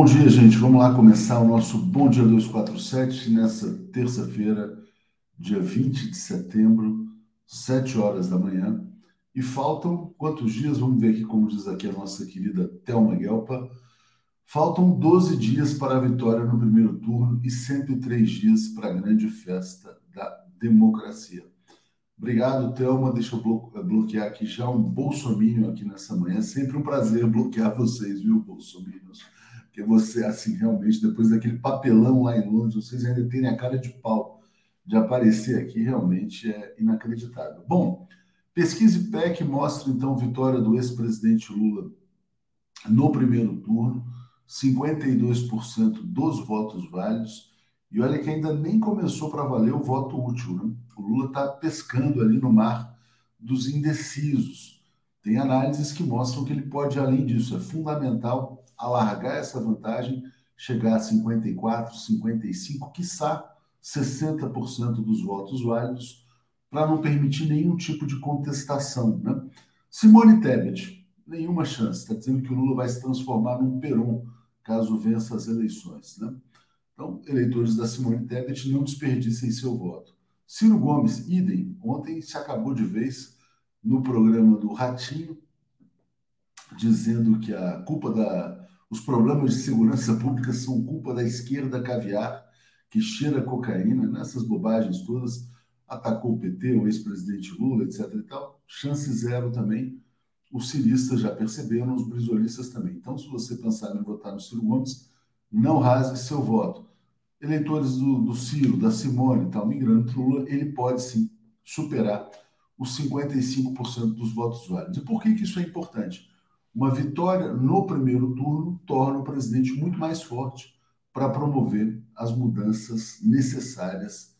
Bom dia, gente. Vamos lá começar o nosso Bom Dia 247 nessa terça-feira, dia 20 de setembro, 7 horas da manhã. E faltam quantos dias? Vamos ver aqui como diz aqui a nossa querida Thelma Guelpa. Faltam 12 dias para a vitória no primeiro turno e 103 dias para a grande festa da democracia. Obrigado, Thelma. Deixa eu bloquear aqui já um bolsominion aqui nessa manhã. É sempre um prazer bloquear vocês, viu, bolsominions? Porque você, assim, realmente, depois daquele papelão lá em Londres, vocês ainda têm a cara de pau de aparecer aqui, realmente é inacreditável. Bom, pesquisa IPEC mostra, então, vitória do ex-presidente Lula no primeiro turno. 52% dos votos válidos. E olha que ainda nem começou para valer o voto útil. Né? O Lula está pescando ali no mar dos indecisos. Tem análises que mostram que ele pode, além disso, é fundamental alargar essa vantagem, chegar a 54, 55, quiçá 60% dos votos válidos, para não permitir nenhum tipo de contestação. Né? Simone Tebet, nenhuma chance. Está dizendo que o Lula vai se transformar num Peron caso vença as eleições. Né? Então, eleitores da Simone Tebet não desperdicem seu voto. Ciro Gomes, idem. Ontem se acabou de vez no programa do Ratinho, dizendo que a culpa da. Os problemas de segurança pública são culpa da esquerda caviar, que cheira cocaína, nessas bobagens todas, atacou o PT, o ex-presidente Lula, etc. e tal. Chance zero também. Os ciristas já perceberam, os brisolistas também. Então, se você pensar em votar no Ciro Gomes, não rasgue seu voto. Eleitores do, do Ciro, da Simone tal, migrando para Lula, ele pode sim superar os 55% dos votos válidos. E por que, que isso é importante? Uma vitória no primeiro turno torna o presidente muito mais forte para promover as mudanças necessárias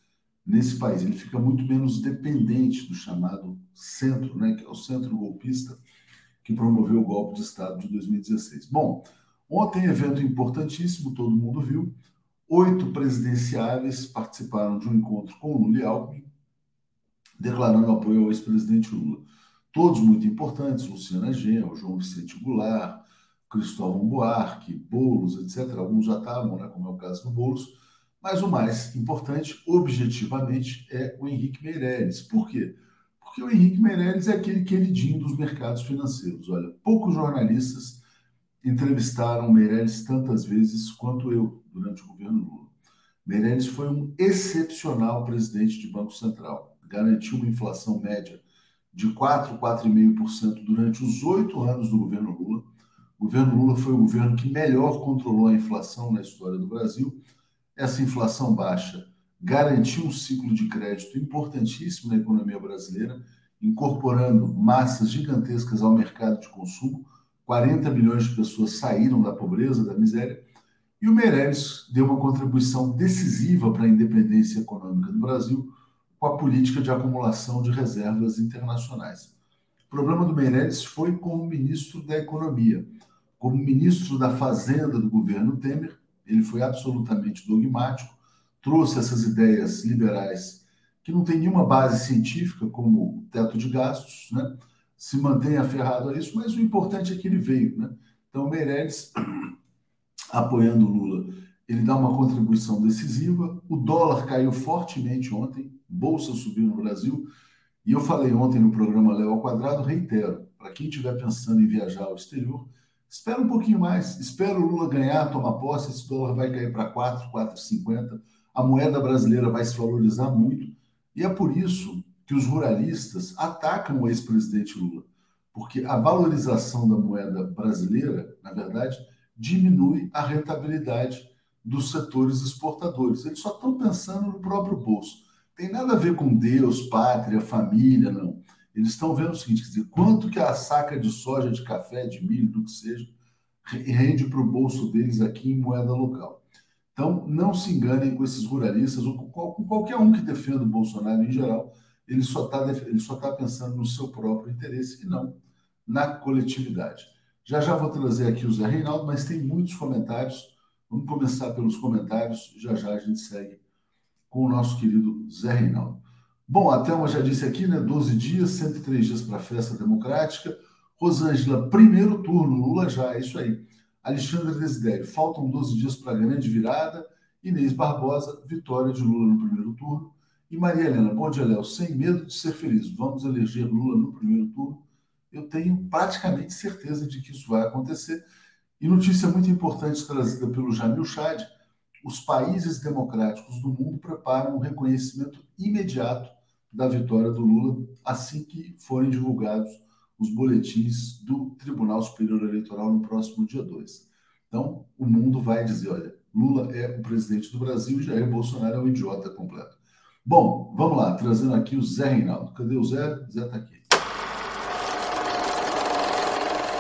nesse país. Ele fica muito menos dependente do chamado centro, né, que é o centro golpista que promoveu o golpe de Estado de 2016. Bom, ontem evento importantíssimo, todo mundo viu. Oito presidenciáveis participaram de um encontro com Lula e Alckmin, declarando apoio ao ex-presidente Lula. Todos muito importantes, Luciana Genro, João Vicente Goulart, Cristóvão Buarque, Boulos, etc. Alguns já estavam, né, como é o caso do Boulos, mas o mais importante, objetivamente, é o Henrique Meirelles. Por quê? Porque o Henrique Meirelles é aquele queridinho dos mercados financeiros. Olha, poucos jornalistas entrevistaram Meirelles tantas vezes quanto eu durante o governo Lula. Meirelles foi um excepcional presidente de Banco Central. Garantiu uma inflação média de 4, 4,5% durante os oito anos do governo Lula. O governo Lula foi o governo que melhor controlou a inflação na história do Brasil. Essa inflação baixa garantiu um ciclo de crédito importantíssimo na economia brasileira, incorporando massas gigantescas ao mercado de consumo. 40 milhões de pessoas saíram da pobreza, da miséria, e o Meirelles deu uma contribuição decisiva para a independência econômica do Brasil com a política de acumulação de reservas internacionais. O problema do Meirelles foi como ministro da Economia. Como ministro da Fazenda do governo Temer, ele foi absolutamente dogmático, trouxe essas ideias liberais que não tem nenhuma base científica, como o teto de gastos, né? se mantém aferrado a isso, mas o importante é que ele veio. Né? Então, o Meirelles, apoiando o Lula, ele dá uma contribuição decisiva. O dólar caiu fortemente ontem, bolsa subiu no Brasil. E eu falei ontem no programa Léo ao Quadrado, reitero, para quem estiver pensando em viajar ao exterior, espera um pouquinho mais, espera o Lula ganhar, tomar posse, esse dólar vai cair para 4, 4,50 a moeda brasileira vai se valorizar muito, e é por isso que os ruralistas atacam o ex-presidente Lula, porque a valorização da moeda brasileira, na verdade, diminui a rentabilidade dos setores exportadores. Eles só estão pensando no próprio bolso. Tem nada a ver com Deus, pátria, família, não. Eles estão vendo o seguinte, dizer, quanto que a saca de soja, de café, de milho, do que seja, rende para o bolso deles aqui em moeda local. Então, não se enganem com esses ruralistas ou com qualquer um que defenda o Bolsonaro em geral. Ele só está tá pensando no seu próprio interesse e não na coletividade. Já já vou trazer aqui o Zé Reinaldo, mas tem muitos comentários. Vamos começar pelos comentários. Já já a gente segue com o nosso querido Zé Reinaldo. Bom, a Thelma já disse aqui, né? 12 dias, 103 dias para a festa democrática. Rosângela, primeiro turno, Lula já, é isso aí. Alexandre Desidério, faltam 12 dias para a grande virada. Inês Barbosa, vitória de Lula no primeiro turno. E Maria Helena, bom dia, Léo, sem medo de ser feliz, vamos eleger Lula no primeiro turno. Eu tenho praticamente certeza de que isso vai acontecer. E notícia muito importante trazida pelo Jamil Chad: os países democráticos do mundo preparam o reconhecimento imediato da vitória do Lula assim que forem divulgados os boletins do Tribunal Superior Eleitoral no próximo dia 2. Então, o mundo vai dizer: olha, Lula é o presidente do Brasil e Jair Bolsonaro é um idiota completo. Bom, vamos lá, trazendo aqui o Zé Reinaldo. Cadê o Zé? Zé está aqui.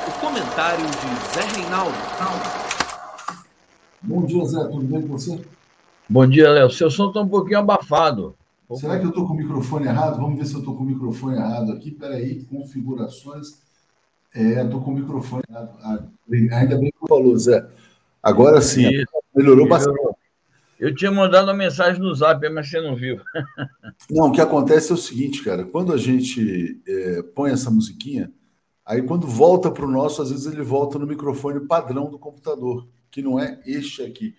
O comentário de Zé Reinaldo. Bom dia, Zé. Tudo bem com você? Bom dia, Léo. Seu som está um pouquinho abafado. Será que eu estou com o microfone errado? Vamos ver se eu estou com o microfone errado aqui. Espera aí, configurações. É, estou com o microfone errado. Ah, ainda bem que falou, Zé. Agora sim, melhorou bastante. Eu tinha mandado uma mensagem no zap, mas você não viu. Não, o que acontece é o seguinte, cara. Quando a gente é, põe essa musiquinha, aí quando volta para o nosso, às vezes ele volta no microfone padrão do computador, que não é este aqui.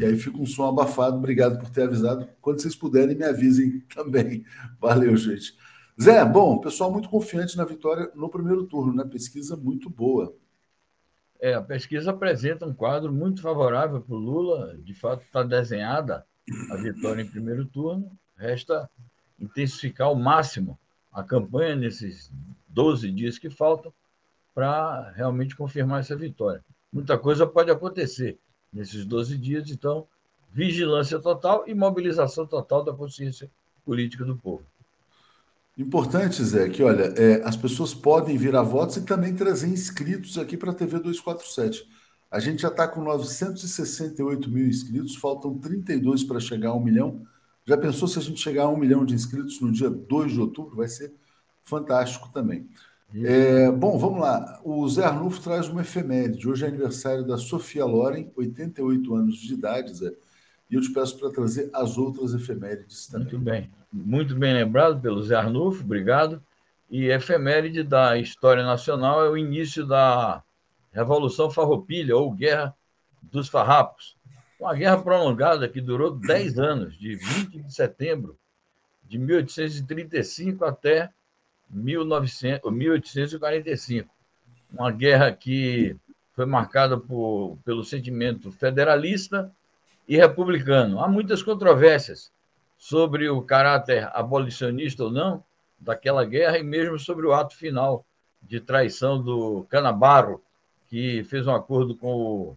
E aí fica um som abafado. Obrigado por ter avisado. Quando vocês puderem, me avisem também. Valeu, gente. Zé, bom, pessoal muito confiante na vitória no primeiro turno, né? Pesquisa muito boa. É, a pesquisa apresenta um quadro muito favorável para o Lula. De fato, está desenhada a vitória em primeiro turno. Resta intensificar ao máximo a campanha nesses 12 dias que faltam para realmente confirmar essa vitória. Muita coisa pode acontecer nesses 12 dias, então, vigilância total e mobilização total da consciência política do povo. Importante, Zé, que olha, é, as pessoas podem virar votos e também trazer inscritos aqui para a TV 247. A gente já está com 968 mil inscritos, faltam 32 para chegar a um milhão. Já pensou se a gente chegar a um milhão de inscritos no dia 2 de outubro? Vai ser fantástico também. É, bom, vamos lá. O Zé Arnulfo traz uma efeméride. Hoje é aniversário da Sofia Loren, 88 anos de idade, Zé. E eu te peço para trazer as outras efemérides também. Muito bem. Muito bem lembrado pelo Zé Arnulfo, obrigado. E efeméride da história nacional é o início da Revolução Farroupilha, ou Guerra dos Farrapos. Uma guerra prolongada que durou 10 anos, de 20 de setembro de 1835 até 1900, 1845. Uma guerra que foi marcada por, pelo sentimento federalista e republicano. Há muitas controvérsias sobre o caráter abolicionista ou não daquela guerra e mesmo sobre o ato final de traição do Canabarro, que fez um acordo com o,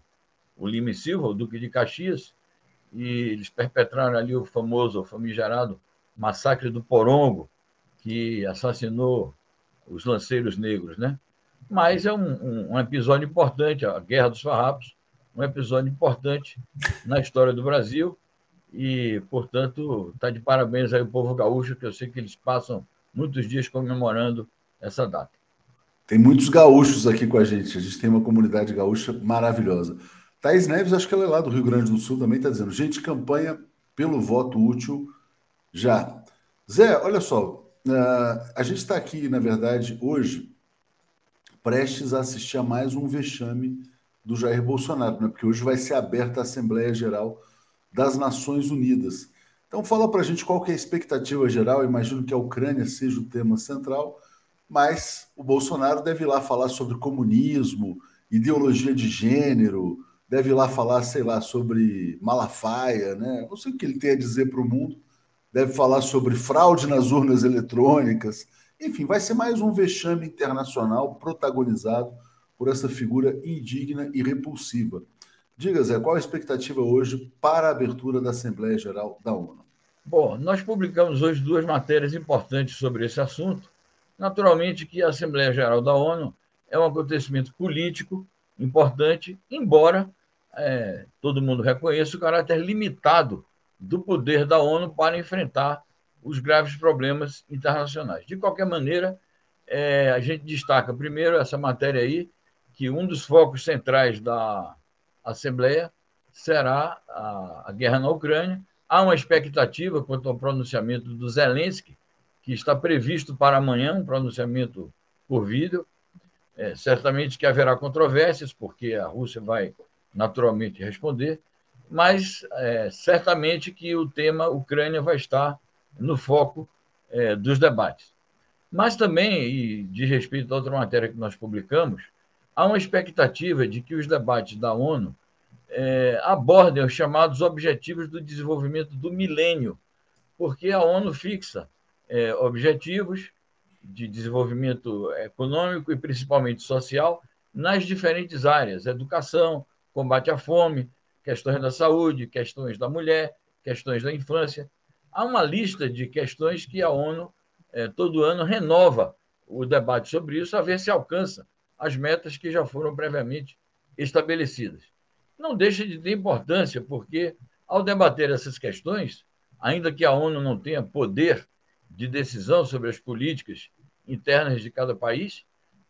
o Lima e Silva, o Duque de Caxias, e eles perpetraram ali o famoso, o famigerado massacre do Porongo, que assassinou os lanceiros negros, né? Mas é um, um, um episódio importante, a Guerra dos Farrapos, um episódio importante na história do Brasil e, portanto, está de parabéns aí o povo gaúcho, que eu sei que eles passam muitos dias comemorando essa data. Tem muitos gaúchos aqui com a gente, a gente tem uma comunidade gaúcha maravilhosa. Thaís Neves, acho que ela é lá do Rio Grande do Sul, também está dizendo, gente, campanha pelo voto útil já. Zé, olha só, Uh, a gente está aqui, na verdade, hoje, prestes a assistir a mais um vexame do Jair Bolsonaro, né? porque hoje vai ser aberta a Assembleia Geral das Nações Unidas. Então, fala para a gente qual que é a expectativa geral. Eu imagino que a Ucrânia seja o tema central, mas o Bolsonaro deve ir lá falar sobre comunismo, ideologia de gênero, deve ir lá falar, sei lá, sobre Malafaia, né? Não sei o que ele tem a dizer para o mundo deve falar sobre fraude nas urnas eletrônicas. Enfim, vai ser mais um vexame internacional protagonizado por essa figura indigna e repulsiva. Diga, Zé, qual a expectativa hoje para a abertura da Assembleia Geral da ONU? Bom, nós publicamos hoje duas matérias importantes sobre esse assunto. Naturalmente que a Assembleia Geral da ONU é um acontecimento político importante, embora é, todo mundo reconheça o caráter limitado do poder da ONU para enfrentar os graves problemas internacionais. De qualquer maneira, é, a gente destaca primeiro essa matéria aí, que um dos focos centrais da Assembleia será a, a guerra na Ucrânia. Há uma expectativa quanto ao pronunciamento do Zelensky, que está previsto para amanhã, um pronunciamento por vídeo. É, certamente que haverá controvérsias, porque a Rússia vai naturalmente responder, mas é, certamente que o tema Ucrânia vai estar no foco é, dos debates. Mas também, e de respeito a outra matéria que nós publicamos, há uma expectativa de que os debates da ONU é, abordem os chamados Objetivos do Desenvolvimento do Milênio, porque a ONU fixa é, objetivos de desenvolvimento econômico e principalmente social nas diferentes áreas: educação, combate à fome, questões da saúde, questões da mulher, questões da infância. Há uma lista de questões que a ONU, eh, todo ano, renova o debate sobre isso, a ver se alcança as metas que já foram previamente estabelecidas. não deixa de ter importância, porque ao debater essas questões, ainda que a ONU não tenha poder de decisão sobre as políticas internas de cada país,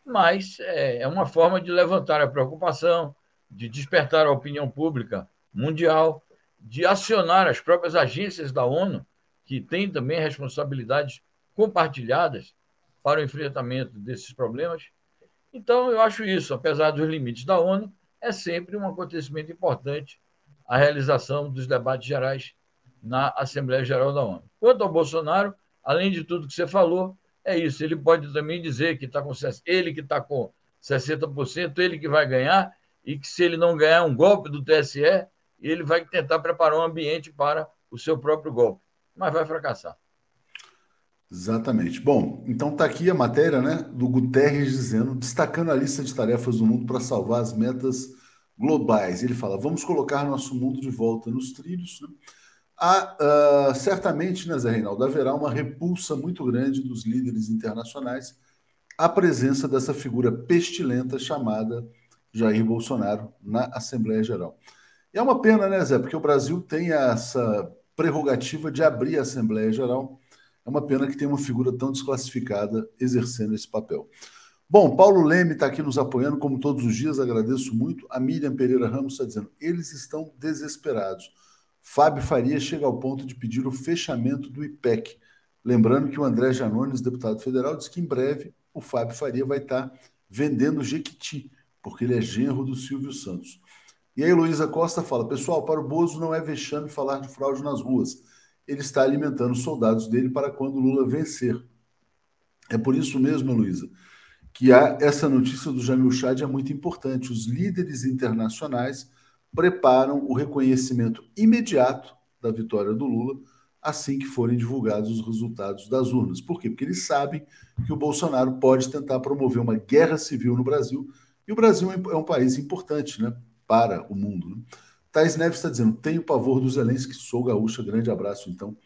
mas é, é uma forma de levantar a preocupação, de despertar a opinião pública mundial, de acionar as próprias agências da ONU, que têm também responsabilidades compartilhadas para o enfrentamento desses problemas. Então, eu acho isso, apesar dos limites da ONU, é sempre um acontecimento importante a realização dos debates gerais na Assembleia Geral da ONU. Quanto ao Bolsonaro, além de tudo que você falou, é isso. Ele pode também dizer que está com ele que está com 60%, ele que vai ganhar, e que se ele não ganhar um golpe do TSE, ele vai tentar preparar um ambiente para o seu próprio golpe, mas vai fracassar. Exatamente. Bom, então está aqui a matéria né, do Guterres dizendo, destacando a lista de tarefas do mundo para salvar as metas globais. Ele fala: vamos colocar nosso mundo de volta nos trilhos. Né? Há, uh, certamente, né, Zé Reinaldo, haverá uma repulsa muito grande dos líderes internacionais à presença dessa figura pestilenta chamada Jair Bolsonaro na Assembleia Geral. E é uma pena, né, Zé, porque o Brasil tem essa prerrogativa de abrir a Assembleia Geral é uma pena que tenha uma figura tão desclassificada exercendo esse papel. Bom, Paulo Leme está aqui nos apoiando, como todos os dias, agradeço muito. A Miriam Pereira Ramos está dizendo: eles estão desesperados. Fábio Faria chega ao ponto de pedir o fechamento do IPEC. Lembrando que o André Janones, deputado federal, disse que em breve o Fábio Faria vai estar vendendo Jequiti, porque ele é genro do Silvio Santos. E aí, Luísa Costa fala: pessoal, para o Bozo não é vexame falar de fraude nas ruas ele está alimentando os soldados dele para quando Lula vencer. É por isso mesmo, Luísa, que há essa notícia do Jamil Chad é muito importante. Os líderes internacionais preparam o reconhecimento imediato da vitória do Lula assim que forem divulgados os resultados das urnas. Por quê? Porque eles sabem que o Bolsonaro pode tentar promover uma guerra civil no Brasil e o Brasil é um país importante né, para o mundo. Né? Thaís Neves está dizendo: tenho pavor do Zelensky, sou gaúcha. Grande abraço, então,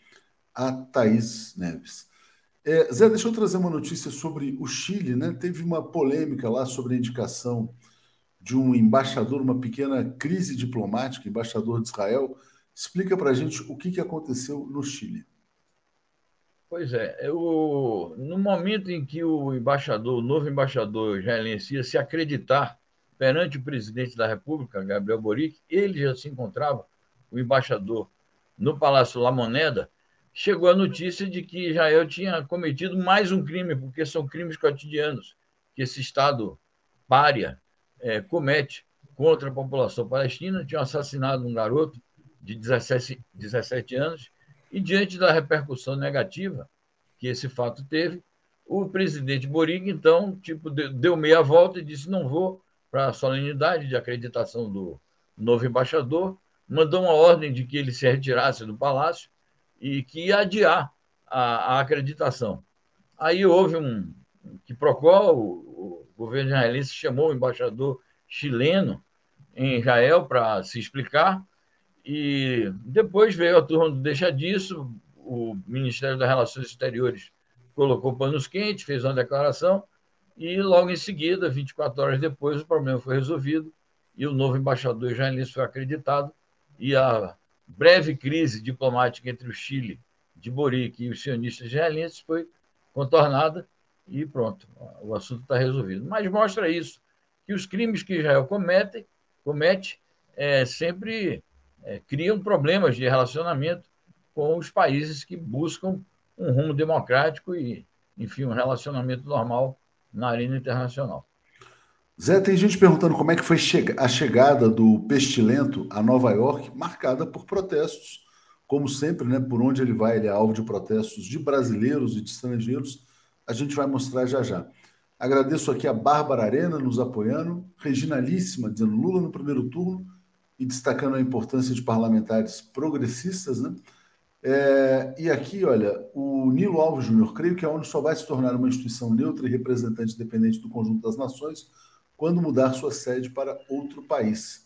a Thaís Neves. É, Zé, deixa eu trazer uma notícia sobre o Chile, né? Teve uma polêmica lá sobre a indicação de um embaixador, uma pequena crise diplomática, embaixador de Israel. Explica para a gente o que, que aconteceu no Chile. Pois é, eu, no momento em que o embaixador, o novo embaixador israelense ia se acreditar perante o presidente da República, Gabriel Boric, ele já se encontrava, o embaixador, no Palácio La Moneda, chegou a notícia de que Israel tinha cometido mais um crime, porque são crimes cotidianos que esse Estado pária é, comete contra a população palestina. Tinha assassinado um garoto de 17, 17 anos, e diante da repercussão negativa que esse fato teve, o presidente Boric, então, tipo, deu meia volta e disse: não vou para a solenidade de acreditação do novo embaixador, mandou uma ordem de que ele se retirasse do palácio e que ia adiar a, a acreditação. Aí houve um que procurou, o, o governo israelense chamou o embaixador chileno em Israel para se explicar, e depois veio a turma do Deixa Disso, o Ministério das Relações Exteriores colocou panos quentes, fez uma declaração, e logo em seguida, 24 horas depois, o problema foi resolvido e o novo embaixador israelense foi acreditado e a breve crise diplomática entre o Chile de Boric e os sionistas israelenses foi contornada e pronto, o assunto está resolvido. Mas mostra isso, que os crimes que Israel comete, comete é, sempre é, criam problemas de relacionamento com os países que buscam um rumo democrático e, enfim, um relacionamento normal na arena internacional. Zé, tem gente perguntando como é que foi a chegada do Pestilento a Nova York, marcada por protestos. Como sempre, né, por onde ele vai, ele é alvo de protestos de brasileiros e de estrangeiros. A gente vai mostrar já já. Agradeço aqui a Bárbara Arena nos apoiando, Regina Líssima dizendo Lula no primeiro turno e destacando a importância de parlamentares progressistas, né? É, e aqui, olha, o Nilo Alves Júnior, creio que a ONU só vai se tornar uma instituição neutra e representante dependente do conjunto das nações quando mudar sua sede para outro país.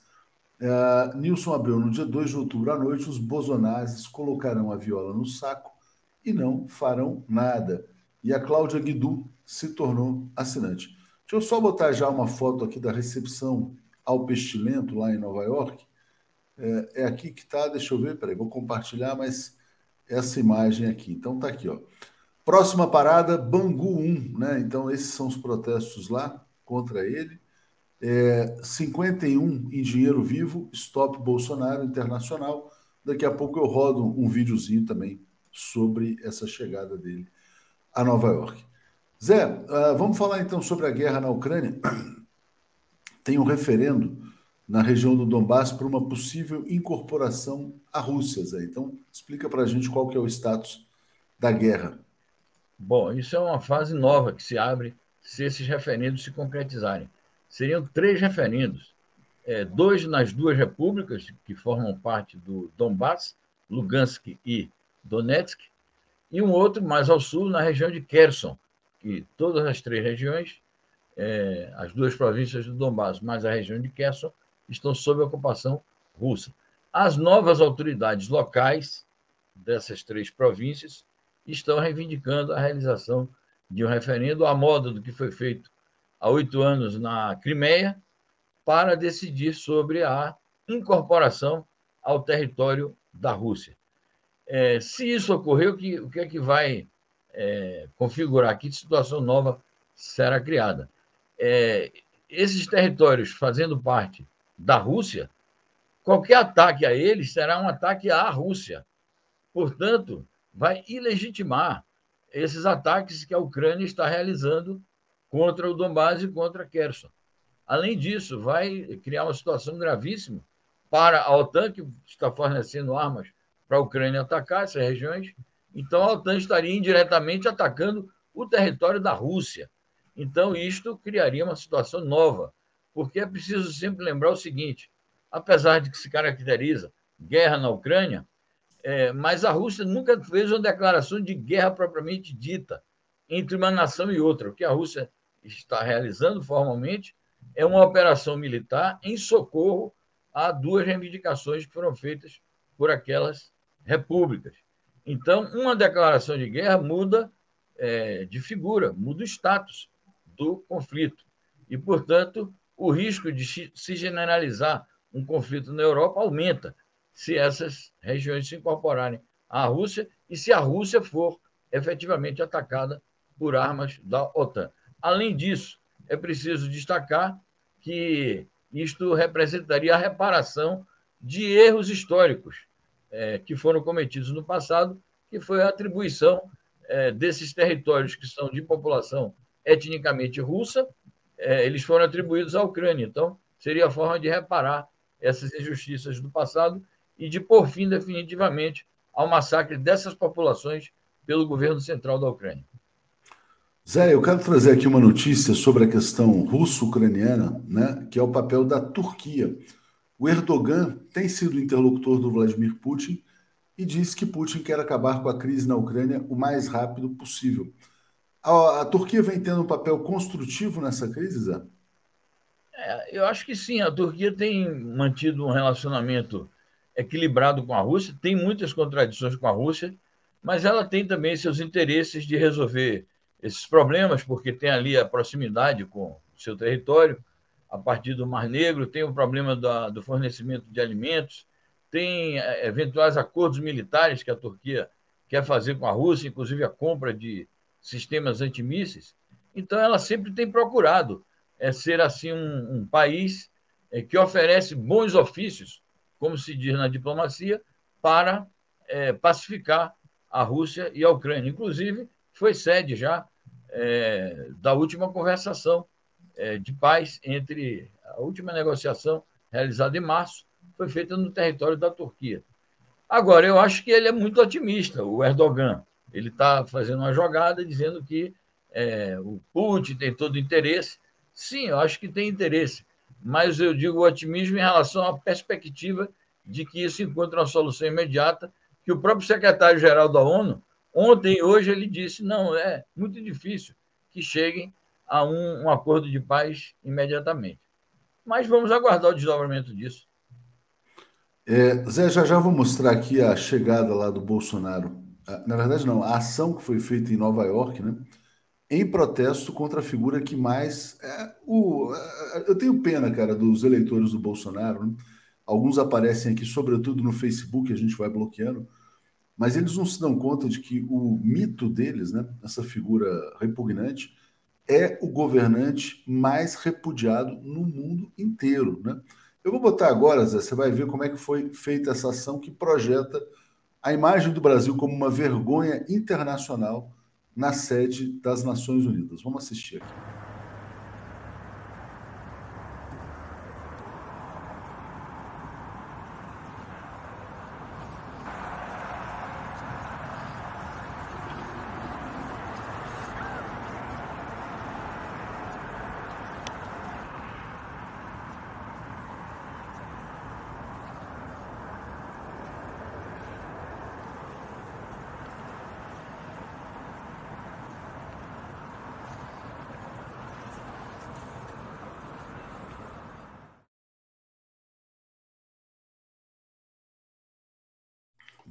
É, Nilson Abreu, no dia 2 de outubro à noite, os bosonazes colocarão a viola no saco e não farão nada. E a Cláudia Guidu se tornou assinante. Deixa eu só botar já uma foto aqui da recepção ao Pestilento lá em Nova York É, é aqui que está, deixa eu ver, peraí, vou compartilhar, mas essa imagem aqui. Então tá aqui, ó. Próxima parada, Bangu 1, né? Então esses são os protestos lá contra ele. É, 51 em dinheiro vivo, Stop Bolsonaro Internacional. Daqui a pouco eu rodo um videozinho também sobre essa chegada dele a Nova York. Zé, uh, vamos falar então sobre a guerra na Ucrânia. Tem um referendo na região do Donbass para uma possível incorporação à Rússia, Zé. Então, explica para a gente qual que é o status da guerra. Bom, isso é uma fase nova que se abre se esses referendos se concretizarem. Seriam três referendos, é, dois nas duas repúblicas que formam parte do Donbass, Lugansk e Donetsk, e um outro mais ao sul, na região de Kherson, que todas as três regiões, é, as duas províncias do Donbass, mais a região de Kherson, estão sob ocupação russa. As novas autoridades locais dessas três províncias estão reivindicando a realização de um referendo à moda do que foi feito há oito anos na Crimeia para decidir sobre a incorporação ao território da Rússia. É, se isso ocorrer, o que, o que é que vai é, configurar? Que situação nova será criada? É, esses territórios fazendo parte da Rússia, qualquer ataque a eles será um ataque à Rússia. Portanto, vai ilegitimar esses ataques que a Ucrânia está realizando contra o Donbass e contra Kherson. Além disso, vai criar uma situação gravíssima para a OTAN, que está fornecendo armas para a Ucrânia atacar essas regiões. Então, a OTAN estaria indiretamente atacando o território da Rússia. Então, isto criaria uma situação nova, porque é preciso sempre lembrar o seguinte: apesar de que se caracteriza guerra na Ucrânia, é, mas a Rússia nunca fez uma declaração de guerra propriamente dita entre uma nação e outra. O que a Rússia está realizando formalmente é uma operação militar em socorro a duas reivindicações que foram feitas por aquelas repúblicas. Então, uma declaração de guerra muda é, de figura, muda o status do conflito. E, portanto, o risco de se generalizar um conflito na Europa aumenta se essas regiões se incorporarem à Rússia e se a Rússia for efetivamente atacada por armas da OTAN. Além disso, é preciso destacar que isto representaria a reparação de erros históricos é, que foram cometidos no passado, que foi a atribuição é, desses territórios que são de população etnicamente russa, é, eles foram atribuídos à Ucrânia. Então, seria a forma de reparar essas injustiças do passado e de pôr fim definitivamente ao massacre dessas populações pelo governo central da Ucrânia. Zé, eu quero trazer aqui uma notícia sobre a questão russo-ucraniana, né, que é o papel da Turquia. O Erdogan tem sido interlocutor do Vladimir Putin e diz que Putin quer acabar com a crise na Ucrânia o mais rápido possível. A, a Turquia vem tendo um papel construtivo nessa crise, Zé? É, eu acho que sim. A Turquia tem mantido um relacionamento equilibrado com a Rússia, tem muitas contradições com a Rússia, mas ela tem também seus interesses de resolver esses problemas, porque tem ali a proximidade com o seu território a partir do Mar Negro, tem o problema da, do fornecimento de alimentos, tem é, eventuais acordos militares que a Turquia quer fazer com a Rússia, inclusive a compra de sistemas antimísseis. Então, ela sempre tem procurado é, ser assim um, um país é, que oferece bons ofícios, como se diz na diplomacia, para é, pacificar a Rússia e a Ucrânia. Inclusive, foi sede já é, da última conversação é, de paz entre a última negociação realizada em março foi feita no território da Turquia. Agora, eu acho que ele é muito otimista, o Erdogan. Ele está fazendo uma jogada dizendo que é, o Putin tem todo o interesse. Sim, eu acho que tem interesse, mas eu digo otimismo em relação à perspectiva de que isso encontre uma solução imediata, que o próprio secretário-geral da ONU, ontem e hoje, ele disse, não, é muito difícil que cheguem a um, um acordo de paz imediatamente. Mas vamos aguardar o desdobramento disso. É, Zé, já já vou mostrar aqui a chegada lá do Bolsonaro. Na verdade, não, a ação que foi feita em Nova York, né? Em protesto contra a figura que mais. É, o, é, eu tenho pena, cara, dos eleitores do Bolsonaro, né, Alguns aparecem aqui, sobretudo no Facebook, a gente vai bloqueando, mas eles não se dão conta de que o mito deles, né, essa figura repugnante, é o governante mais repudiado no mundo inteiro. Né? Eu vou botar agora, Zé, você vai ver como é que foi feita essa ação que projeta a imagem do Brasil como uma vergonha internacional na sede das Nações Unidas. Vamos assistir aqui.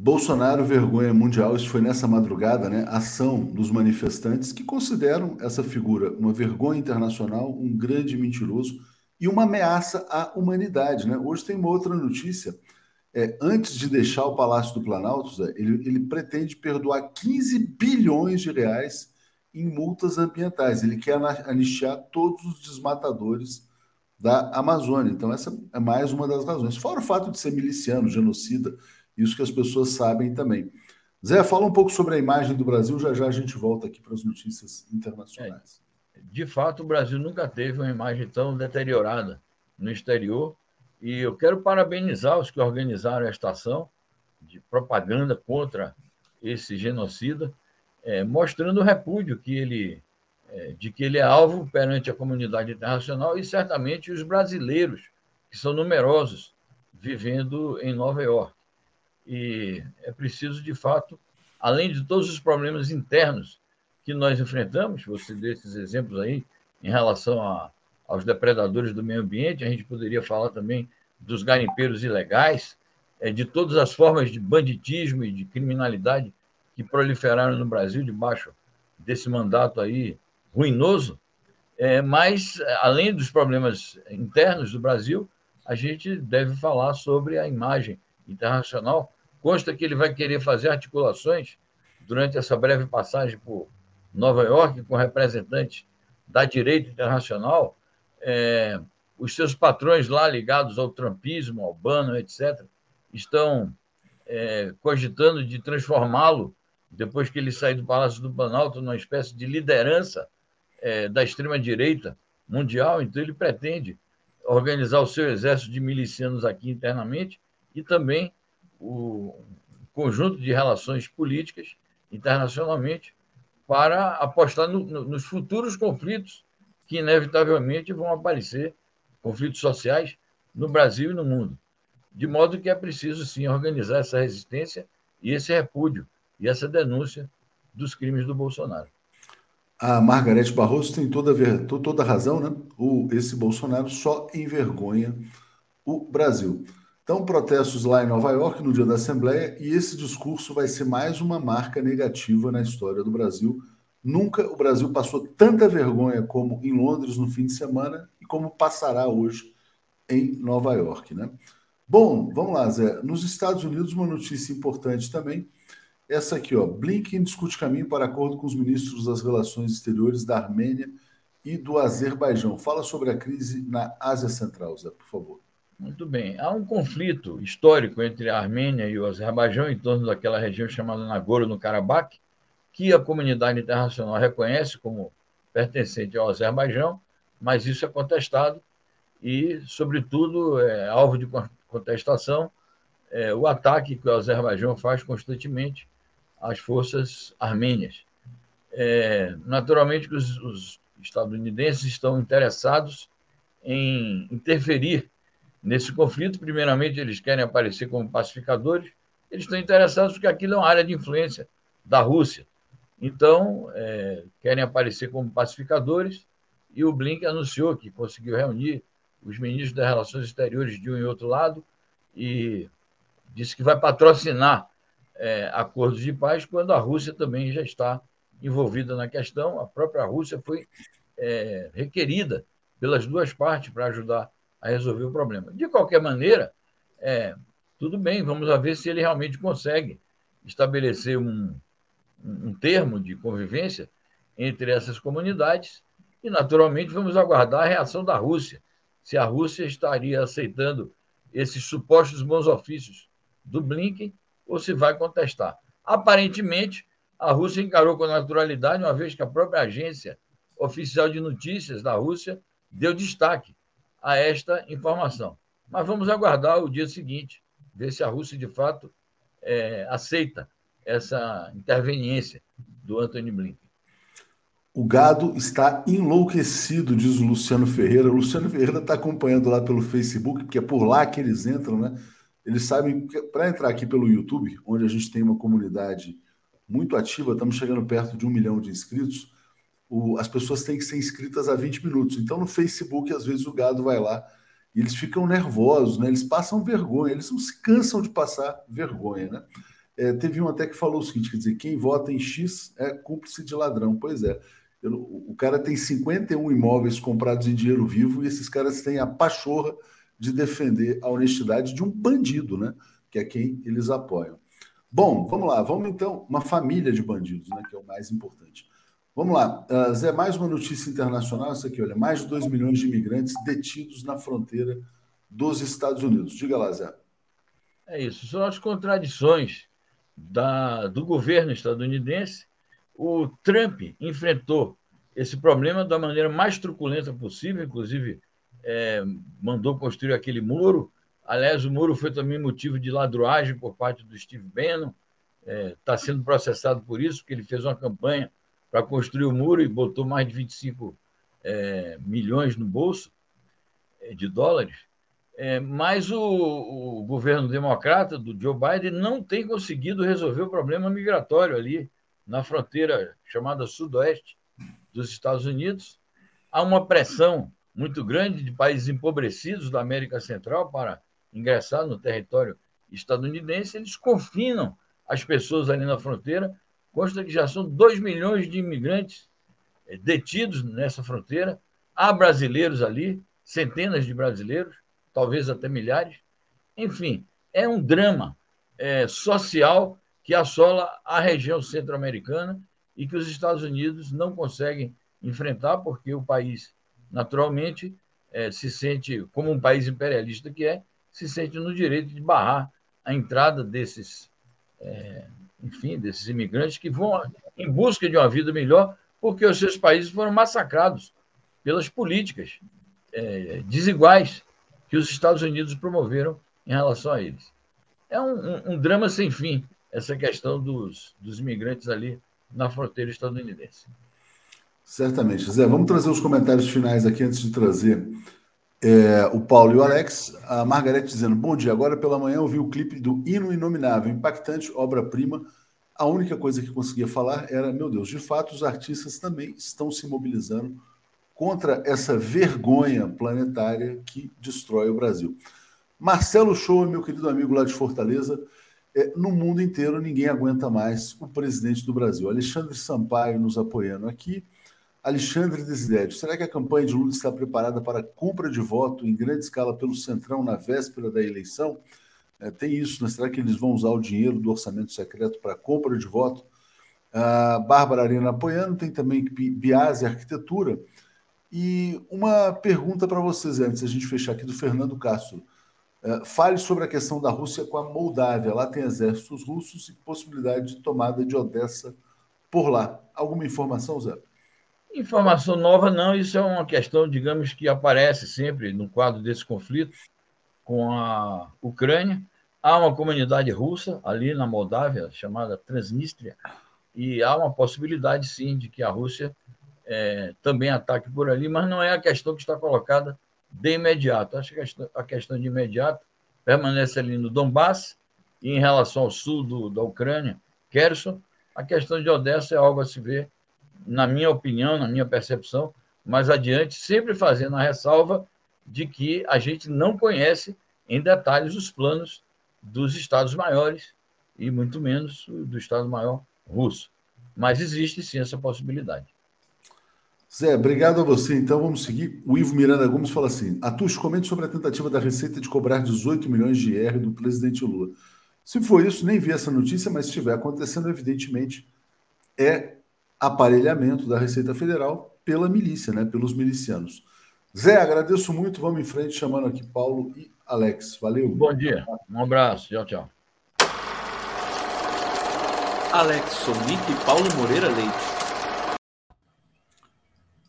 Bolsonaro vergonha mundial, isso foi nessa madrugada, né? Ação dos manifestantes que consideram essa figura uma vergonha internacional, um grande mentiroso e uma ameaça à humanidade, né? Hoje tem uma outra notícia. É, antes de deixar o Palácio do Planalto, Zé, ele, ele pretende perdoar 15 bilhões de reais em multas ambientais. Ele quer anistiar todos os desmatadores da Amazônia. Então, essa é mais uma das razões. Fora o fato de ser miliciano, genocida, isso que as pessoas sabem também. Zé, fala um pouco sobre a imagem do Brasil, já já a gente volta aqui para as notícias internacionais. É, de fato, o Brasil nunca teve uma imagem tão deteriorada no exterior, e eu quero parabenizar os que organizaram esta ação de propaganda contra esse genocida, é, mostrando o repúdio que ele, é, de que ele é alvo perante a comunidade internacional e certamente os brasileiros, que são numerosos, vivendo em Nova York. E é preciso, de fato, além de todos os problemas internos que nós enfrentamos, você deu esses exemplos aí, em relação a, aos depredadores do meio ambiente, a gente poderia falar também dos garimpeiros ilegais, é, de todas as formas de banditismo e de criminalidade que proliferaram no Brasil debaixo desse mandato aí ruinoso. É, mas, além dos problemas internos do Brasil, a gente deve falar sobre a imagem internacional Consta que ele vai querer fazer articulações durante essa breve passagem por Nova York com representantes da direita internacional. É, os seus patrões lá ligados ao trumpismo, ao Bano, etc., estão é, cogitando de transformá-lo, depois que ele sair do Palácio do Planalto, numa espécie de liderança é, da extrema-direita mundial. Então, ele pretende organizar o seu exército de milicianos aqui internamente e também o conjunto de relações políticas internacionalmente para apostar no, no, nos futuros conflitos que inevitavelmente vão aparecer, conflitos sociais no Brasil e no mundo. De modo que é preciso, sim, organizar essa resistência e esse repúdio e essa denúncia dos crimes do Bolsonaro. A Margarete Barroso tem toda, toda razão, né? O, esse Bolsonaro só envergonha o Brasil. Então, protestos lá em Nova York no dia da Assembleia, e esse discurso vai ser mais uma marca negativa na história do Brasil. Nunca o Brasil passou tanta vergonha como em Londres no fim de semana e como passará hoje em Nova York, né? Bom, vamos lá, Zé. Nos Estados Unidos, uma notícia importante também. Essa aqui, ó. Blinken discute caminho para acordo com os ministros das Relações Exteriores da Armênia e do Azerbaijão. Fala sobre a crise na Ásia Central, Zé, por favor. Muito bem. Há um conflito histórico entre a Armênia e o Azerbaijão em torno daquela região chamada Nagorno-Karabakh, que a comunidade internacional reconhece como pertencente ao Azerbaijão, mas isso é contestado e, sobretudo, é alvo de contestação é, o ataque que o Azerbaijão faz constantemente às forças armênias. É, naturalmente, os, os estadunidenses estão interessados em interferir Nesse conflito, primeiramente, eles querem aparecer como pacificadores, eles estão interessados porque aquilo é uma área de influência da Rússia. Então, é, querem aparecer como pacificadores, e o Blink anunciou que conseguiu reunir os ministros das Relações Exteriores de um e outro lado e disse que vai patrocinar é, acordos de paz quando a Rússia também já está envolvida na questão. A própria Rússia foi é, requerida pelas duas partes para ajudar a resolver o problema. De qualquer maneira, É, tudo bem, vamos ver se ele realmente consegue estabelecer um, um termo de convivência entre essas comunidades e, naturalmente, vamos aguardar a reação da Rússia, se a Rússia estaria aceitando esses supostos bons ofícios do Blinken ou se vai contestar. Aparentemente, a Rússia encarou com naturalidade, uma vez que a própria agência oficial de notícias da Rússia deu destaque a esta informação. Mas vamos aguardar o dia seguinte, ver se a Rússia, de fato, é, aceita essa interveniência do Antony Blinken. O gado está enlouquecido, diz o Luciano Ferreira. O Luciano Ferreira está acompanhando lá pelo Facebook, porque é por lá que eles entram, né? Eles sabem que para entrar aqui pelo YouTube, onde a gente tem uma comunidade muito ativa, estamos chegando perto de um milhão de inscritos. O, as pessoas têm que ser inscritas há 20 minutos. Então, no Facebook, às vezes o gado vai lá e eles ficam nervosos, né? Eles passam vergonha, eles não se cansam de passar vergonha, né? É, teve um até que falou o seguinte: quer dizer, quem vota em X é cúmplice de ladrão. Pois é. Eu, o cara tem 51 imóveis comprados em dinheiro vivo e esses caras têm a pachorra de defender a honestidade de um bandido, né? Que é quem eles apoiam. Bom, vamos lá, vamos então, uma família de bandidos, né? Que é o mais importante. Vamos lá, uh, Zé, mais uma notícia internacional, essa aqui, olha, mais de 2 milhões de imigrantes detidos na fronteira dos Estados Unidos. Diga lá, Zé. É isso, são as contradições da, do governo estadunidense o Trump enfrentou esse problema da maneira mais truculenta possível, inclusive é, mandou construir aquele muro. Aliás, o muro foi também motivo de ladruagem por parte do Steve Bannon. Está é, tá sendo processado por isso, porque ele fez uma campanha para construir o muro e botou mais de 25 é, milhões no bolso é, de dólares. É, mas o, o, governo democrata do Joe Biden não tem conseguido resolver o problema migratório ali na fronteira chamada sudoeste dos Estados Unidos. Há uma pressão muito grande de países empobrecidos da América Central para ingressar no território estadunidense. Eles confinam as pessoas ali na fronteira. Consta que já são 2 milhões de imigrantes eh, detidos nessa fronteira. Há brasileiros ali, centenas de brasileiros, talvez até milhares. Enfim, é um drama é, social que assola a região centro-americana e que os Estados Unidos não conseguem enfrentar, porque o país, naturalmente, é, se sente, como um país imperialista que é, se sente no direito de barrar a entrada desses, enfim, desses imigrantes que vão em busca de uma vida melhor, porque os seus países foram massacrados pelas políticas é, desiguais que os Estados Unidos promoveram em relação a eles. É um, um, drama sem fim essa questão dos, dos imigrantes ali na fronteira estadunidense. Certamente. Zé, vamos trazer os comentários finais aqui antes de trazer é, o Paulo e o Alex. A Margarete dizendo: Bom dia, agora pela manhã eu vi o clipe do Hino Inominável, impactante, obra-prima. A única coisa que conseguia falar era: Meu Deus, de fato, os artistas também estão se mobilizando contra essa vergonha planetária que destrói o Brasil. Marcelo Show, meu querido amigo lá de Fortaleza, é, no mundo inteiro ninguém aguenta mais o presidente do Brasil. Alexandre Sampaio nos apoiando aqui. Alexandre Desiderio, será que a campanha de Lula está preparada para compra de voto em grande escala pelo Centrão na véspera da eleição? É, tem isso, né? Será que eles vão usar o dinheiro do orçamento secreto para compra de voto? A Bárbara Arena apoiando, tem também Biase Arquitetura. E uma pergunta para vocês antes, a gente fechar aqui, do Fernando Castro. É, fale sobre a questão da Rússia com a Moldávia. Lá tem exércitos russos e possibilidade de tomada de Odessa por lá. Alguma informação, Zé? Informação nova não, isso é uma questão, digamos, que aparece sempre no quadro desse conflito com a Ucrânia. Há uma comunidade russa ali na Moldávia, chamada Transnistria, e há uma possibilidade, sim, de que a Rússia é, também ataque por ali, mas não é a questão que está colocada de imediato. Acho que a questão de imediato permanece ali no Donbass, e em relação ao sul do, da Ucrânia, Kherson, a questão de Odessa é algo a se ver, na minha opinião, na minha percepção, mais adiante, sempre fazendo a ressalva de que a gente não conhece em detalhes os planos dos Estados maiores e muito menos do Estado Maior russo. Mas existe sim essa possibilidade. Zé, obrigado a você. Então vamos seguir. O Ivo Miranda Gomes fala assim: Atus, comente sobre a tentativa da Receita de cobrar 18 milhões de IR do presidente Lula. Se for isso, nem vi essa notícia, mas se estiver acontecendo, evidentemente, é aparelhamento da Receita Federal pela milícia, né? Pelos milicianos. Zé, agradeço muito. Vamos em frente, chamando aqui Paulo e Alex. Valeu. Bom dia. Um abraço. Tchau, tchau. Alex Sonic e Paulo Moreira Leite.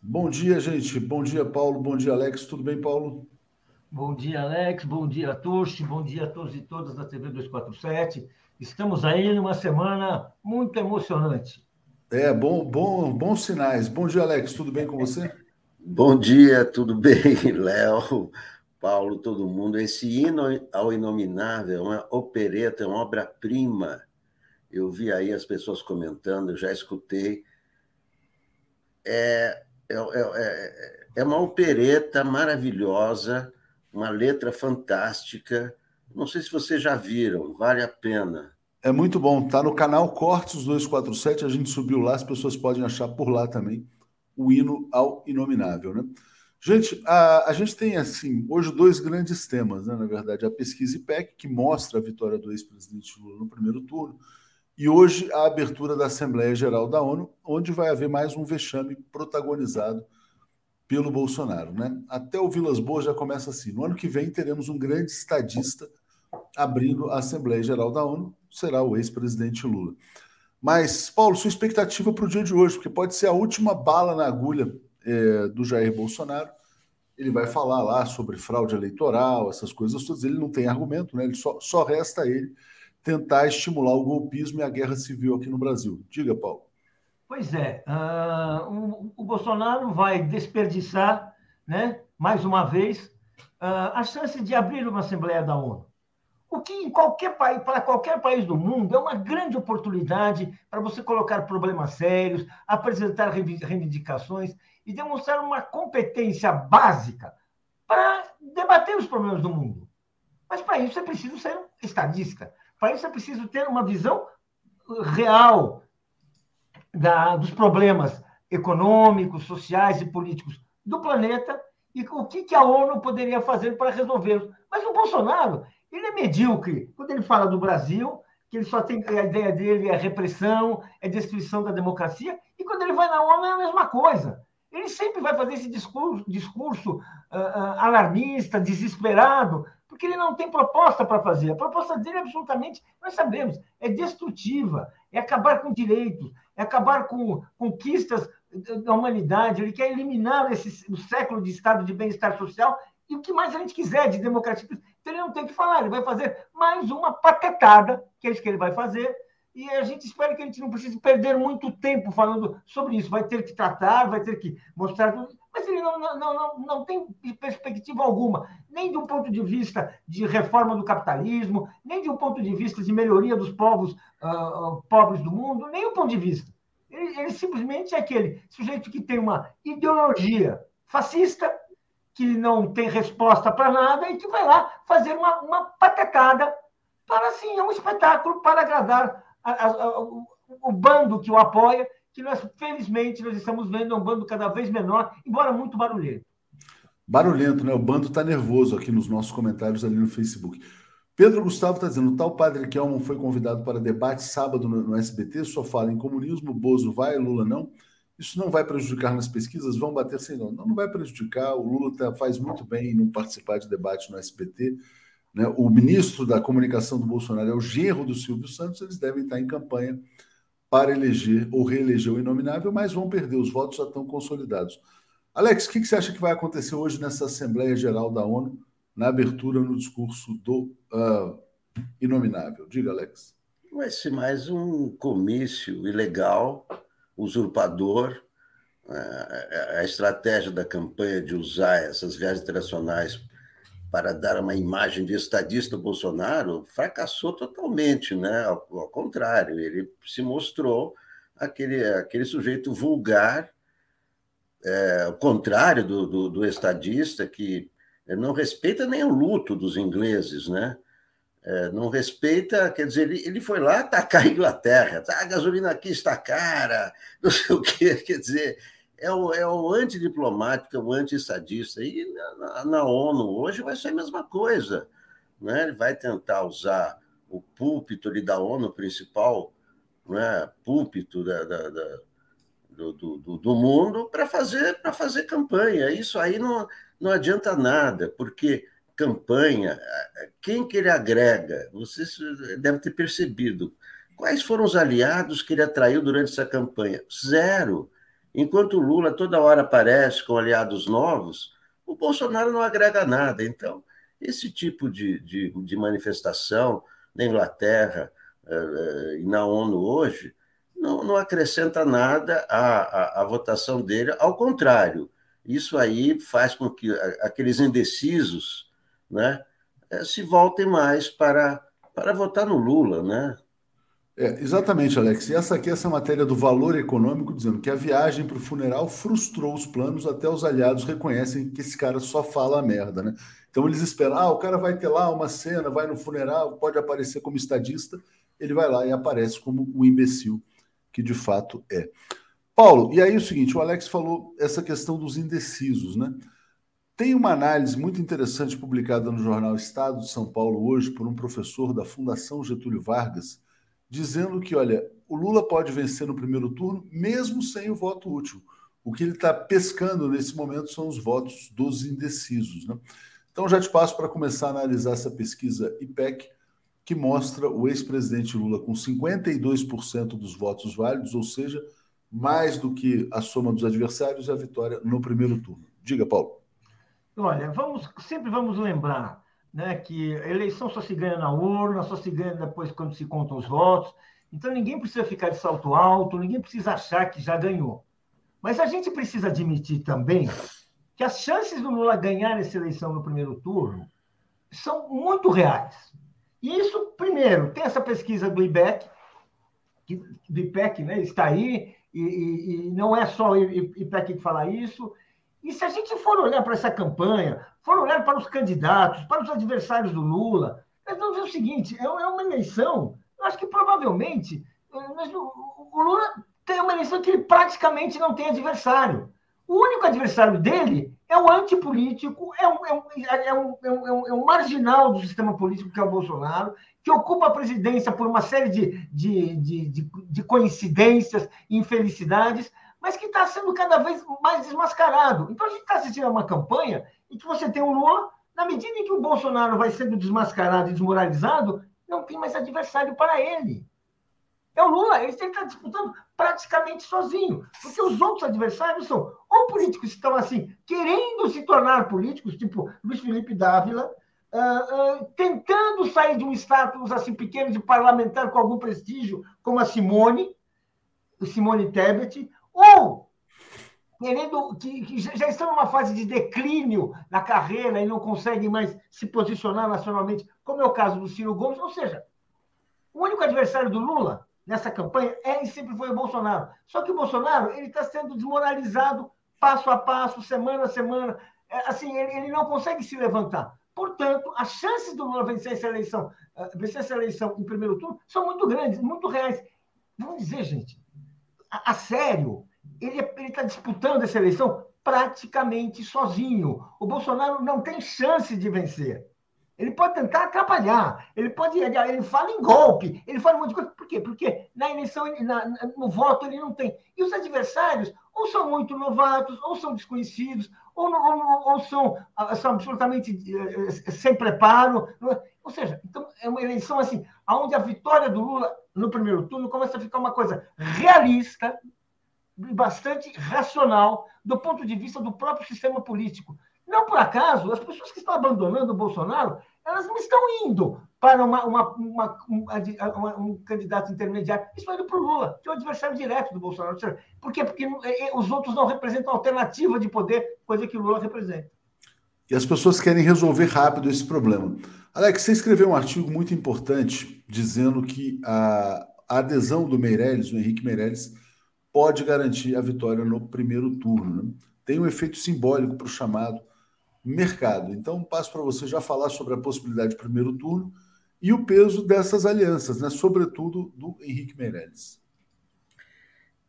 Bom dia, gente. Bom dia, Paulo. Bom dia, Alex. Tudo bem, Paulo? Bom dia, Alex. Bom dia, Tuxi. Bom dia a todos e todas da TV 247. Estamos aí numa semana muito emocionante. É, bom, bom, bons sinais. Bom dia, Alex. Tudo bem com você? Bom dia, tudo bem, Léo, Paulo, todo mundo. Esse hino ao inominável é uma opereta, é uma obra-prima. Eu vi aí as pessoas comentando, eu já escutei. É, é, é, é, é uma opereta maravilhosa, uma letra fantástica. Não sei se vocês já viram, vale a pena. É muito bom. Tá no canal Cortes 247, a gente subiu lá, as pessoas podem achar por lá também o hino ao inominável, né? Gente, a, a gente tem assim hoje dois grandes temas, né? Na verdade, a pesquisa IPEC que mostra a vitória do ex-presidente Lula no primeiro turno e hoje a abertura da Assembleia Geral da ONU, onde vai haver mais um vexame protagonizado pelo Bolsonaro. Né? Até o Vilas Boas já começa assim. No ano que vem teremos um grande estadista abrindo a Assembleia Geral da ONU, será o ex-presidente Lula. Mas, Paulo, sua expectativa para o dia de hoje, porque pode ser a última bala na agulha é, do Jair Bolsonaro. Ele vai falar lá sobre fraude eleitoral, essas coisas todas. Ele não tem argumento, né? Ele só, só resta ele tentar estimular o golpismo e a guerra civil aqui no Brasil. Diga, Paulo. Pois é, uh, o, o, Bolsonaro vai desperdiçar, né, mais uma vez, uh, a chance de abrir uma Assembleia da ONU. O que em qualquer país, para qualquer país do mundo, é uma grande oportunidade para você colocar problemas sérios, apresentar reivindicações e demonstrar uma competência básica para debater os problemas do mundo. Mas para isso é preciso ser estadista. Para isso é preciso ter uma visão real da, dos problemas econômicos, sociais e políticos do planeta e o que, que a ONU poderia fazer para resolvê-los. Mas o Bolsonaro, ele é medíocre. Quando ele fala do Brasil, que ele só tem a ideia dele é repressão, é destruição da democracia, e quando ele vai na ONU é a mesma coisa. Ele sempre vai fazer esse discurso, discurso uh, uh, alarmista, desesperado, porque ele não tem proposta para fazer. A proposta dele, absolutamente, nós sabemos, é destrutiva, é acabar com direitos, é acabar com conquistas da humanidade. Ele quer eliminar esse, o século de estado de bem-estar social e o que mais a gente quiser de democracia. Então, ele não tem que falar, ele vai fazer mais uma patetada, que é isso que ele vai fazer, e a gente espera que a gente não precise perder muito tempo falando sobre isso. Vai ter que tratar, vai ter que mostrar mas ele não, não, não, não tem perspectiva alguma, nem de um ponto de vista de reforma do capitalismo, nem de um ponto de vista de melhoria dos povos uh, pobres do mundo, nem um ponto de vista. Ele, ele simplesmente é aquele sujeito que tem uma ideologia fascista, que não tem resposta para nada e que vai lá fazer uma, uma patetada para, assim, é um espetáculo para agradar a, a, a, o, o bando que o apoia que nós, felizmente, nós estamos vendo um bando cada vez menor, embora muito barulhento. Barulhento, né? O bando está nervoso aqui nos nossos comentários ali no Facebook. Pedro Gustavo está dizendo: tal padre Kelman foi convidado para debate sábado no, no, SBT, só fala em comunismo, Bozo vai, Lula não. Isso não vai prejudicar nas pesquisas? Vão bater sem não. Não, vai prejudicar. O Lula tá, faz muito bem em não participar de debate no SBT. Né? O ministro da comunicação do Bolsonaro é o genro do Silvio Santos, eles devem estar em campanha para eleger ou reeleger o inominável, mas vão perder, os votos já estão consolidados. Alex, o que, você acha que vai acontecer hoje nessa Assembleia Geral da ONU, na abertura no discurso do uh, inominável? Diga, Alex. Vai ser mais um comício ilegal, usurpador. A estratégia da campanha de usar essas viagens internacionais para dar uma imagem de estadista Bolsonaro fracassou totalmente, né? Ao, contrário, ele se mostrou aquele, aquele sujeito vulgar, é, ao contrário do, do, do, estadista, que não respeita nem o luto dos ingleses, né? É, não respeita, quer dizer, ele, ele foi lá atacar a Inglaterra, ah, a gasolina aqui está cara, não sei o quê, quer dizer, é o, é o antidiplomático, é o anti-estadista. E na, na, ONU hoje vai ser a mesma coisa. Né? Ele vai tentar usar o púlpito ali da ONU principal, né? púlpito da, da, da do, do, do, mundo para fazer, fazer campanha. Isso aí não, não adianta nada, porque campanha, quem que ele agrega? Você deve ter percebido. Quais foram os aliados que ele atraiu durante essa campanha? Zero. Enquanto o Lula toda hora aparece com aliados novos, o Bolsonaro não agrega nada. Então, esse tipo de, de, de manifestação na Inglaterra uh, e na ONU hoje não, não acrescenta nada à, à, à, votação dele, ao contrário, isso aí faz com que aqueles indecisos né, eh, se voltem mais para, para votar no Lula, né? É, exatamente, Alex. E essa aqui é essa matéria do valor econômico, dizendo que a viagem para o funeral frustrou os planos, até os aliados reconhecem que esse cara só fala merda, né? Então eles esperam, ah, o cara vai ter lá uma cena, vai no funeral, pode aparecer como estadista, ele vai lá e aparece como o imbecil que de fato é. Paulo, e aí o seguinte, o Alex falou essa questão dos indecisos, né? Tem uma análise muito interessante publicada no jornal Estado de São Paulo hoje por um professor da Fundação Getúlio Vargas, dizendo que, olha, o Lula pode vencer no primeiro turno mesmo sem o voto útil. O que ele está pescando nesse momento são os votos dos indecisos. Né? Então, já te passo para começar a analisar essa pesquisa IPEC, que mostra o ex-presidente Lula com 52% dos votos válidos, ou seja, mais do que a soma dos adversários e a vitória no primeiro turno. Diga, Paulo. Olha, vamos, sempre vamos lembrar né, que a eleição só se ganha na urna, só se ganha depois quando se contam os votos. Então ninguém precisa ficar de salto alto, ninguém precisa achar que já ganhou. Mas a gente precisa admitir também que as chances do Lula ganhar essa eleição no primeiro turno são muito reais. E isso, primeiro, tem essa pesquisa do IBEC, que, do IPEC, né, está aí, e, e, e não é só o IPEC que fala isso, e se a gente for olhar para essa campanha, for olhar para os candidatos, para os adversários do Lula, nós vamos ver o seguinte: é, é uma eleição, eu acho que provavelmente eh, o Lula tem uma eleição que ele praticamente não tem adversário. O único adversário dele é o antipolítico, é um, é um, é um, é um, é um marginal do sistema político, que é o Bolsonaro, que ocupa a presidência por uma série de, de, de, de, de coincidências infelicidades, mas que está sendo cada vez mais desmascarado. Então, a gente está assistindo a uma campanha em que você tem o Lula, na medida em que o Bolsonaro vai sendo desmascarado e desmoralizado, não tem mais adversário para ele. É o Lula, ele está disputando praticamente sozinho, porque os outros adversários são ou políticos que estão assim, querendo se tornar políticos, tipo Luiz Felipe Dávila, uh, uh, tentando sair de um status assim pequeno de parlamentar com algum prestígio, como a Simone, Simone Tebet, ou querendo que, que, já estão numa fase de declínio na carreira e não conseguem mais se posicionar nacionalmente, como é o caso do Ciro Gomes. Ou seja, o único adversário do Lula nessa campanha é e sempre foi o Bolsonaro. Só que o Bolsonaro ele está sendo desmoralizado passo a passo, semana a semana. É, assim, ele, ele não consegue se levantar. Portanto, as chances do Lula vencer essa eleição, eh, vencer essa eleição em primeiro turno são muito grandes, muito reais. Vamos dizer, gente, a, a sério, ele está disputando essa eleição praticamente sozinho. O Bolsonaro não tem chance de vencer. Ele pode tentar atrapalhar, ele pode. Ele fala em golpe, ele fala um monte de coisa. Por quê? Porque na eleição, na, no voto, ele não tem. E os adversários, ou são muito novatos, ou são desconhecidos, ou, ou, ou são, ah, são absolutamente eh, sem preparo. Ou seja, então é uma eleição assim, onde a vitória do Lula no primeiro turno começa a ficar uma coisa realista, bastante racional, do ponto de vista do próprio sistema político. Não por acaso, as pessoas que estão abandonando o Bolsonaro, elas não estão indo para uma, uma, uma, um candidato intermediário. Estão indo para o Lula, que é o adversário direto do Bolsonaro. Por quê? Porque é, é, os outros não representam alternativa de poder, coisa que o Lula representa. E as pessoas querem resolver rápido esse problema. Alex, você escreveu um artigo muito importante dizendo que a adesão do Meirelles, do Henrique Meirelles, pode garantir a vitória no primeiro turno. Né? Tem um efeito simbólico para o chamado mercado. Então, passo para você já falar sobre a possibilidade de primeiro turno e o peso dessas alianças, né? sobretudo do Henrique Meirelles.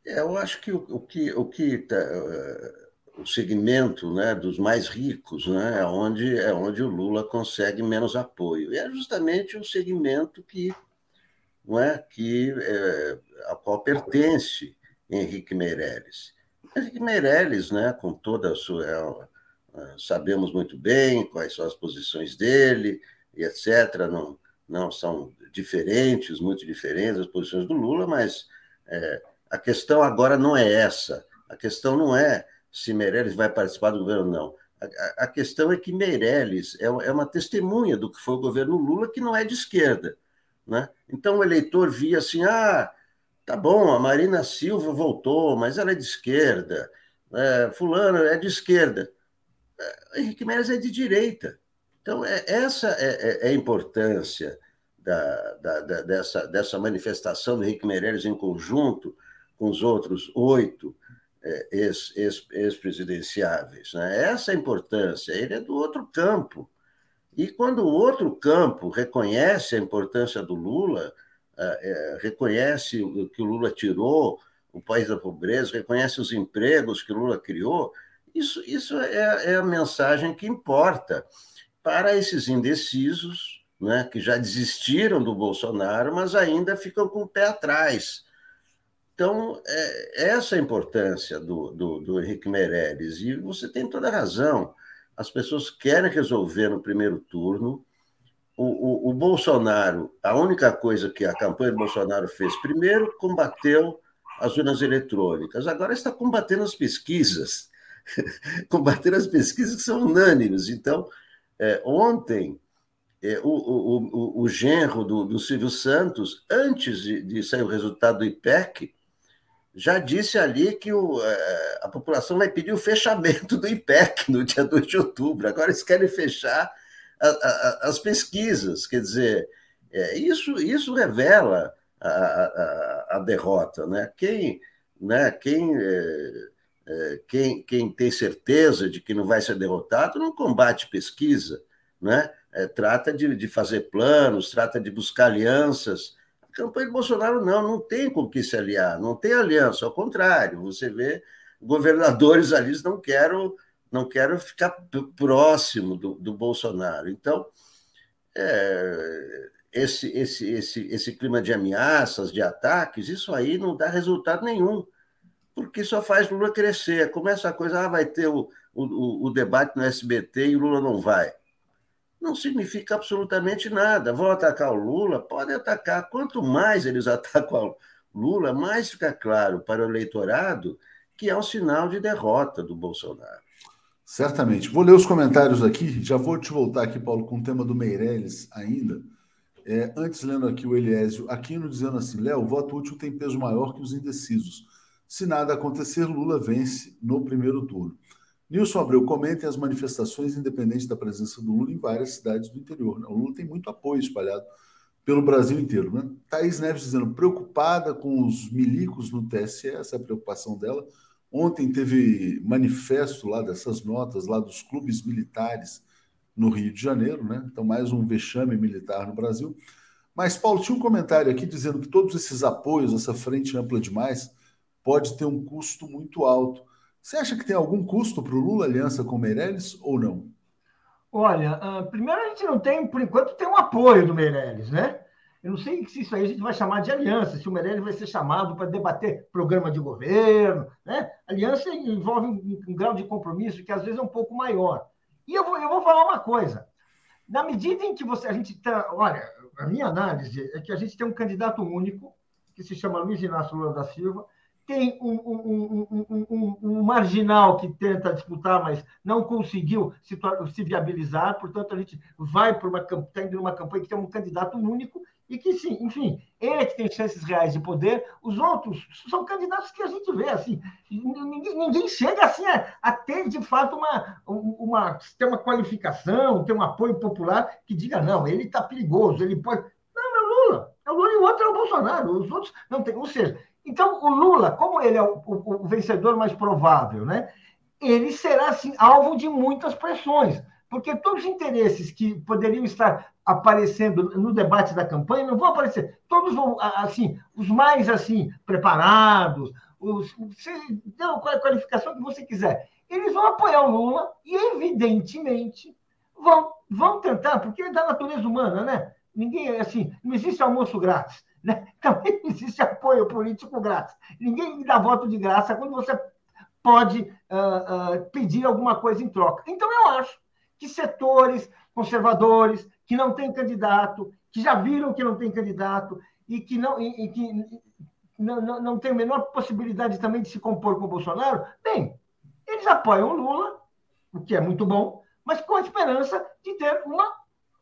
É, eu acho que o, o que o que tá, o segmento né, dos mais ricos né, é, onde, é onde o Lula consegue menos apoio. E é justamente o segmento que, não é, que, é, ao qual pertence Henrique Meirelles. Henrique Meirelles, né, com toda a sua. É, é, sabemos muito bem quais são as posições dele, e etc. Não, não são diferentes, muito diferentes as posições do Lula, mas é, a questão agora não é essa. A questão não é se Meirelles vai participar do governo ou não. A, a questão é que Meirelles é, é, uma testemunha do que foi o governo Lula, que não é de esquerda. Né? Então o eleitor via assim: ah, tá bom, a Marina Silva voltou, mas ela é de esquerda, é, Fulano é de esquerda. É, Henrique Meirelles é de direita. Então, é, essa é, é, é a importância da, da, da, dessa, dessa manifestação do Henrique Meirelles em conjunto com os outros oito é, ex-presidenciáveis. né? Essa é a importância. Ele é do outro campo. E quando o outro campo reconhece a importância do Lula, é, reconhece o que o Lula tirou o país da pobreza, reconhece os empregos que o Lula criou, isso, isso é, é a mensagem que importa para esses indecisos, né, que já desistiram do Bolsonaro, mas ainda ficam com o pé atrás então, é, essa é a importância do, do, do Henrique Meirelles. E você tem toda a razão. As pessoas querem resolver no primeiro turno. O, o, o, Bolsonaro, a única coisa que a campanha do Bolsonaro fez, primeiro, combateu as urnas eletrônicas, agora está combatendo as pesquisas, combatendo as pesquisas que são unânimes. Então, é, ontem, é, o, o, o, o genro do, do Silvio Santos, antes de, de sair o resultado do IPEC, já disse ali que o, é, a população vai pedir o fechamento do IPEC no dia 2 de outubro. Agora eles querem fechar a, a, as pesquisas. Quer dizer, é, isso, isso revela a, a, derrota. Né? Quem, né, quem, é, é, quem, quem tem certeza de que não vai ser derrotado não combate pesquisa. Né? É, trata de, de fazer planos, trata de buscar alianças campanha de Bolsonaro não, não tem com que se aliar, não tem aliança, ao contrário, você vê governadores ali não quero não quero ficar próximo do, do Bolsonaro. Então, é, esse, esse, esse, esse clima de ameaças, de ataques, isso aí não dá resultado nenhum, porque só faz Lula crescer. Começa a coisa, ah, vai ter o, o, o debate no SBT e o Lula não vai não significa absolutamente nada. Vão atacar o Lula? Podem atacar. Quanto mais eles atacam o Lula, mais fica claro para o eleitorado que é um sinal de derrota do Bolsonaro. Certamente. Vou ler os comentários aqui. Já vou te voltar aqui, Paulo, com o tema do Meirelles ainda. É, antes, lendo aqui o Eliésio Aquino dizendo assim: Léo, o voto útil tem peso maior que os indecisos. Se nada acontecer, Lula vence no primeiro turno. Nilson Abreu, comentem as manifestações independentes da presença do Lula em várias cidades do interior. Né? O Lula tem muito apoio espalhado pelo Brasil inteiro. Né? Thaís Neves dizendo, preocupada com os milicos no TSE, essa é a preocupação dela. Ontem teve manifesto lá dessas notas, lá dos clubes militares no Rio de Janeiro, né? Então, mais um vexame militar no Brasil. Mas, Paulo, tinha um comentário aqui dizendo que todos esses apoios, essa frente ampla demais, pode ter um custo muito alto. Você acha que tem algum custo para o Lula aliança com Meirelles ou não? Olha, uh, primeiro a gente não tem, por enquanto, tem um apoio do Meirelles, né? Eu não sei se isso aí a gente vai chamar de aliança, se o Meirelles vai ser chamado para debater programa de governo, né? Aliança envolve um, um, grau de compromisso que às vezes é um pouco maior. E eu vou, eu vou falar uma coisa. Na medida em que você, a gente está, olha, a minha análise é que a gente tem um candidato único, que se chama Luiz Inácio Lula da Silva, tem um, um, um, um, marginal que tenta disputar, mas não conseguiu se, se viabilizar, portanto, a gente vai para uma está indo numa campanha que tem um candidato único e que, sim, enfim, ele é que tem chances reais de poder, os outros são candidatos que a gente vê, assim, ninguém, ninguém chega assim a, a, ter, de fato, uma, uma, ter uma qualificação, ter um apoio popular que diga, não, ele está perigoso, ele pode... Não, é o Lula, é o Lula e o outro é o Bolsonaro, os outros não tem, ou seja, então, o Lula, como ele é o, o, o vencedor mais provável, né? ele será assim, alvo de muitas pressões, porque todos os interesses que poderiam estar aparecendo no debate da campanha não vão aparecer. Todos vão, assim, os mais assim preparados, os, você deu a qualificação que você quiser. Eles vão apoiar o Lula e, evidentemente, vão, vão tentar, porque é da natureza humana, né? Ninguém, assim, não existe almoço grátis, né? Também não existe apoio político grátis. Ninguém dá voto de graça quando você pode uh, uh, pedir alguma coisa em troca. Então, eu acho que setores conservadores, que não têm candidato, que já viram que não tem candidato e que não, e, e que não, não, não tem a menor possibilidade também de se compor com o Bolsonaro, bem, eles apoiam o Lula, o que é muito bom, mas com a esperança de ter uma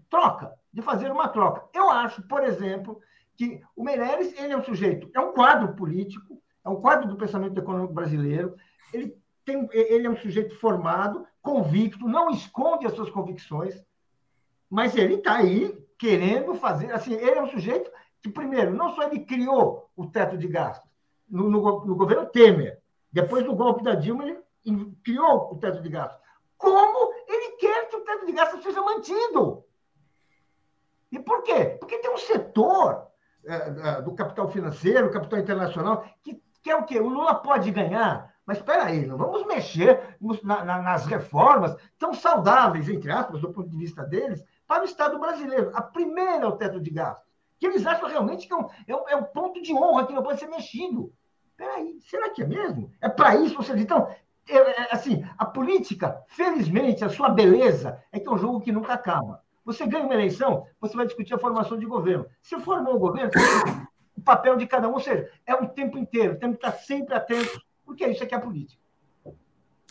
troca, de fazer uma troca. Eu acho, por exemplo, que o Meirelles ele é um sujeito, é um quadro político, é um quadro do pensamento econômico brasileiro, ele, tem, ele é um sujeito formado, convicto, não esconde as suas convicções, mas ele está aí querendo fazer. Assim, ele é um sujeito que, primeiro, não só ele criou o teto de gastos no, no, no governo Temer, depois do golpe da Dilma, ele criou o teto de gastos, como ele quer que o teto de gastos seja mantido. E por quê? Porque tem um setor do capital financeiro, capital internacional, que quer o quê? O Lula pode ganhar, mas espera aí, não vamos mexer na, na, nas reformas tão saudáveis, entre aspas, do ponto de vista deles, para o Estado brasileiro. A primeira é o teto de gastos, que eles acham realmente que é um, é um, é ponto de honra que não pode ser mexido. Peraí, será que é mesmo? É para isso vocês. Então, é, é, assim, a política, felizmente, a sua beleza é que é um jogo que nunca acaba. Você ganha uma eleição, você vai discutir a formação de governo. Se formou o governo, o papel de cada um, ou seja, é o tempo inteiro, temos que estar sempre atentos, porque é isso que é a política.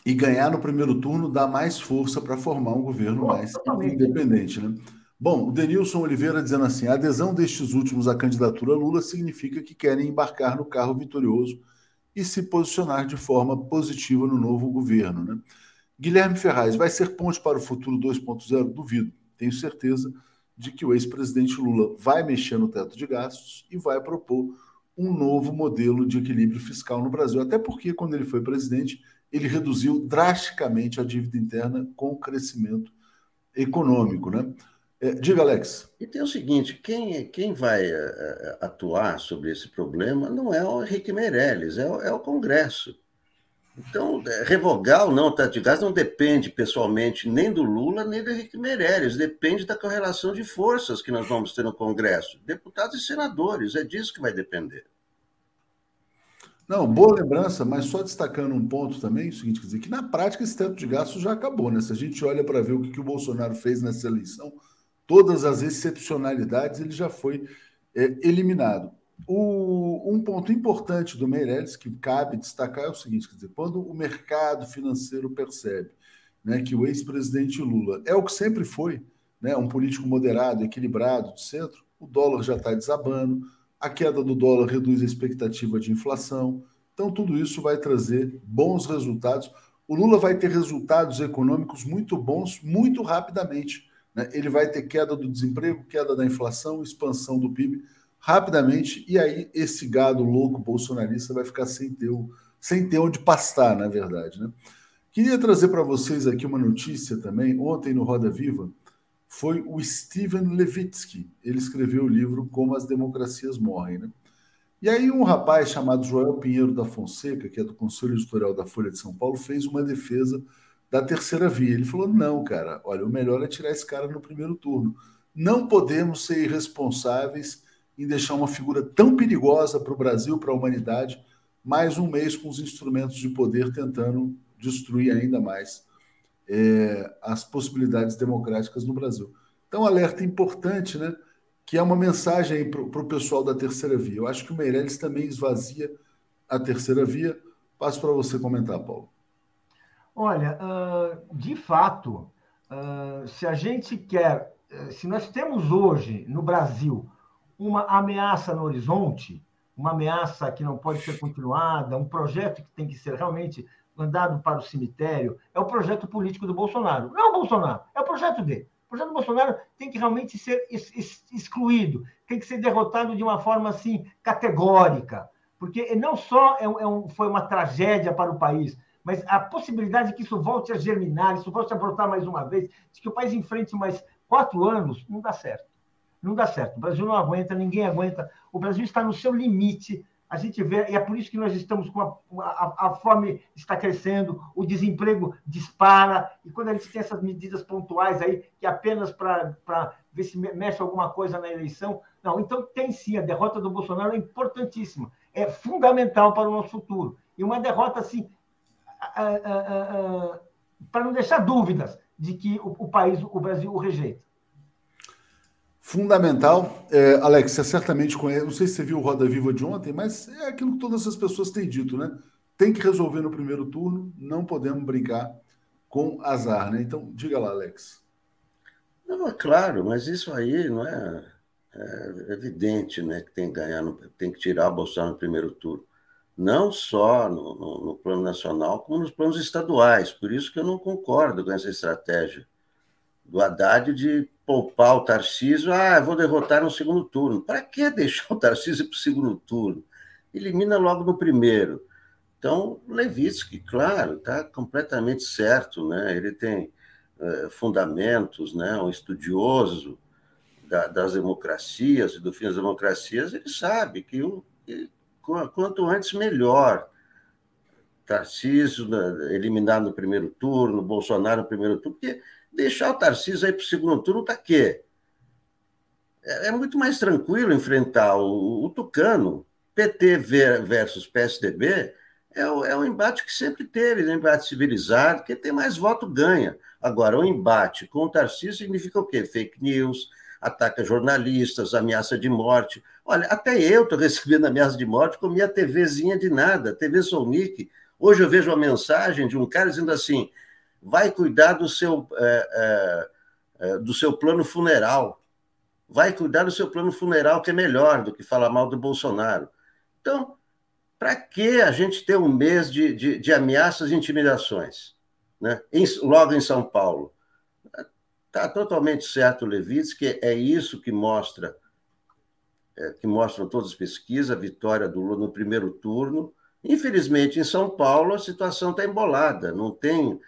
E ganhar no primeiro turno dá mais força para formar um governo Pô, mais totalmente. independente, né? Bom, o Denilson Oliveira dizendo assim: a adesão destes últimos à candidatura Lula significa que querem embarcar no carro vitorioso e se posicionar de forma positiva no novo governo. Né? Guilherme Ferraz, vai ser ponte para o futuro 2.0? Duvido. Tenho certeza de que o ex-presidente Lula vai mexer no teto de gastos e vai propor um novo modelo de equilíbrio fiscal no Brasil. Até porque, quando ele foi presidente, ele reduziu drasticamente a dívida interna com o crescimento econômico. Né? É, diga, Alex. E tem o seguinte: quem, quem vai uh, atuar sobre esse problema não é o Henrique Meirelles, é o, é o Congresso. Então, revogar ou não o teto de gás não depende pessoalmente nem do Lula, nem do Henrique Meirelles, depende da correlação de forças que nós vamos ter no Congresso, deputados e senadores, é disso que vai depender. Não, boa lembrança, mas só destacando um ponto também, o seguinte, quer dizer, que na prática esse teto de gastos já acabou, né? Se a gente olha para ver o que, que, o Bolsonaro fez nessa eleição, todas as excepcionalidades ele já foi é, eliminado. O, um ponto importante do Meirelles que cabe destacar é o seguinte, quer dizer, quando o mercado financeiro percebe né, que o ex-presidente Lula é o que sempre foi, né, um político moderado, equilibrado, de centro, o dólar já está desabando, a queda do dólar reduz a expectativa de inflação. Então, tudo isso vai trazer bons resultados. O Lula vai ter resultados econômicos muito bons muito rapidamente. Né? Ele vai ter queda do desemprego, queda da inflação, expansão do PIB rapidamente. E aí, esse gado louco bolsonarista vai ficar sem ter, sem ter onde pastar, na verdade. Né? Queria trazer para vocês aqui uma notícia também. Ontem, no Roda Viva, foi o Steven Levitsky. Ele escreveu o livro Como as Democracias Morrem. Né? E aí um rapaz chamado Joel Pinheiro da Fonseca, que é do Conselho Editorial da Folha de São Paulo, fez uma defesa da terceira via. Ele falou: não, cara, olha, o melhor é tirar esse cara no primeiro turno. Não podemos ser irresponsáveis em deixar uma figura tão perigosa para o Brasil, para a humanidade, mais um mês com os instrumentos de poder tentando destruir ainda mais é, as possibilidades democráticas no Brasil. Então, alerta importante, né? Que é uma mensagem para o pessoal da terceira via. Eu acho que o Meirelles também esvazia a terceira via. Passo para você comentar, Paulo. Olha, uh, de fato, uh, se a gente quer, se nós temos hoje no Brasil uma ameaça no horizonte, uma ameaça que não pode ser continuada, um projeto que tem que ser realmente mandado para o cemitério é o projeto político do Bolsonaro. Não é o Bolsonaro, é o projeto dele. O projeto do Bolsonaro tem que realmente ser excluído, tem que ser derrotado de uma forma assim categórica, porque não só é um, é foi uma tragédia para o país, mas a possibilidade de que isso volte a germinar, isso volte a brotar mais uma vez, de que o país enfrente mais quatro anos, não dá certo. Não dá certo. O Brasil não aguenta, ninguém aguenta. O Brasil está no seu limite a gente vê, e é por isso que nós estamos com a, a, a, fome está crescendo, o desemprego dispara, e quando a gente tem essas medidas pontuais aí, que é apenas para ver se mexe alguma coisa na eleição, não, então tem sim, a derrota do Bolsonaro é importantíssima, é fundamental para o nosso futuro. E uma derrota, assim, para não deixar dúvidas de que o, o país, o Brasil, o rejeita. Fundamental. É, Alex, você certamente conhece, não sei se você viu o Roda Viva de ontem, mas é aquilo que todas as pessoas têm dito, né? Tem que resolver no primeiro turno, não podemos brincar com azar, né? Então, diga lá, Alex. Não, é claro, mas isso aí não é, é evidente, né? Que tem que ganhar, tem que tirar o Bolsonaro no primeiro turno. Não só no, no, no plano nacional, como nos planos estaduais. Por isso que eu não concordo com essa estratégia do Haddad de poupar o Tarcísio, ah, vou derrotar no segundo turno. Para que deixar o Tarcísio para o segundo turno? Elimina logo no primeiro. Então, Levitsky, claro, está completamente certo, né? ele tem é, fundamentos, né? um estudioso da, das democracias e do fim das democracias, ele sabe que, o, que quanto antes melhor. Tarcísio né, eliminado no primeiro turno, Bolsonaro no primeiro turno, porque deixar o Tarcísio aí para o segundo turno para quê? É, é, muito mais tranquilo enfrentar o, o Tucano, PT versus PSDB, é o, é embate que sempre teve, né? embate civilizado, quem tem mais voto ganha. Agora, o embate com o Tarcísio significa o quê? Fake news, ataca jornalistas, ameaça de morte. Olha, até eu estou recebendo ameaça de morte com minha TVzinha de nada, TV Sonic. Hoje eu vejo uma mensagem de um cara dizendo assim: vai cuidar do seu, é, é, é, do seu plano funeral. Vai cuidar do seu plano funeral, que é melhor do que falar mal do Bolsonaro. Então, para que a gente ter um mês de, de, de ameaças e intimidações? Né? Em, logo em São Paulo. Está totalmente certo, Levitz, que é isso que mostra, é, que mostram todas as pesquisas, a vitória do Lula no primeiro turno. Infelizmente, em São Paulo, a situação está embolada, não tem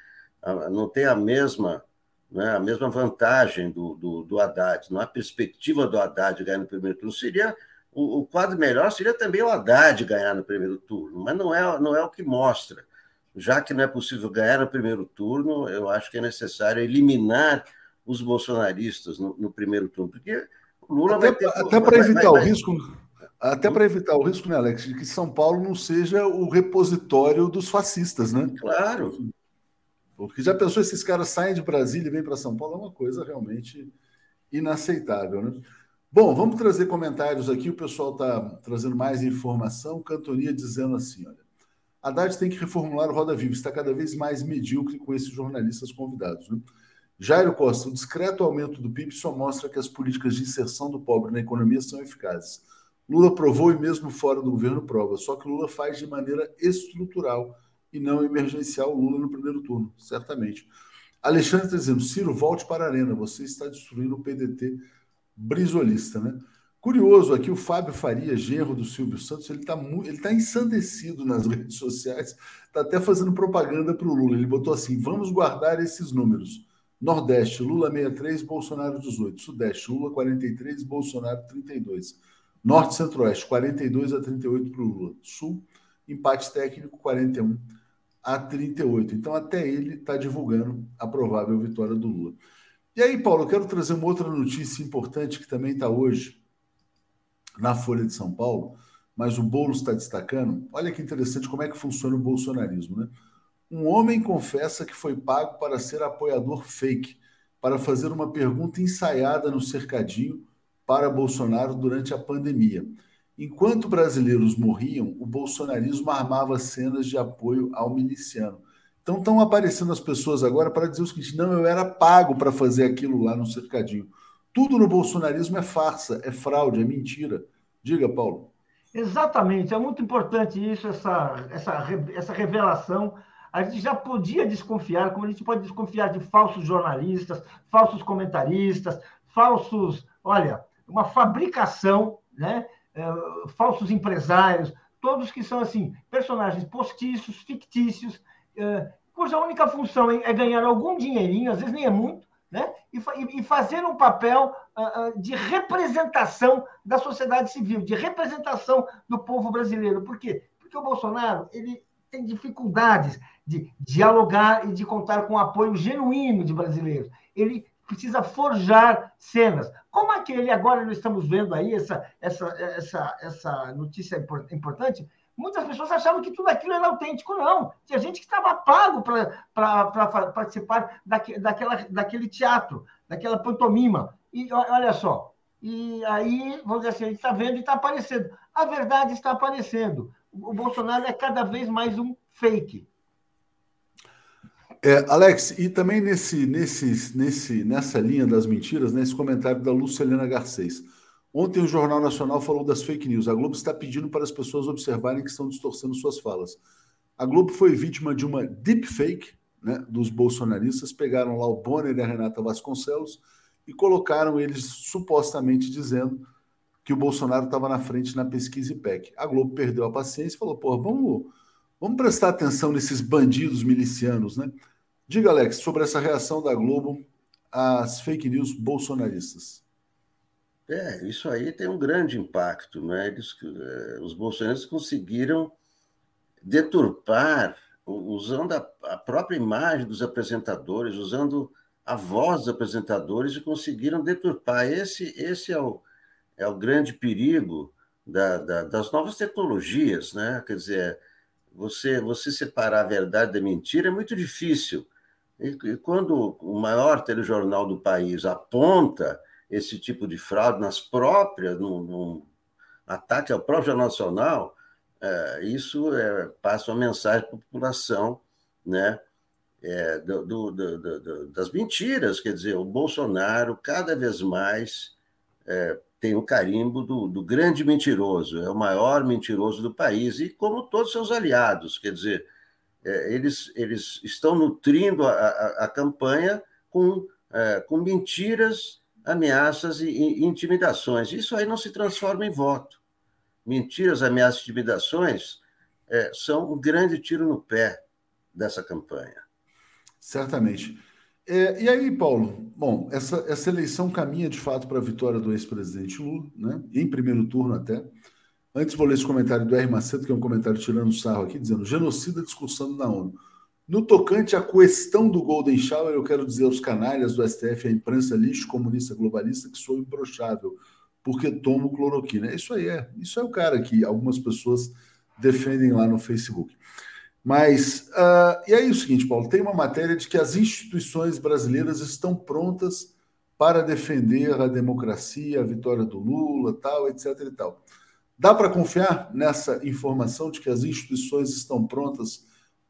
não tem a mesma, né, a mesma vantagem do, do, do Haddad. Não há perspectiva do Haddad ganhar no primeiro turno. Seria o, o, quadro melhor seria também o Haddad ganhar no primeiro turno, mas não é, não é o que mostra. Já que não é possível ganhar no primeiro turno, eu acho que é necessário eliminar os bolsonaristas no, no primeiro turno, porque o Lula até, vai ter. Até para evitar vai, o risco. Até para evitar o risco, né, Alex, de que São Paulo não seja o repositório dos fascistas, né? Claro. Porque já pensou esses caras saem de Brasília e vêm para São Paulo? É uma coisa realmente inaceitável, né? Bom, vamos trazer comentários aqui. O pessoal está trazendo mais informação. Cantonia dizendo assim: olha, Haddad tem que reformular o Roda Viva, está cada vez mais medíocre com esses jornalistas convidados. Né? Jairo Costa, o discreto aumento do PIB só mostra que as políticas de inserção do pobre na economia são eficazes. Lula provou e mesmo fora do governo prova, só que Lula faz de maneira estrutural e não emergencial Lula no primeiro turno, certamente. Alexandre está dizendo, Ciro, volte para a arena, você está destruindo o PDT brisolista, né? Curioso aqui, o Fábio Faria, genro do Silvio Santos, ele está ele tá ensandecido nas redes sociais, está até fazendo propaganda para o Lula. Ele botou assim: vamos guardar esses números. Nordeste, Lula 63, Bolsonaro 18. Sudeste, Lula 43, Bolsonaro 32. Norte Centro-Oeste, 42 a 38 para o Lula. Sul, empate técnico 41 a 38. Então, até ele está divulgando a provável vitória do Lula. E aí, Paulo, eu quero trazer uma outra notícia importante que também está hoje na Folha de São Paulo, mas o Boulos está destacando. Olha que interessante como é que funciona o bolsonarismo, né? Um homem confessa que foi pago para ser apoiador fake, para fazer uma pergunta ensaiada no cercadinho para Bolsonaro durante a pandemia. Enquanto brasileiros morriam, o bolsonarismo armava cenas de apoio ao miliciano. Então estão aparecendo as pessoas agora para dizer o seguinte: não, eu era pago para fazer aquilo lá no cercadinho. Tudo no bolsonarismo é farsa, é fraude, é mentira. Diga, Paulo. Exatamente, é muito importante isso, essa, essa, essa revelação. A gente já podia desconfiar, como a gente pode desconfiar de falsos jornalistas, falsos comentaristas, falsos, olha, uma fabricação, né? É, falsos empresários, todos que são assim personagens postiços, fictícios, é, cuja única função é ganhar algum dinheirinho, às vezes nem é muito, né? E, e fazer um papel de representação da sociedade civil, de representação do povo brasileiro. Por quê? Porque o Bolsonaro ele tem dificuldades de dialogar e de contar com o apoio genuíno de brasileiros. Ele precisa forjar cenas. Como aquele, agora nós estamos vendo aí essa, essa, essa, essa notícia importante, muitas pessoas achavam que tudo aquilo era autêntico. Não, tinha gente que estava pago para participar daque, daquela, daquele teatro, daquela pantomima. E olha só, e aí, vamos dizer assim, a gente está vendo e está aparecendo. A verdade está aparecendo. O Bolsonaro é cada vez mais um fake. É, Alex, e também nesse, nesse, nesse, nessa linha das mentiras, nesse comentário da Lucilena Garcês. Ontem o Jornal Nacional falou das fake news. A Globo está pedindo para as pessoas observarem que estão distorcendo suas falas. A Globo foi vítima de uma deepfake né, dos bolsonaristas. Pegaram lá o Bonner e a Renata Vasconcelos e colocaram eles supostamente dizendo que o Bolsonaro estava na frente na pesquisa IPEC. A Globo perdeu a paciência e falou: pô, vamos Vamos prestar atenção nesses bandidos milicianos, né? Diga, Alex, sobre essa reação da Globo às fake news bolsonaristas. É, isso aí tem um grande impacto, né? Eles, eh, os bolsonaristas conseguiram deturpar, usando a, a própria imagem dos apresentadores, usando a voz dos apresentadores e conseguiram deturpar. Esse, esse é, o, é o grande perigo da, da, das novas tecnologias, né? Quer dizer, você, você separar a verdade da mentira é muito difícil. E, quando o maior telejornal do país aponta esse tipo de fraude nas próprias, num, num ataque ao próprio Jornal Nacional, é, isso é, passa uma mensagem para a população né, é, do, do, do, das mentiras. Quer dizer, o Bolsonaro cada vez mais é, tem o carimbo do, grande mentiroso, é o maior mentiroso do país, e como todos seus aliados, quer dizer, eles, eles estão nutrindo a, a, a campanha com, é, com mentiras, ameaças e, e, intimidações. Isso aí não se transforma em voto. Mentiras, ameaças e intimidações é, são um grande tiro no pé dessa campanha. Certamente. É, e aí, Paulo? Bom, essa, essa eleição caminha de fato para a vitória do ex-presidente Lula, né? em primeiro turno até. Antes vou ler esse comentário do R. Macedo, que é um comentário tirando sarro aqui, dizendo: genocida discussando na ONU. No tocante à questão do Golden Shower, eu quero dizer aos canalhas do STF, a imprensa lixo comunista globalista, que sou imbrochável, porque tomo cloroquina. Isso aí é, isso é o cara que algumas pessoas defendem lá no Facebook. Mas, uh, e aí é o seguinte, Paulo, tem uma matéria de que as instituições brasileiras estão prontas para defender a democracia, a vitória do Lula, tal, etc e tal. Dá para confiar nessa informação de que as instituições estão prontas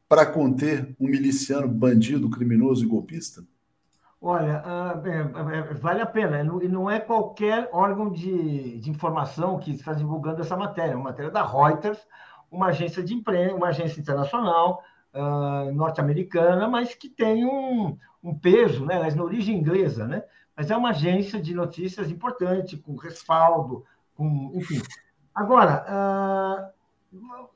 para conter um miliciano bandido, criminoso e golpista? Olha, uh, vale a pena. E não é qualquer órgão de, de informação que está divulgando essa matéria. É uma matéria da Reuters, uma agência de imprensa, uma agência internacional uh, norte-americana, mas que tem um, um peso, né? Mas na origem inglesa, né? Mas é uma agência de notícias importante, com respaldo, com, enfim. Agora, uh,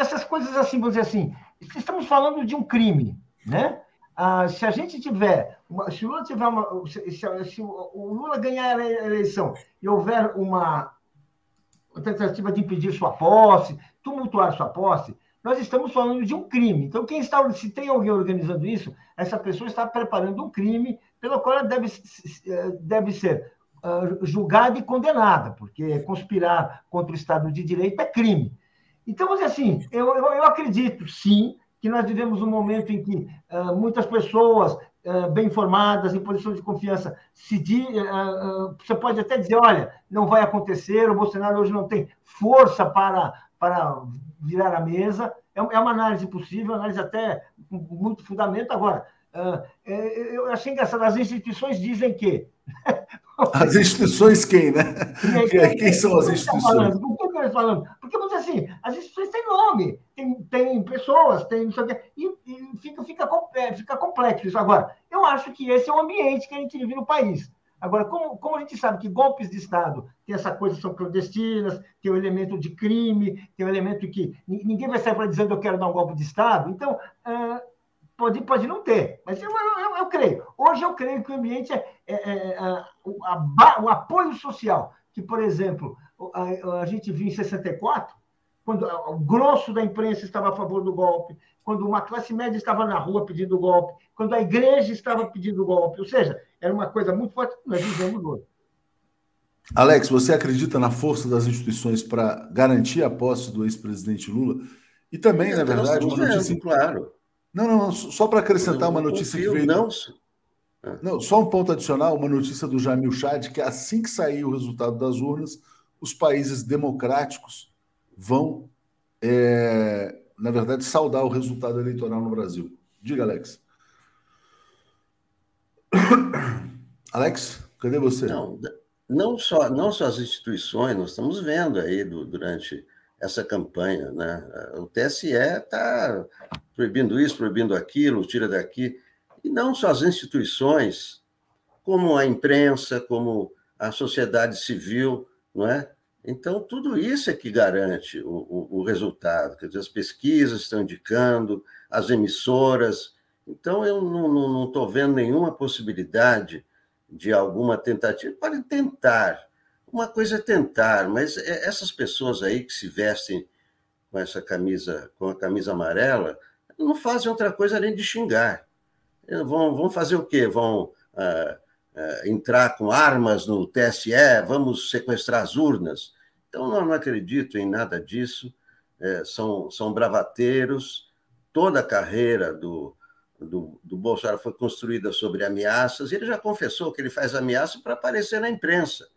essas coisas assim, vamos dizer assim, estamos falando de um crime, né? Ah, se a gente tiver, uma, se o Lula tiver uma, se, se, se, o Lula ganhar a eleição e houver uma tentativa de impedir sua posse, tumultuar sua posse, nós estamos falando de um crime. Então, quem está, se tem alguém organizando isso, essa pessoa está preparando um crime pelo qual ela deve, deve ser uh, julgada e condenada, porque conspirar contra o Estado de Direito é crime. Então, assim, eu, eu, eu acredito, sim, que nós vivemos um momento em que uh, muitas pessoas uh, bem informadas, em posição de confiança, se di, uh, você pode até dizer, olha, não vai acontecer, o Bolsonaro hoje não tem força para para virar a mesa. É, é uma análise possível, análise até com muito fundamento. Agora, é, eu achei engraçado, as instituições dizem que. As instituições quem, né? Quem, quem são as instituições? Por que estamos falando? Porque, vamos dizer assim, as instituições têm nome, tem, tem pessoas, tem não sei o quê, e, e fica, fica, é, fica complexo isso. Agora, eu acho que esse é o ambiente que a gente vive no país. Agora, como, como a gente sabe que golpes de Estado tem essa coisa, são clandestinas, tem o elemento de crime, tem o elemento que ninguém vai sair para dizendo eu quero dar um golpe de Estado, então, uh, Pode, pode não ter, mas eu, eu, eu creio. Hoje eu creio que o ambiente é, é, é a, a, o apoio social, que, por exemplo, a, a gente viu em 64, quando o grosso da imprensa estava a favor do golpe, quando uma classe média estava na rua pedindo golpe, quando a igreja estava pedindo golpe, ou seja, era uma coisa muito forte que nós vivemos hoje. Alex, você acredita na força das instituições para garantir a posse do ex-presidente Lula? E também, na verdade, uma notícia. Claro. Não, não, só para acrescentar uma notícia confio, que veio. Não. não, só um ponto adicional, uma notícia do Jamil Chad, que assim que sair o resultado das urnas, os países democráticos vão, é, na verdade, saudar o resultado eleitoral no Brasil. Diga, Alex. Alex, cadê você? Não, não só, não só as instituições, nós estamos vendo aí do, durante essa campanha, né? O TSE está proibindo isso, proibindo aquilo, tira daqui, e não só as instituições, como a imprensa, como a sociedade civil, não é? Então, tudo isso é que garante o, o, o resultado. Quer dizer, as pesquisas estão indicando, as emissoras. Então, eu não estou vendo nenhuma possibilidade de alguma tentativa. Podem tentar. Uma coisa é tentar, mas é, essas pessoas aí que se vestem com essa camisa, com a camisa amarela, não fazem outra coisa além de xingar. Vão, vão fazer o quê? Vão ah, uh, entrar com armas no TSE, vamos sequestrar as urnas. Então, não, não acredito em nada disso. É, são, são bravateiros. Toda a carreira do, do, do, Bolsonaro foi construída sobre ameaças. Ele já confessou que ele faz ameaça para aparecer na imprensa.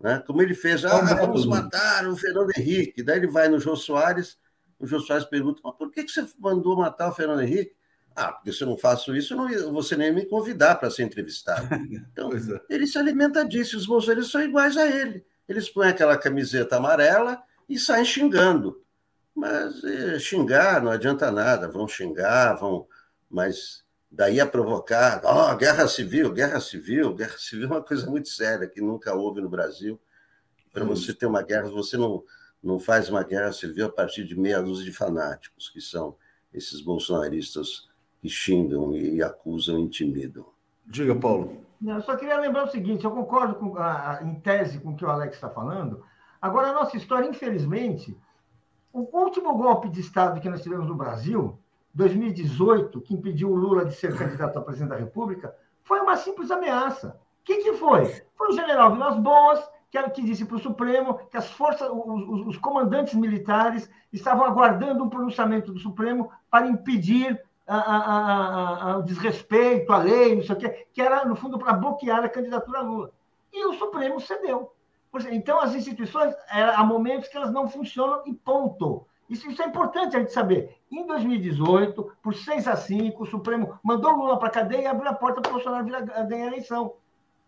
Né? Como ele fez, ah, vamos matar o Fernando Henrique. Daí ele vai no Jô Soares, o Jô Soares pergunta, por que, que você mandou matar o Fernando Henrique? Ah, porque se eu não faço isso, não, você nem me convidar para ser entrevistado. Então, é. ele se alimenta disso. Os bolsonaristas são iguais a ele. Eles põem aquela camiseta amarela e saem xingando. Mas é, xingar não adianta nada. Vão xingar, vão. Mas daí a provocar. Ó, oh, guerra civil, guerra civil. Guerra civil é uma coisa muito séria que nunca houve no Brasil. Para você ter uma guerra, você não, não faz uma guerra civil a partir de meia dúzia de fanáticos, que são esses bolsonaristas que xingam e acusam e intimidam. Diga, Paulo. Eu só queria lembrar o seguinte: eu concordo com, a, em tese com o que o Alex está falando. Agora, a nossa história, infelizmente, o último golpe de Estado que nós tivemos no Brasil, 2018, que impediu o Lula de ser candidato a presidente da República, foi uma simples ameaça. O que, que foi? Foi o general Vilas Boas, que, era, que disse para o Supremo que as forças, os, os comandantes militares estavam aguardando um pronunciamento do Supremo para impedir a, a, a, o desrespeito à lei, não sei o quê, que era, no fundo, para bloquear a candidatura a Lula. E o Supremo cedeu. Então, as instituições, há momentos que elas não funcionam e ponto. Isso, isso é importante a gente saber. Em 2018, por 6 a 5, o Supremo mandou Lula para a cadeia e abriu a porta para o Bolsonaro ganhar a eleição.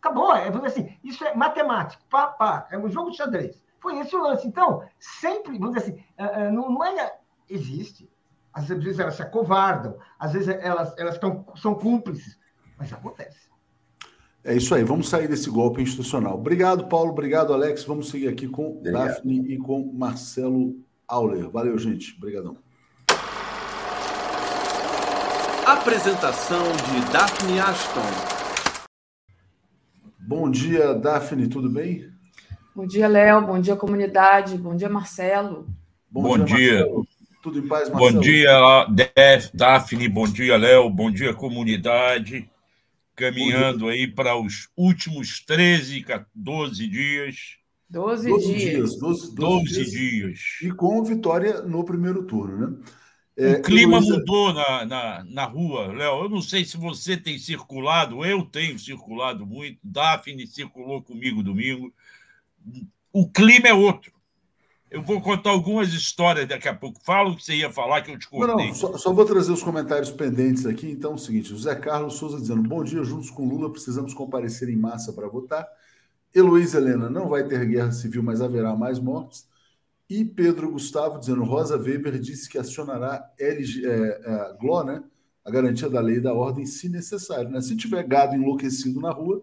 Acabou. É, assim, isso é matemático. Pá, pá, é um jogo de xadrez. Foi esse o lance. Então, sempre, vamos dizer assim, é, é, não é. Existe às vezes elas se acovardam, às vezes elas, elas tão, são cúmplices, mas acontece. É isso aí, vamos sair desse golpe institucional. Obrigado, Paulo, obrigado, Alex. Vamos seguir aqui com obrigado. Daphne e com Marcelo Auler. Valeu, gente. Obrigadão. Apresentação de Daphne Ashton. Bom dia, Daphne, tudo bem? Bom dia, Léo. Bom dia, comunidade. Bom dia, Marcelo. Bom, Bom dia. dia. Tudo em paz, Marcelo? Bom dia, Daphne, bom dia, Léo, bom dia, comunidade. Caminhando aí para os últimos 13, 12 dias. 12, 12 dias. dias 12, 12, 12 dias. dias. E com vitória no primeiro turno, né? É, o clima Luísa... mudou na, na, na rua, Léo. Eu não sei se você tem circulado, eu tenho circulado muito. Daphne circulou comigo domingo. O clima é outro. Eu vou contar algumas histórias daqui a pouco. Fala o que você ia falar, que eu te cortei. Não, não só, só, vou trazer os comentários pendentes aqui. Então, é o seguinte: o Zé Carlos Souza dizendo: Bom dia, juntos com Lula, precisamos comparecer em massa para votar. Heloísa Helena: Não vai ter guerra civil, mas haverá mais mortes. E Pedro Gustavo dizendo: Rosa Weber disse que acionará LG, é, é, a GLO, né? A garantia da lei e da ordem, se necessário. Né? Se tiver gado enlouquecido na rua,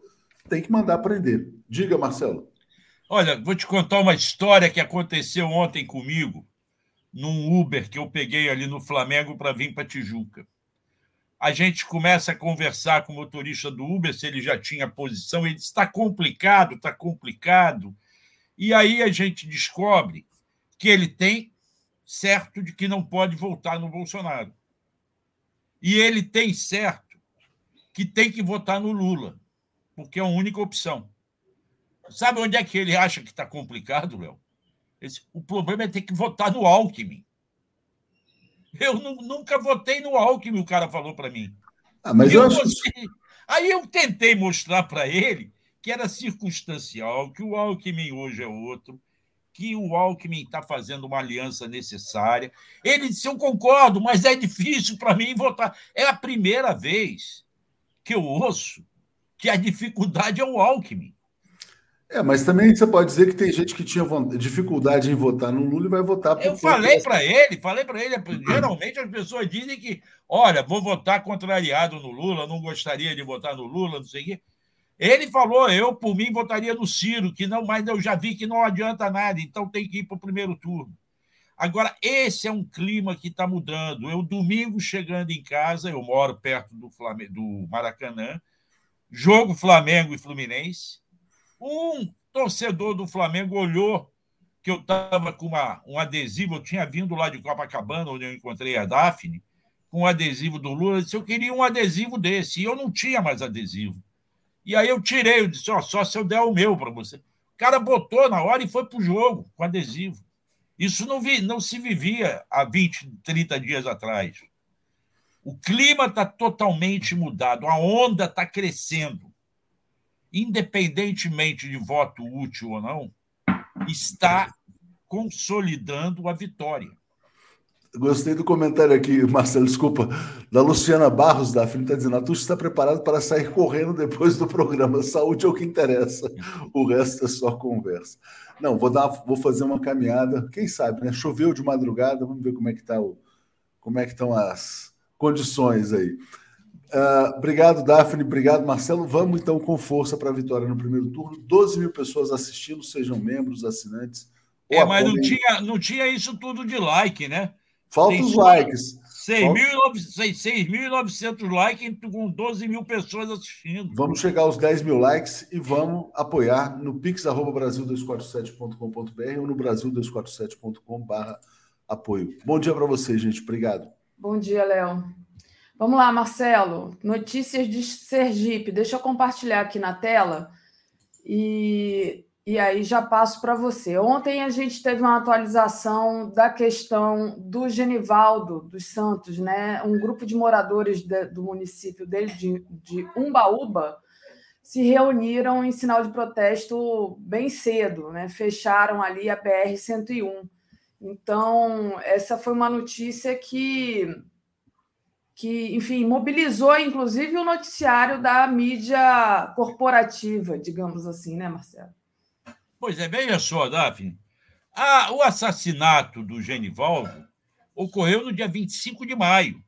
tem que mandar prender. Diga, Marcelo. Olha, vou te contar uma história que aconteceu ontem comigo, num Uber que eu peguei ali no Flamengo para vir para Tijuca. A gente começa a conversar com o motorista do Uber, se ele já tinha posição, ele está complicado, está complicado. E aí a gente descobre que ele tem certo de que não pode voltar no Bolsonaro. E ele tem certo que tem que votar no Lula, porque é a única opção. Sabe onde é que ele acha que está complicado, Léo? O problema é ter que votar no Alckmin. Eu nunca votei no Alckmin, o cara falou para mim. Ah, mas eu, eu acho... Aí eu tentei mostrar para ele que era circunstancial, que o Alckmin hoje é outro, que o Alckmin está fazendo uma aliança necessária. Ele disse: Eu concordo, mas é difícil para mim votar. É a primeira vez que eu ouço que a dificuldade é o Alckmin. É, mas também você pode dizer que tem gente que tinha dificuldade em votar no Lula e vai votar por Eu falei para ele, falei para ele, geralmente as pessoas dizem que, olha, vou votar contrariado no Lula, não gostaria de votar no Lula, não sei o quê. Ele falou, eu, por mim, votaria no Ciro, que não, mas eu já vi que não adianta nada, então tem que ir para o primeiro turno. Agora, esse é um clima que está mudando. Eu, domingo, chegando em casa, eu moro perto do, Flamengo, do Maracanã, jogo Flamengo e Fluminense um torcedor do Flamengo olhou que eu estava com uma, um adesivo, eu tinha vindo lá de Copacabana, onde eu encontrei a Daphne, com um adesivo do Lula, disse, eu queria um adesivo desse, e eu não tinha mais adesivo. E aí eu tirei, eu disse, ó, só se eu der o meu para você. O cara botou na hora e foi para o jogo com adesivo. Isso não, vi, não se vivia há 20, 30 dias atrás. O clima está totalmente mudado, a onda está crescendo independentemente de voto útil ou não, está consolidando a vitória. Gostei do comentário aqui, Marcelo, desculpa, da Luciana Barros, da Filha, está dizendo: a Tuxa está preparado para sair correndo depois do programa. Saúde é o que interessa, o resto é só conversa. Não, vou, dar, vou fazer uma caminhada, quem sabe, né? Choveu de madrugada, vamos ver como é que tá o, como é que estão as condições aí. Uh, obrigado, Daphne. Obrigado, Marcelo. Vamos então com força para a vitória no primeiro turno. 12 mil pessoas assistindo, sejam membros, assinantes. É, mas não tinha, não tinha isso tudo de like, né? Falta os likes. 6.900 likes com 12 mil pessoas assistindo. Vamos chegar aos 10 mil likes e vamos apoiar no pix.brasil247.com.br ou no brasil247.com.br apoio. Bom dia para vocês, gente. Obrigado. Bom dia, Léo. Vamos lá, Marcelo. Notícias de Sergipe. Deixa eu compartilhar aqui na tela e, e aí já passo para você. Ontem a gente teve uma atualização da questão do Genivaldo dos Santos, né? Um grupo de moradores de, do município dele, de, de Umbaúba, se reuniram em sinal de protesto bem cedo, né? Fecharam ali a BR-101. Então, essa foi uma notícia que que, enfim, mobilizou inclusive o noticiário da mídia corporativa, digamos assim, né, Marcelo? Pois é, veja só, Daphne. Ah, o assassinato do Genivaldo ocorreu no dia 25 de maio.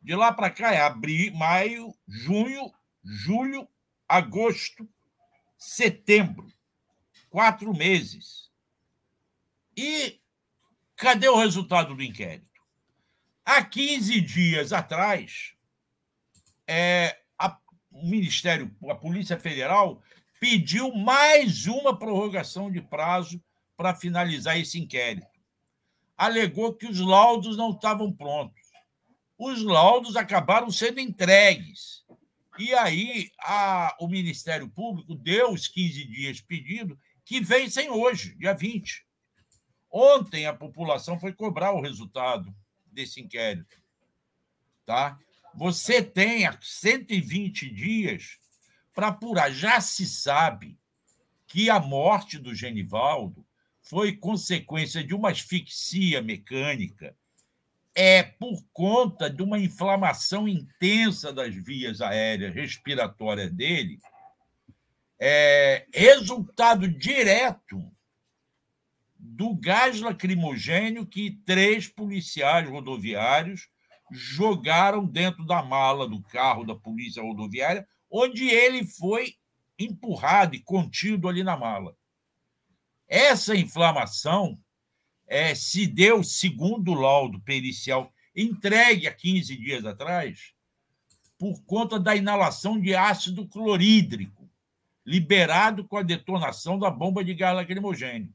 De lá para cá é abril, maio, junho, julho, agosto, setembro. Quatro meses. E cadê o resultado do inquérito? Há 15 dias atrás, é, a, o Ministério, a Polícia Federal, pediu mais uma prorrogação de prazo para finalizar esse inquérito. Alegou que os laudos não estavam prontos. Os laudos acabaram sendo entregues. E aí a, o Ministério Público deu os 15 dias pedido, que vencem hoje, dia 20. Ontem a população foi cobrar o resultado desse inquérito. Tá? Você tem 120 dias para apurar. Já se sabe que a morte do Genivaldo foi consequência de uma asfixia mecânica é por conta de uma inflamação intensa das vias aéreas respiratórias dele, é resultado direto do gás lacrimogênio que três policiais rodoviários jogaram dentro da mala do carro da polícia rodoviária, onde ele foi empurrado e contido ali na mala. Essa inflamação é, se deu, segundo o laudo pericial entregue há 15 dias atrás, por conta da inalação de ácido clorídrico, liberado com a detonação da bomba de gás lacrimogêneo.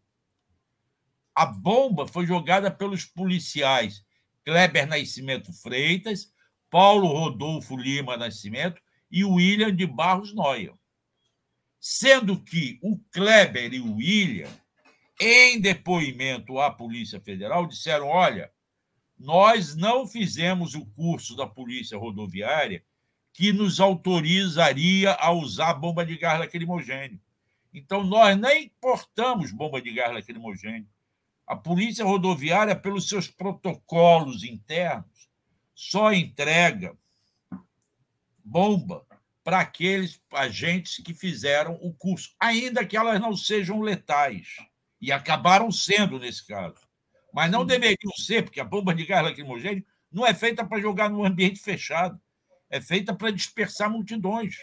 A bomba foi jogada pelos policiais Kleber Nascimento Freitas, Paulo Rodolfo Lima Nascimento e William de Barros Noia. Sendo que o Kleber e o William, em depoimento à Polícia Federal, disseram: olha, nós não fizemos o curso da Polícia Rodoviária que nos autorizaria a usar bomba de gás lacrimogêneo. Então, nós nem importamos bomba de gás lacrimogêneo. A Polícia Rodoviária, pelos seus protocolos internos, só entrega bomba para aqueles agentes que fizeram o curso, ainda que elas não sejam letais. E acabaram sendo nesse caso. Mas não deveriam ser, porque a bomba de gás lacrimogêneo não é feita para jogar num ambiente fechado é feita para dispersar multidões,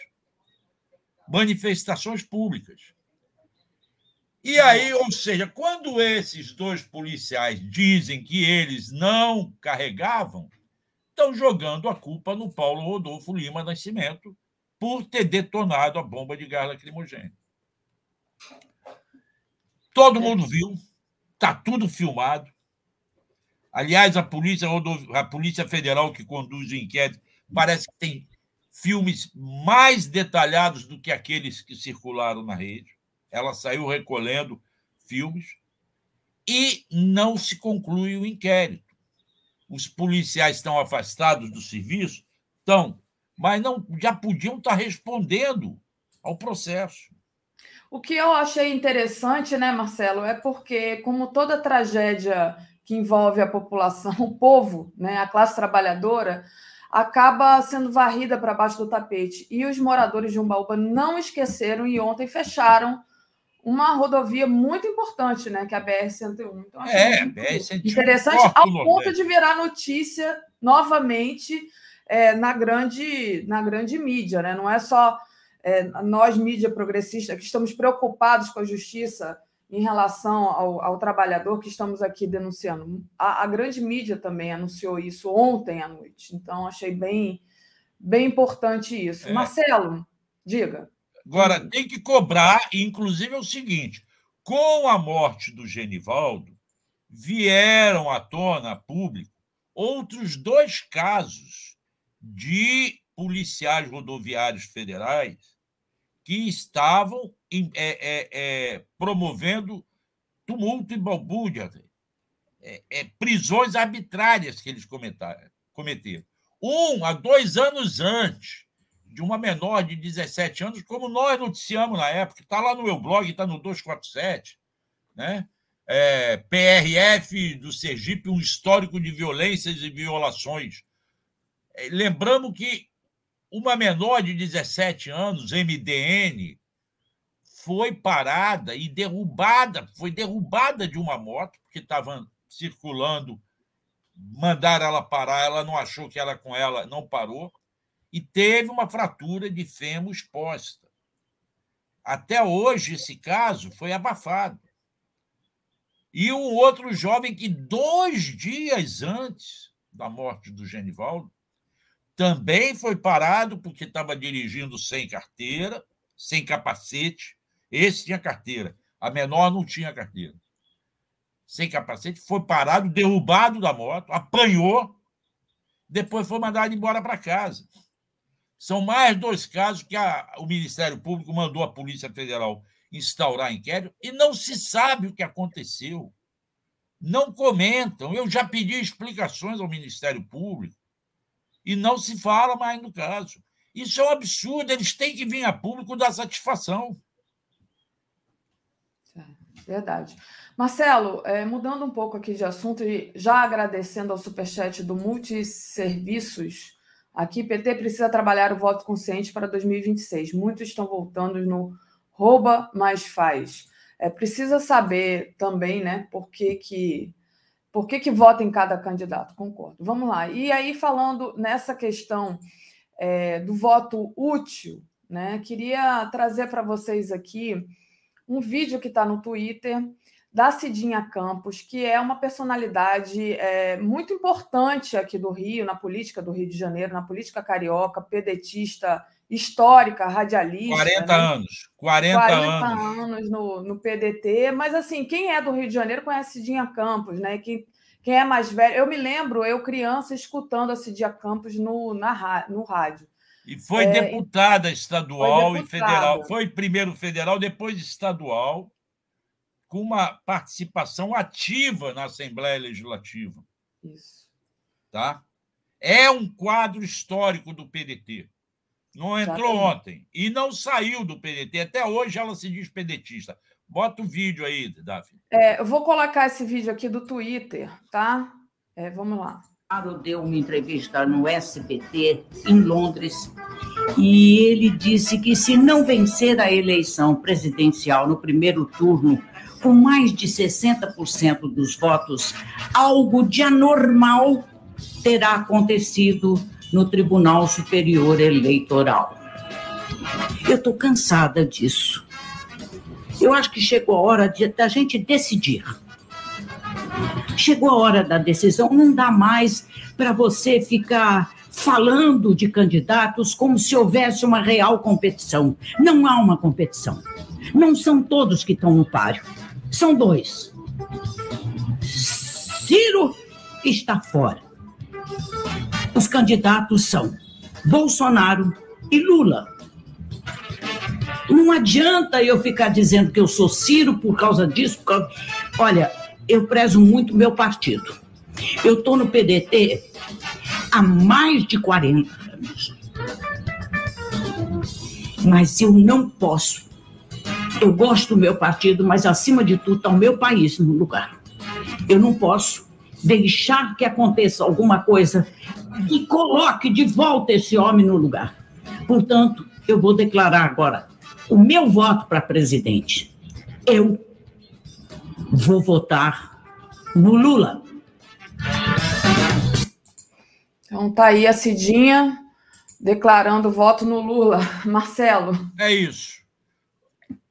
manifestações públicas. E aí, ou seja, quando esses dois policiais dizem que eles não carregavam, estão jogando a culpa no Paulo Rodolfo Lima Nascimento por ter detonado a bomba de gás lacrimogêneo. Todo mundo viu, está tudo filmado. Aliás, a Polícia, a Polícia Federal que conduz o inquérito Parece que tem filmes mais detalhados do que aqueles que circularam na rede. Ela saiu recolhendo filmes e não se conclui o inquérito. Os policiais estão afastados do serviço? Estão, mas não já podiam estar respondendo ao processo. O que eu achei interessante, né, Marcelo, é porque, como toda tragédia que envolve a população, o povo, né, a classe trabalhadora, acaba sendo varrida para baixo do tapete. E os moradores de Umbaúba não esqueceram e ontem fecharam uma rodovia muito importante, né, que é a BR-101. Então, é, BR-101. Interessante ao ponto de virar notícia novamente é, na, grande, na grande mídia, né? Não é só é, nós, mídia progressista, que estamos preocupados com a justiça em relação ao, ao trabalhador que estamos aqui denunciando. A, a, grande mídia também anunciou isso ontem à noite, então achei bem, bem importante isso. É. Marcelo, diga. Agora, tem que cobrar, inclusive é o seguinte: com a morte do Genivaldo, vieram à tona a público outros dois casos de policiais rodoviários federais que estavam é, é, é, promovendo tumulto e balbúrdia, é, é, prisões arbitrárias que eles cometeram. Um, há dois anos antes, de uma menor de 17 anos, como nós noticiamos na época, está lá no meu blog, está no 247, né? É, PRF do Sergipe, um histórico de violências e violações. É, lembramos que uma menor de 17 anos, MDN, foi parada e derrubada, foi derrubada de uma moto, porque estava circulando, mandaram ela parar, ela não achou que era com ela, não parou, e teve uma fratura de fêmur exposta. Até hoje, esse caso foi abafado. E um outro jovem que, dois dias antes da morte do Genivaldo, também foi parado porque estava dirigindo sem carteira, sem capacete. Esse tinha carteira. A menor não tinha carteira. Sem capacete, foi parado, derrubado da moto, apanhou, depois foi mandado embora para casa. São mais dois casos que a, o Ministério Público mandou a Polícia Federal instaurar inquérito e não se sabe o que aconteceu. Não comentam. Eu já pedi explicações ao Ministério Público e não se fala mais no caso. Isso é um absurdo, eles têm que vir a público dar satisfação. Verdade. Marcelo, é, mudando um pouco aqui de assunto e já agradecendo ao superchat do Multiserviços, aqui PT precisa trabalhar o voto consciente para 2026. Muitos estão voltando no rouba, mas faz. É, precisa saber também, né, por que que por que, que vota em cada candidato? Concordo. Vamos lá. E aí, falando nessa questão é, do voto útil, né? Queria trazer para vocês aqui um vídeo que está no Twitter da Cidinha Campos, que é uma personalidade é, muito importante aqui do Rio, na política do Rio de Janeiro, na política carioca, pedetista histórica, radialista. 40 né? anos. 40, 40 anos, anos no, no, PDT. Mas, assim, quem é do Rio de Janeiro conhece Cidinha Campos, né? Quem, quem é mais velho. Eu me lembro, eu criança, escutando a Cidinha Campos no, na, no rádio. E foi é, deputada estadual foi deputada. e federal. Foi primeiro federal, depois estadual com uma participação ativa na Assembleia Legislativa. Isso. Tá? É um quadro histórico do PDT. Não entrou Exatamente. ontem e não saiu do PDT. Até hoje ela se diz pedetista. Bota o vídeo aí, Daphne. É, eu vou colocar esse vídeo aqui do Twitter, tá? É, vamos lá. Bolsonaro deu uma entrevista no SBT em Londres e ele disse que se não vencer a eleição presidencial no primeiro turno com mais de 60% dos votos, algo de anormal terá acontecido no Tribunal Superior Eleitoral. Eu estou cansada disso. Eu acho que chegou a hora de, da gente decidir. Chegou a hora da decisão, não dá mais para você ficar falando de candidatos como se houvesse uma real competição. Não há uma competição. Não são todos que estão no páreo são dois. Ciro está fora. Os candidatos são Bolsonaro e Lula. Não adianta eu ficar dizendo que eu sou Ciro por causa disso. Por causa... Olha, eu prezo muito meu partido. Eu estou no PDT há mais de 40 anos. Mas eu não posso eu gosto do meu partido, mas acima de tudo está o meu país no lugar. Eu não posso deixar que aconteça alguma coisa que coloque de volta esse homem no lugar. Portanto, eu vou declarar agora o meu voto para presidente. Eu vou votar no Lula. Então tá aí a Cidinha declarando voto no Lula. Marcelo. É isso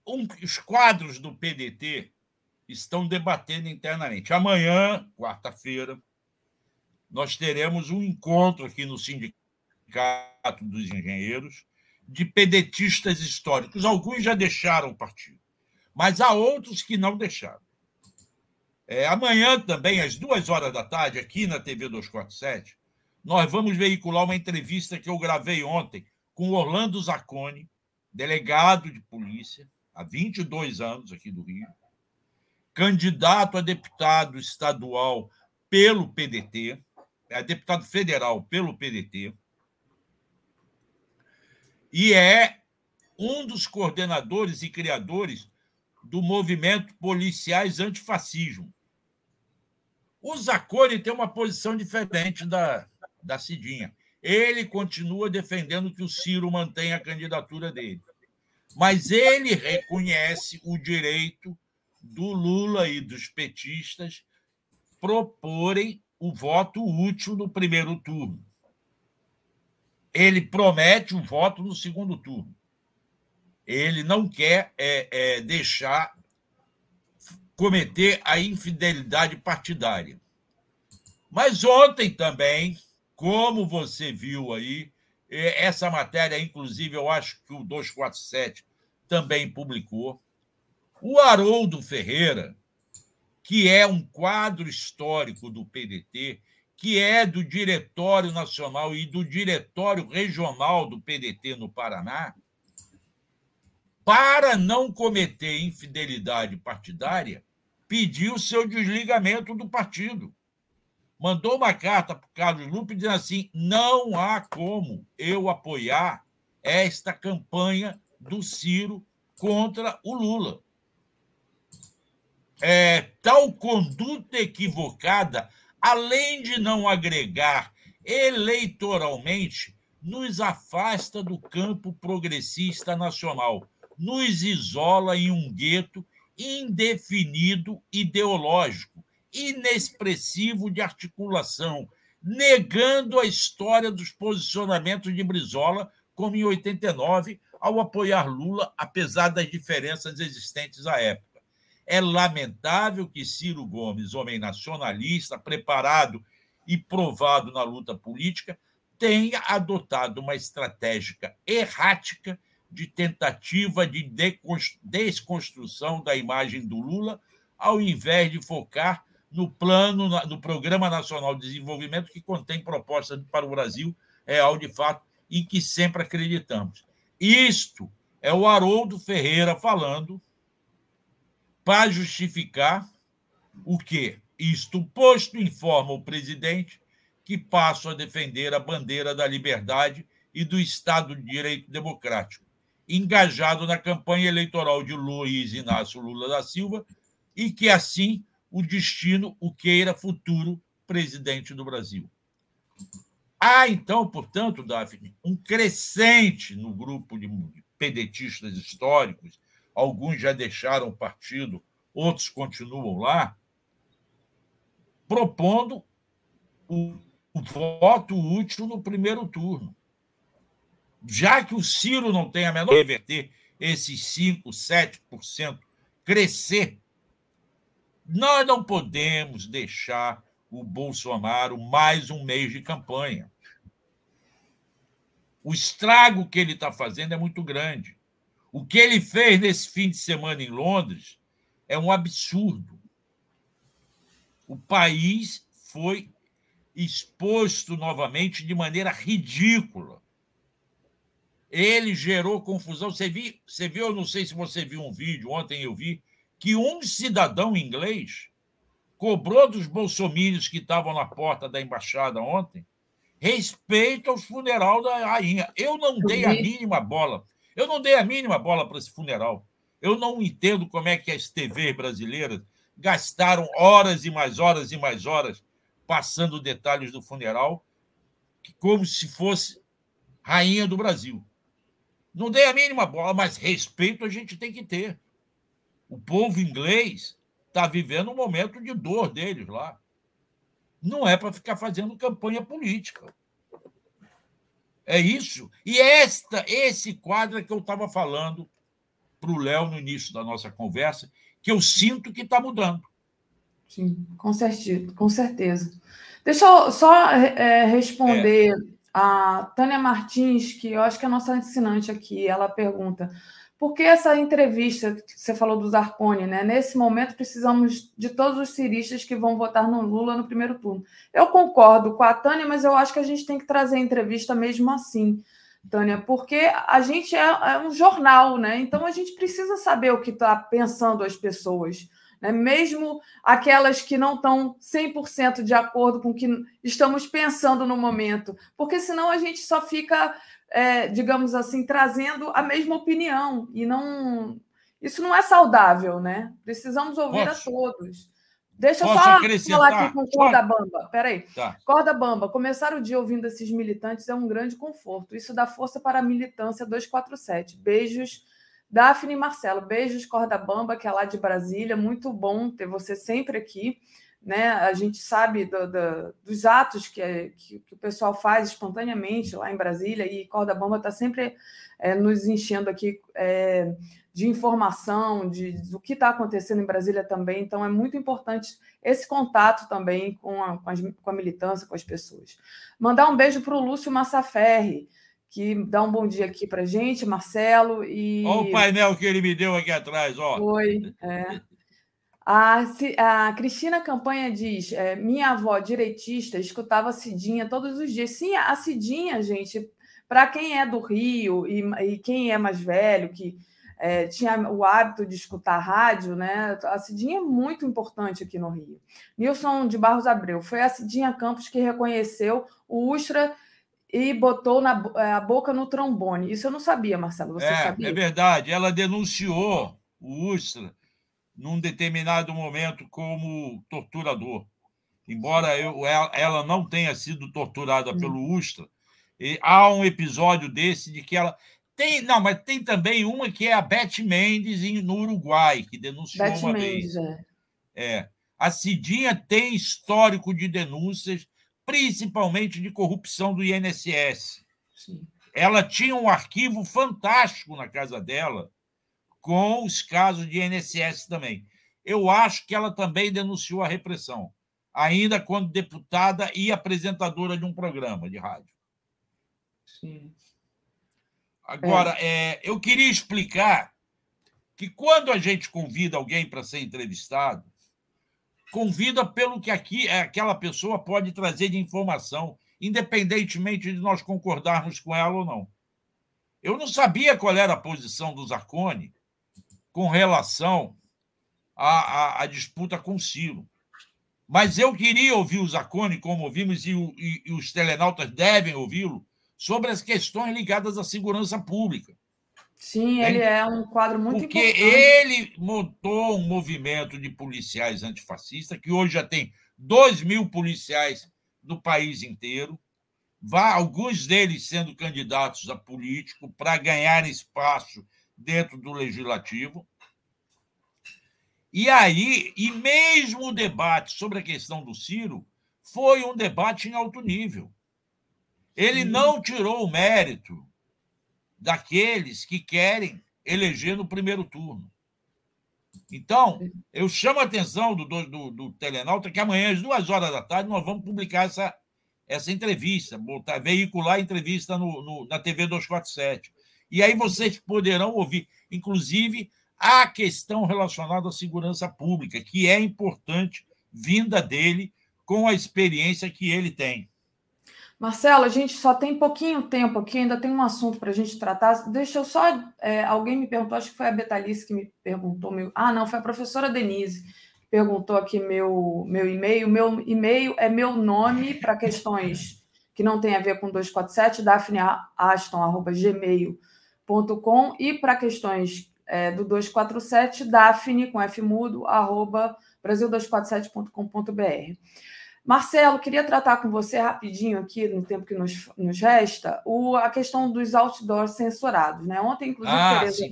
um, os quadros do PDT estão debatendo internamente. Amanhã, quarta-feira, nós teremos um encontro aqui no Sindicato dos Engenheiros de pedetistas históricos. Alguns já deixaram o partido, mas há outros que não deixaram. É, amanhã também, às duas horas da tarde, aqui na TV 247, nós vamos veicular uma entrevista que eu gravei ontem com Orlando Zacconi, delegado de polícia, há 22 anos aqui do Rio, candidato a deputado estadual pelo PDT, é deputado federal pelo PDT, e é um dos coordenadores e criadores do movimento Policiais Antifascismo. O Zacone tem uma posição diferente da, da Cidinha. Ele continua defendendo que o Ciro mantenha a candidatura dele mas ele reconhece o direito do Lula e dos petistas proporem o voto útil no primeiro turno. Ele promete o voto no segundo turno. Ele não quer é, é, deixar cometer a infidelidade partidária. Mas ontem também, como você viu aí, essa matéria, inclusive, eu acho que o 247 também publicou. O Haroldo Ferreira, que é um quadro histórico do PDT, que é do Diretório Nacional e do Diretório Regional do PDT no Paraná, para não cometer infidelidade partidária, pediu seu desligamento do partido mandou uma carta para o Carlos Lupe dizendo assim: não há como eu apoiar esta campanha do Ciro contra o Lula. É, tal conduta equivocada, além de não agregar eleitoralmente, nos afasta do campo progressista nacional, nos isola em um gueto indefinido ideológico inexpressivo de articulação, negando a história dos posicionamentos de Brizola, como em 89, ao apoiar Lula, apesar das diferenças existentes à época. É lamentável que Ciro Gomes, homem nacionalista, preparado e provado na luta política, tenha adotado uma estratégia errática de tentativa de desconstrução da imagem do Lula, ao invés de focar no plano, no Programa Nacional de Desenvolvimento, que contém propostas para o Brasil real de fato, em que sempre acreditamos. Isto é o Haroldo Ferreira falando para justificar o que isto posto informa o presidente que passo a defender a bandeira da liberdade e do Estado de Direito Democrático, engajado na campanha eleitoral de Luiz Inácio Lula da Silva e que assim o destino o queira futuro presidente do Brasil. Há, então, portanto, Daphne, um crescente no grupo de pedetistas históricos, alguns já deixaram o partido, outros continuam lá, propondo o, o voto útil no primeiro turno. Já que o Ciro não tem a menor reverter esses 5, 7%, crescer, nós não podemos deixar o Bolsonaro mais um mês de campanha. O estrago que ele está fazendo é muito grande. O que ele fez nesse fim de semana em Londres é um absurdo. O país foi exposto novamente de maneira ridícula. Ele gerou confusão. Você viu, você viu, eu não sei se você viu um vídeo, ontem eu vi, que um cidadão inglês cobrou dos bolsomínios que estavam na porta da embaixada ontem respeito ao funeral da rainha. Eu não dei a mínima bola. Eu não dei a mínima bola para esse funeral. Eu não entendo como é que as TVs brasileiras gastaram horas e mais horas e mais horas passando detalhes do funeral, como se fosse rainha do Brasil. Não dei a mínima bola, mas respeito a gente tem que ter. O povo inglês está vivendo um momento de dor deles lá. Não é para ficar fazendo campanha política. É isso. E esta, esse quadro é que eu estava falando para o Léo no início da nossa conversa, que eu sinto que está mudando. Sim, com certeza. Com certeza. Deixa eu só é, responder é. a Tânia Martins, que eu acho que é a nossa ensinante aqui. Ela pergunta: porque essa entrevista que você falou do Zarcone, né? Nesse momento precisamos de todos os ciristas que vão votar no Lula no primeiro turno. Eu concordo com a Tânia, mas eu acho que a gente tem que trazer a entrevista mesmo assim, Tânia, porque a gente é, é um jornal, né? Então a gente precisa saber o que está pensando as pessoas. Né? Mesmo aquelas que não estão 100% de acordo com o que estamos pensando no momento, porque senão a gente só fica é, digamos assim, trazendo a mesma opinião. E não. Isso não é saudável, né? Precisamos ouvir Posso? a todos. Deixa eu só falar aqui com Corda Bamba. Peraí. Tá. Corda Bamba, começar o dia ouvindo esses militantes é um grande conforto. Isso dá força para a militância 247. Beijos, Daphne e Marcelo. Beijos, Corda Bamba, que é lá de Brasília. Muito bom ter você sempre aqui né? A gente sabe do, do, dos atos que, que, que, o pessoal faz espontaneamente lá em Brasília, e Corda Bamba está sempre é, nos enchendo aqui é, de informação de, do que está acontecendo em Brasília também. Então, é muito importante esse contato também com a, com, as, com a militância, com as pessoas. Mandar um beijo para o Lúcio Massaferri, que dá um bom dia aqui para gente, Marcelo. E... Olha o painel que ele me deu aqui atrás, ó. Foi, é. A, a Cristina Campanha diz: é, minha avó direitista escutava a Cidinha todos os dias. Sim, a Cidinha, gente, para quem é do Rio e, e, quem é mais velho, que é, tinha o hábito de escutar rádio, né? A Cidinha é muito importante aqui no Rio. Nilson de Barros Abreu, foi a Cidinha Campos que reconheceu o Ustra e botou na, é, a boca no trombone. Isso eu não sabia, Marcelo. Você é, sabia? É verdade. Ela denunciou o Ustra num determinado momento como torturador. Embora eu, ela não tenha sido torturada hum. pelo Ustra, há um episódio desse de que ela. Tem, não, mas tem também uma que é a Beth Mendes no Uruguai, que denunciou Beth uma Mendes, vez. É. é. A Cidinha tem histórico de denúncias, principalmente de corrupção do INSS. Sim. Ela tinha um arquivo fantástico na casa dela, com os casos de INSS também. eu acho que ela também denunciou a repressão, ainda quando deputada e apresentadora de um programa de rádio. Sim. Agora, é. eu queria explicar que quando a gente convida alguém para ser entrevistado, convida pelo que aqui aquela pessoa pode trazer de informação, independentemente de nós concordarmos com ela ou não. Eu não sabia qual era a posição do Zacone com relação à, à, à disputa com o Ciro. Mas eu queria ouvir o Zacone, como ouvimos, e, e, e os telenautas devem ouvi-lo, sobre as questões ligadas à segurança pública. Sim, ele é um quadro muito Porque importante. ele montou um movimento de policiais antifascistas, que hoje já tem 2 mil policiais no país inteiro, Vá, alguns deles sendo candidatos a político para ganhar espaço dentro do legislativo. E aí, e mesmo o debate sobre a questão do Ciro foi um debate em alto nível. Ele Sim. não tirou o mérito daqueles que querem eleger no primeiro turno. Então, eu chamo a atenção do, do, do, Telenauta que amanhã, às duas horas da tarde, nós vamos publicar essa, essa entrevista, botar, veicular a entrevista no, no, na TV 247. E aí vocês poderão ouvir, inclusive, a questão relacionada à segurança pública, que é importante, vinda dele, com a experiência que ele tem. Marcelo, a gente só tem pouquinho tempo aqui, ainda tem um assunto para a gente tratar. Deixa eu só. É, alguém me perguntou, acho que foi a Betalice que me perguntou. Meu, ah, não, foi a professora Denise perguntou aqui meu, meu e-mail. Meu e-mail é meu nome para questões que não tem a ver com 247, daphneaston.gmail.com e para questões é, do 247, daphne com F mudo, arroba brasil247.com.br. Marcelo, queria tratar com você rapidinho aqui, no tempo que nos, nos resta, o, a questão dos outdoors censurados. Né? Ontem, inclusive, Ah, Tereza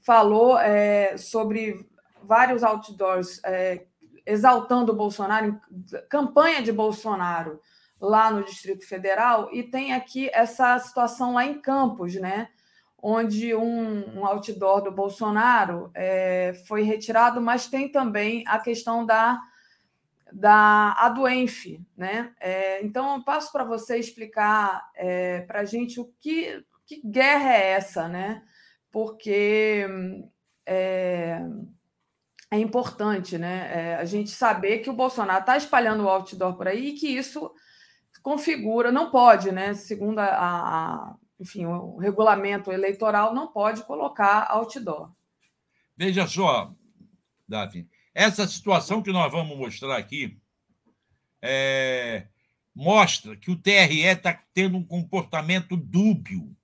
falou é, sobre vários outdoors é, exaltando o Bolsonaro, campanha de Bolsonaro lá no Distrito Federal, e tem aqui essa situação lá em Campos, né? Onde um, um outdoor do Bolsonaro é, foi retirado, mas tem também a questão da da Aduenf, né? É, então eu passo para você explicar é, para a gente o que, que guerra é essa, né? Porque é, é importante, né? É, a gente saber que o Bolsonaro está espalhando o outdoor por aí e que isso configura, não pode, né? Segundo a, a enfim, o regulamento eleitoral não pode colocar outdoor. Veja só, Daphne, essa situação que nós vamos mostrar aqui é, mostra que o TRE está tendo um comportamento dúbio,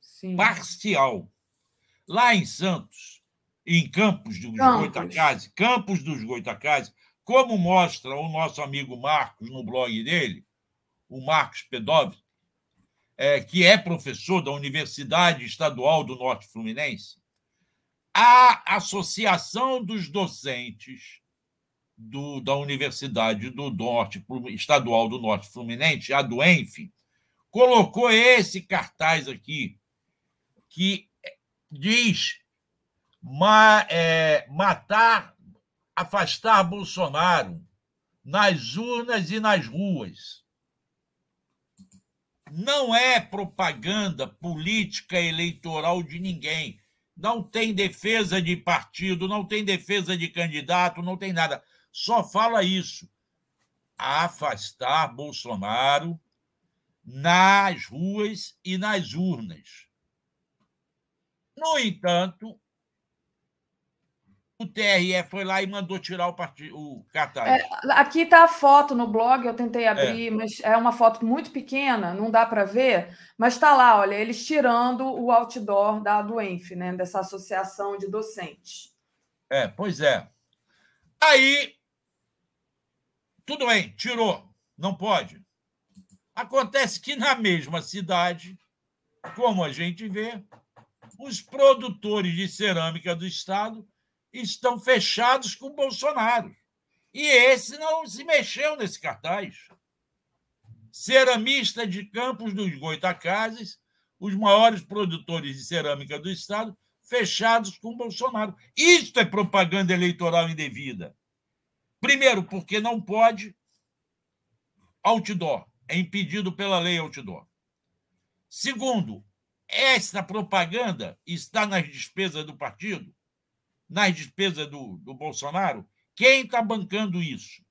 Sim. parcial. Lá em Santos, em Campos dos Campos. Goitacazes, Campos dos Goitacazes, como mostra o nosso amigo Marcos no blog dele, o Marcos Pedov, é, que é professor da Universidade Estadual do Norte Fluminense, a Associação dos Docentes do, da Universidade do Norte Estadual do Norte Fluminense, a Duenf, colocou esse cartaz aqui que diz ma, é, matar, afastar Bolsonaro nas urnas e nas ruas. Não é propaganda política eleitoral de ninguém não tem defesa de partido, não tem defesa de candidato, não tem nada. Só fala isso. Afastar Bolsonaro nas ruas e nas urnas. No entanto, o TRE foi lá e mandou tirar o, partido, o cartaz. É, aqui está a foto no blog, eu tentei abrir, é. mas é uma foto muito pequena, não dá para ver, mas está lá, olha, eles tirando o outdoor da Duenf, né, dessa associação de docentes. É, pois é. Aí, tudo bem, tirou, não pode. Acontece que na mesma cidade, como a gente vê, os produtores de cerâmica do Estado estão fechados com o Bolsonaro. E esse não se mexeu nesse cartaz. Ceramista de Campos dos Goitacazes, os maiores produtores de cerâmica do Estado, fechados com Bolsonaro. Isto é propaganda eleitoral indevida. Primeiro, porque não pode outdoor, é impedido pela lei outdoor. Segundo, esta propaganda está nas despesas do partido, nas despesas do, do Bolsonaro. Quem está bancando isso?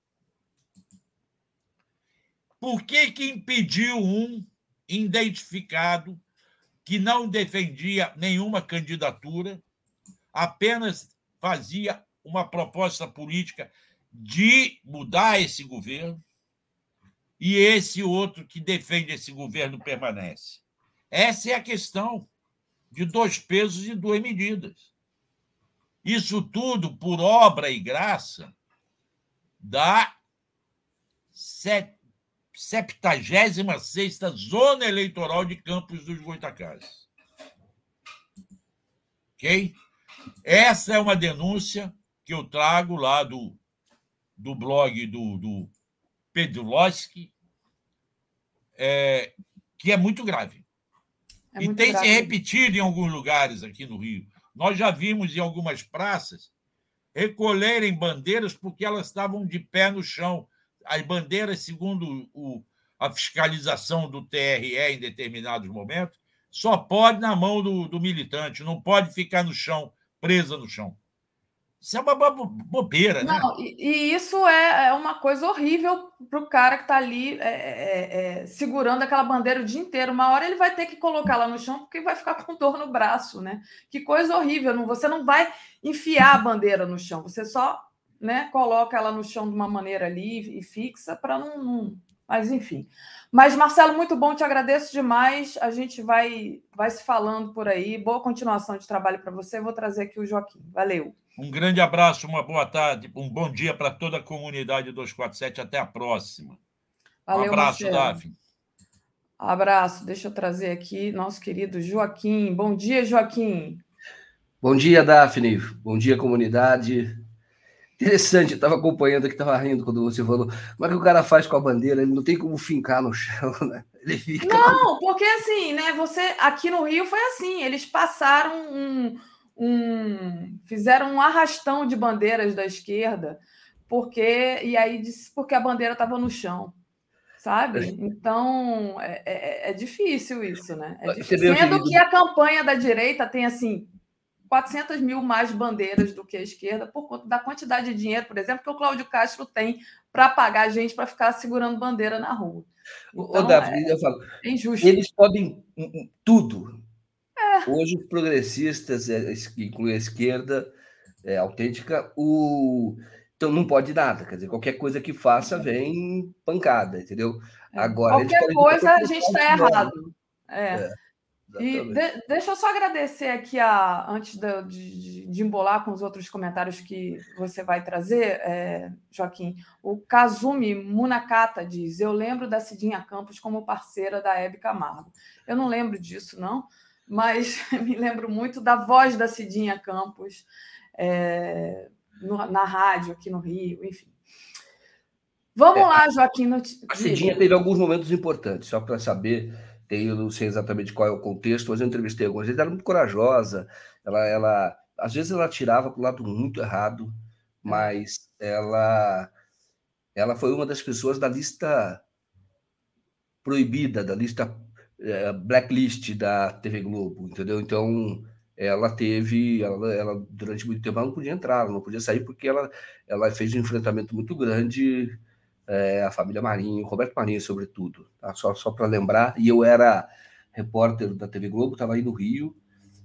Por que, que impediu um identificado que não defendia nenhuma candidatura, apenas fazia uma proposta política de mudar esse governo, e esse outro que defende esse governo permanece. Essa é a questão de dois pesos e duas medidas. Isso tudo por obra e graça da 76 Zona Eleitoral de Campos dos Goitacazes. Ok? Essa é uma denúncia que eu trago lá do, do blog do, do Pedroski, é, que é muito grave. É muito e tem grave. se repetido em alguns lugares aqui no Rio. Nós já vimos em algumas praças recolherem bandeiras porque elas estavam de pé no chão. As bandeiras, segundo o, a fiscalização do TRE em determinados momentos, só pode na mão do, do militante, não pode ficar no chão, presa no chão. Isso é uma bobeira, né? Não, e, e isso é, é, uma coisa horrível para o cara que está ali é, é, é, segurando aquela bandeira o dia inteiro. Uma hora ele vai ter que colocar lá no chão porque vai ficar com dor no braço, né? Que coisa horrível. Não, você não vai enfiar a bandeira no chão, você só né, coloca ela no chão de uma maneira ali e fixa para não, não. Mas enfim. Mas, Marcelo, muito bom, te agradeço demais. A gente vai, vai se falando por aí. Boa continuação de trabalho para você. Vou trazer aqui o Joaquim. Valeu. Um grande abraço, uma boa tarde, um bom dia para toda a comunidade 247. Até a próxima. Valeu, um abraço, Marcelo. Davi. Abraço. Deixa eu trazer aqui nosso querido Joaquim. Bom dia, Joaquim. Bom dia, Daphne. Bom dia, comunidade. Interessante, eu estava acompanhando aqui, estava rindo quando você falou. Como é que o cara faz com a bandeira? Ele não tem como fincar no chão, né? Ele fica. Não, porque assim, né? Você aqui no Rio foi assim, eles passaram um, um, fizeram um arrastão de bandeiras da esquerda, porque e aí disse porque a bandeira estava no chão, sabe? É. Então é, é, é difícil isso, né? É difícil. Sendo que a campanha da direita tem assim 400 mil mais bandeiras do que a esquerda por conta da quantidade de dinheiro, por exemplo, que o Cláudio Castro tem para pagar gente para ficar segurando bandeira na rua. Então, Ô, Davi, é, eu falo, é injusto. Eles podem tudo, é. Hoje, os progressistas, é, que inclui a esquerda é, autêntica, o... então não pode nada. Quer dizer, qualquer coisa que faça vem pancada, entendeu? É. Agora, qualquer coisa a gente está errado. É. E de, deixa eu só agradecer aqui, a, antes de, de, de, embolar com os outros comentários que você vai trazer, é, Joaquim. O Kazumi Munakata diz: Eu lembro da Cidinha Campos como parceira da Hebe Camargo. Eu não lembro disso, não mas me lembro muito da voz da Cidinha Campos é, no, na rádio aqui no Rio, enfim. Vamos é, lá, Joaquim. No... A Cidinha teve alguns momentos importantes, só para saber, eu não sei exatamente qual é o contexto, mas eu entrevistei algumas vezes, ela era muito corajosa, ela, ela às vezes ela tirava para o lado muito errado, mas ela, ela foi uma das pessoas da lista proibida, da lista é, blacklist da TV Globo, entendeu? Então, ela teve, ela, ela, durante muito tempo ela não podia entrar, ela não podia sair porque ela, ela fez um enfrentamento muito grande é, a família Marinho, Roberto Marinho, sobretudo, tá? só, só para lembrar. E eu era repórter da TV Globo, estava aí no Rio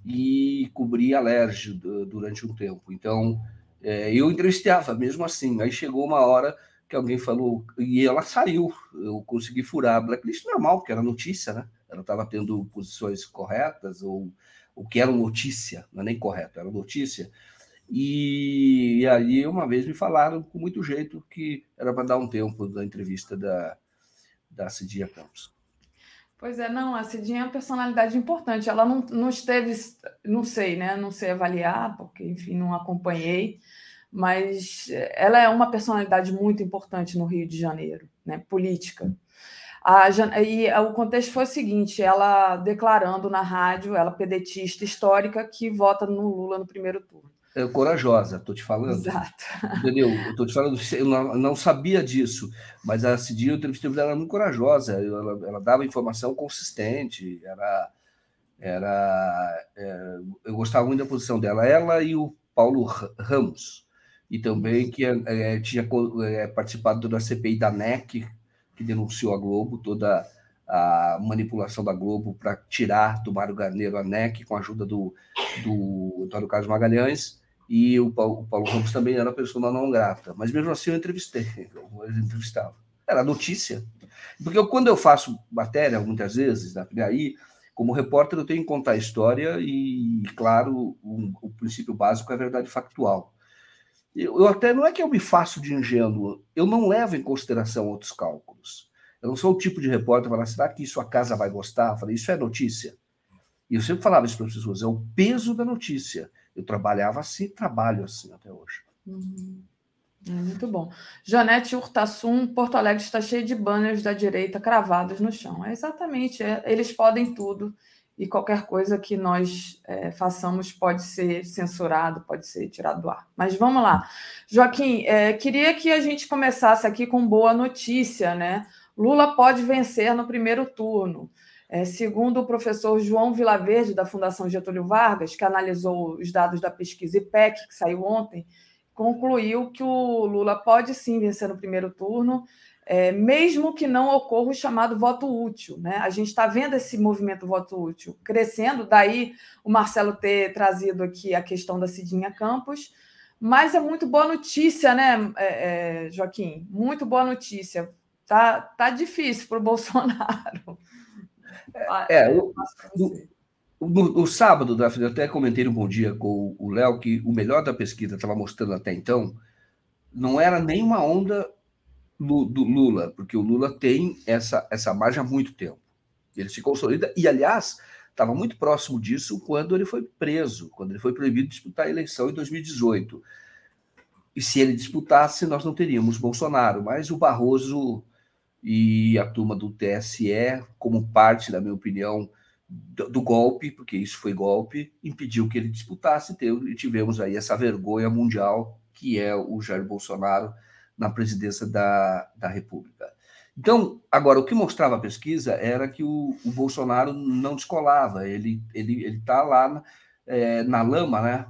e cobria Alerj durante um tempo. Então, é, eu entrevistava mesmo assim. Aí chegou uma hora que alguém falou, e ela saiu, eu consegui furar a blacklist normal, porque era notícia, né? ela estava tendo posições corretas, ou o que era notícia, não é nem correto, era notícia. E, e aí, uma vez me falaram com muito jeito que era para dar um tempo da entrevista da, da Cidinha Campos. Pois é, não, a Cidinha é uma personalidade importante. Ela não, não esteve, não sei, né? Não sei avaliar, porque, enfim, não acompanhei, mas ela é uma personalidade muito importante no Rio de Janeiro, né? Política. A, e o contexto foi o seguinte: ela declarando na rádio, ela pedetista histórica, que vota no Lula no primeiro turno. É corajosa, estou te falando. Exato. Entendeu? Estou te falando, eu não, não, sabia disso, mas a Cidinha, eu entrevistei ela, era muito corajosa, ela, ela, dava informação consistente, era. era é, eu gostava muito da posição dela, ela e o Paulo Ramos, e também que é, tinha é, participado da CPI da NEC, que denunciou a Globo, toda a manipulação da Globo para tirar do Mário Garneiro a NEC com a ajuda do, do Antônio Carlos Magalhães, e o Paulo, o Paulo também era pessoa não grata, mas mesmo assim eu entrevistei, eu entrevistava. Era notícia. Porque eu, quando eu faço matéria, muitas vezes, aí, como repórter, eu tenho que contar a história e, claro, o, o princípio básico é a verdade factual. Eu, eu, até não é que eu me faço de ingênuo, eu não levo em consideração outros cálculos. Eu não sou o tipo de repórter que fala, será que sua casa vai gostar? Eu falei, isso é notícia. E eu sempre falava isso para as pessoas, é o peso da notícia. Eu trabalhava assim, trabalho assim até hoje. Uhum. É muito bom. Janete Urtasun, Porto Alegre está cheio de banners da direita cravados no chão. É exatamente, é, eles podem tudo e qualquer coisa que nós é, façamos pode ser censurado, pode ser tirado do ar. Mas vamos lá. Joaquim, é, queria que a gente começasse aqui com boa notícia, né? Lula pode vencer no primeiro turno. É, segundo o professor João Vilaverde, da Fundação Getúlio Vargas, que analisou os dados da pesquisa IPEC, que saiu ontem, concluiu que o Lula pode sim vencer no primeiro turno é, mesmo que não ocorra o chamado voto útil. Né? A gente está vendo esse movimento voto útil crescendo, daí o Marcelo ter trazido aqui a questão da Cidinha Campos, mas é muito boa notícia, né, é, é, Joaquim? Muito boa notícia. Tá, tá difícil para o Bolsonaro. É, é o, no, no, sábado, Daphne, eu até comentei no Bom Dia com o Léo que o melhor da pesquisa estava mostrando até então não era nenhuma onda do Lula, porque o Lula tem essa, essa margem há muito tempo. Ele se consolida, e aliás, estava muito próximo disso quando ele foi preso, quando ele foi proibido de disputar a eleição em 2018. E se ele disputasse, nós não teríamos Bolsonaro, mas o Barroso e a turma do TSE, como parte, na minha opinião, do, do golpe, porque isso foi golpe, impediu que ele disputasse e tivemos aí essa vergonha mundial que é o Jair Bolsonaro na presidência da, da República. Então, agora, o que mostrava a pesquisa era que o, o Bolsonaro não descolava, ele está ele, ele tá lá é, na lama, né?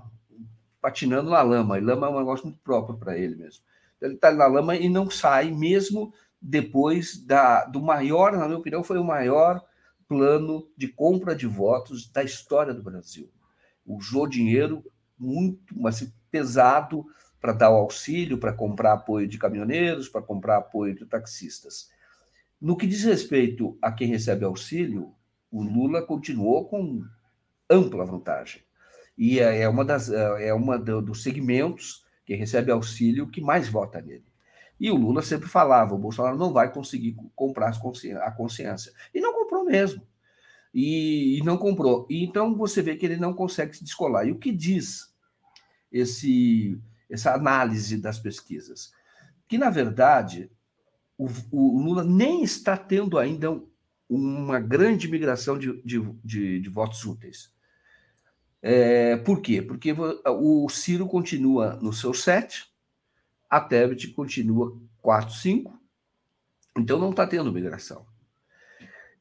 patinando na lama, e lama é um negócio muito próprio para ele mesmo. Ele está na lama e não sai, mesmo depois da, do maior, na minha opinião, foi o maior plano de compra de votos da história do Brasil. Usou dinheiro muito, mas pesado para dar o auxílio, para comprar apoio de caminhoneiros, para comprar apoio de taxistas. No que diz respeito a quem recebe auxílio, o Lula continuou com ampla vantagem. E é, é uma das é, é uma dos segmentos que recebe auxílio que mais vota nele. E o Lula sempre falava: o Bolsonaro não vai conseguir comprar a consciência. E não comprou mesmo. E, e não comprou. E então você vê que ele não consegue se descolar. E o que diz esse essa análise das pesquisas, que, na verdade, o, o Lula nem está tendo ainda uma grande migração de, de, de, de votos úteis. É, por quê? Porque o Ciro continua no seu 7, a Tebet continua 4, 5, então não está tendo migração.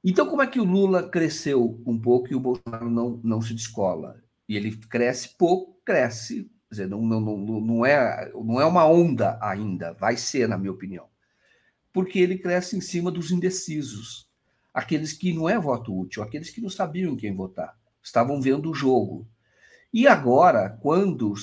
Então, como é que o Lula cresceu um pouco e o Bolsonaro não, não se descola? E ele cresce pouco, cresce Quer dizer, não, não, não, não, é, não é uma onda ainda, vai ser, na minha opinião. Porque ele cresce em cima dos indecisos, aqueles que não é voto útil, aqueles que não sabiam quem votar, estavam vendo o jogo. E agora, quando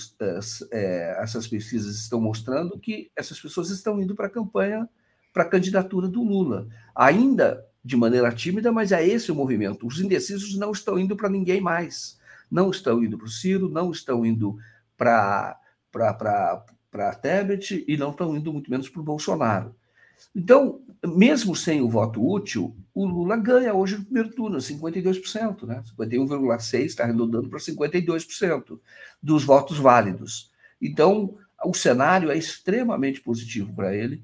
é, essas pesquisas estão mostrando que essas pessoas estão indo para a campanha, para a candidatura do Lula, ainda de maneira tímida, mas é esse o movimento. Os indecisos não estão indo para ninguém mais. Não estão indo para o Ciro, não estão indo para a Tebet e não estão indo muito menos para o Bolsonaro. Então, mesmo sem o voto útil, o Lula ganha hoje no primeiro turno, 52%, né? 51,6% está arredondando para 52% dos votos válidos. Então, o cenário é extremamente positivo para ele.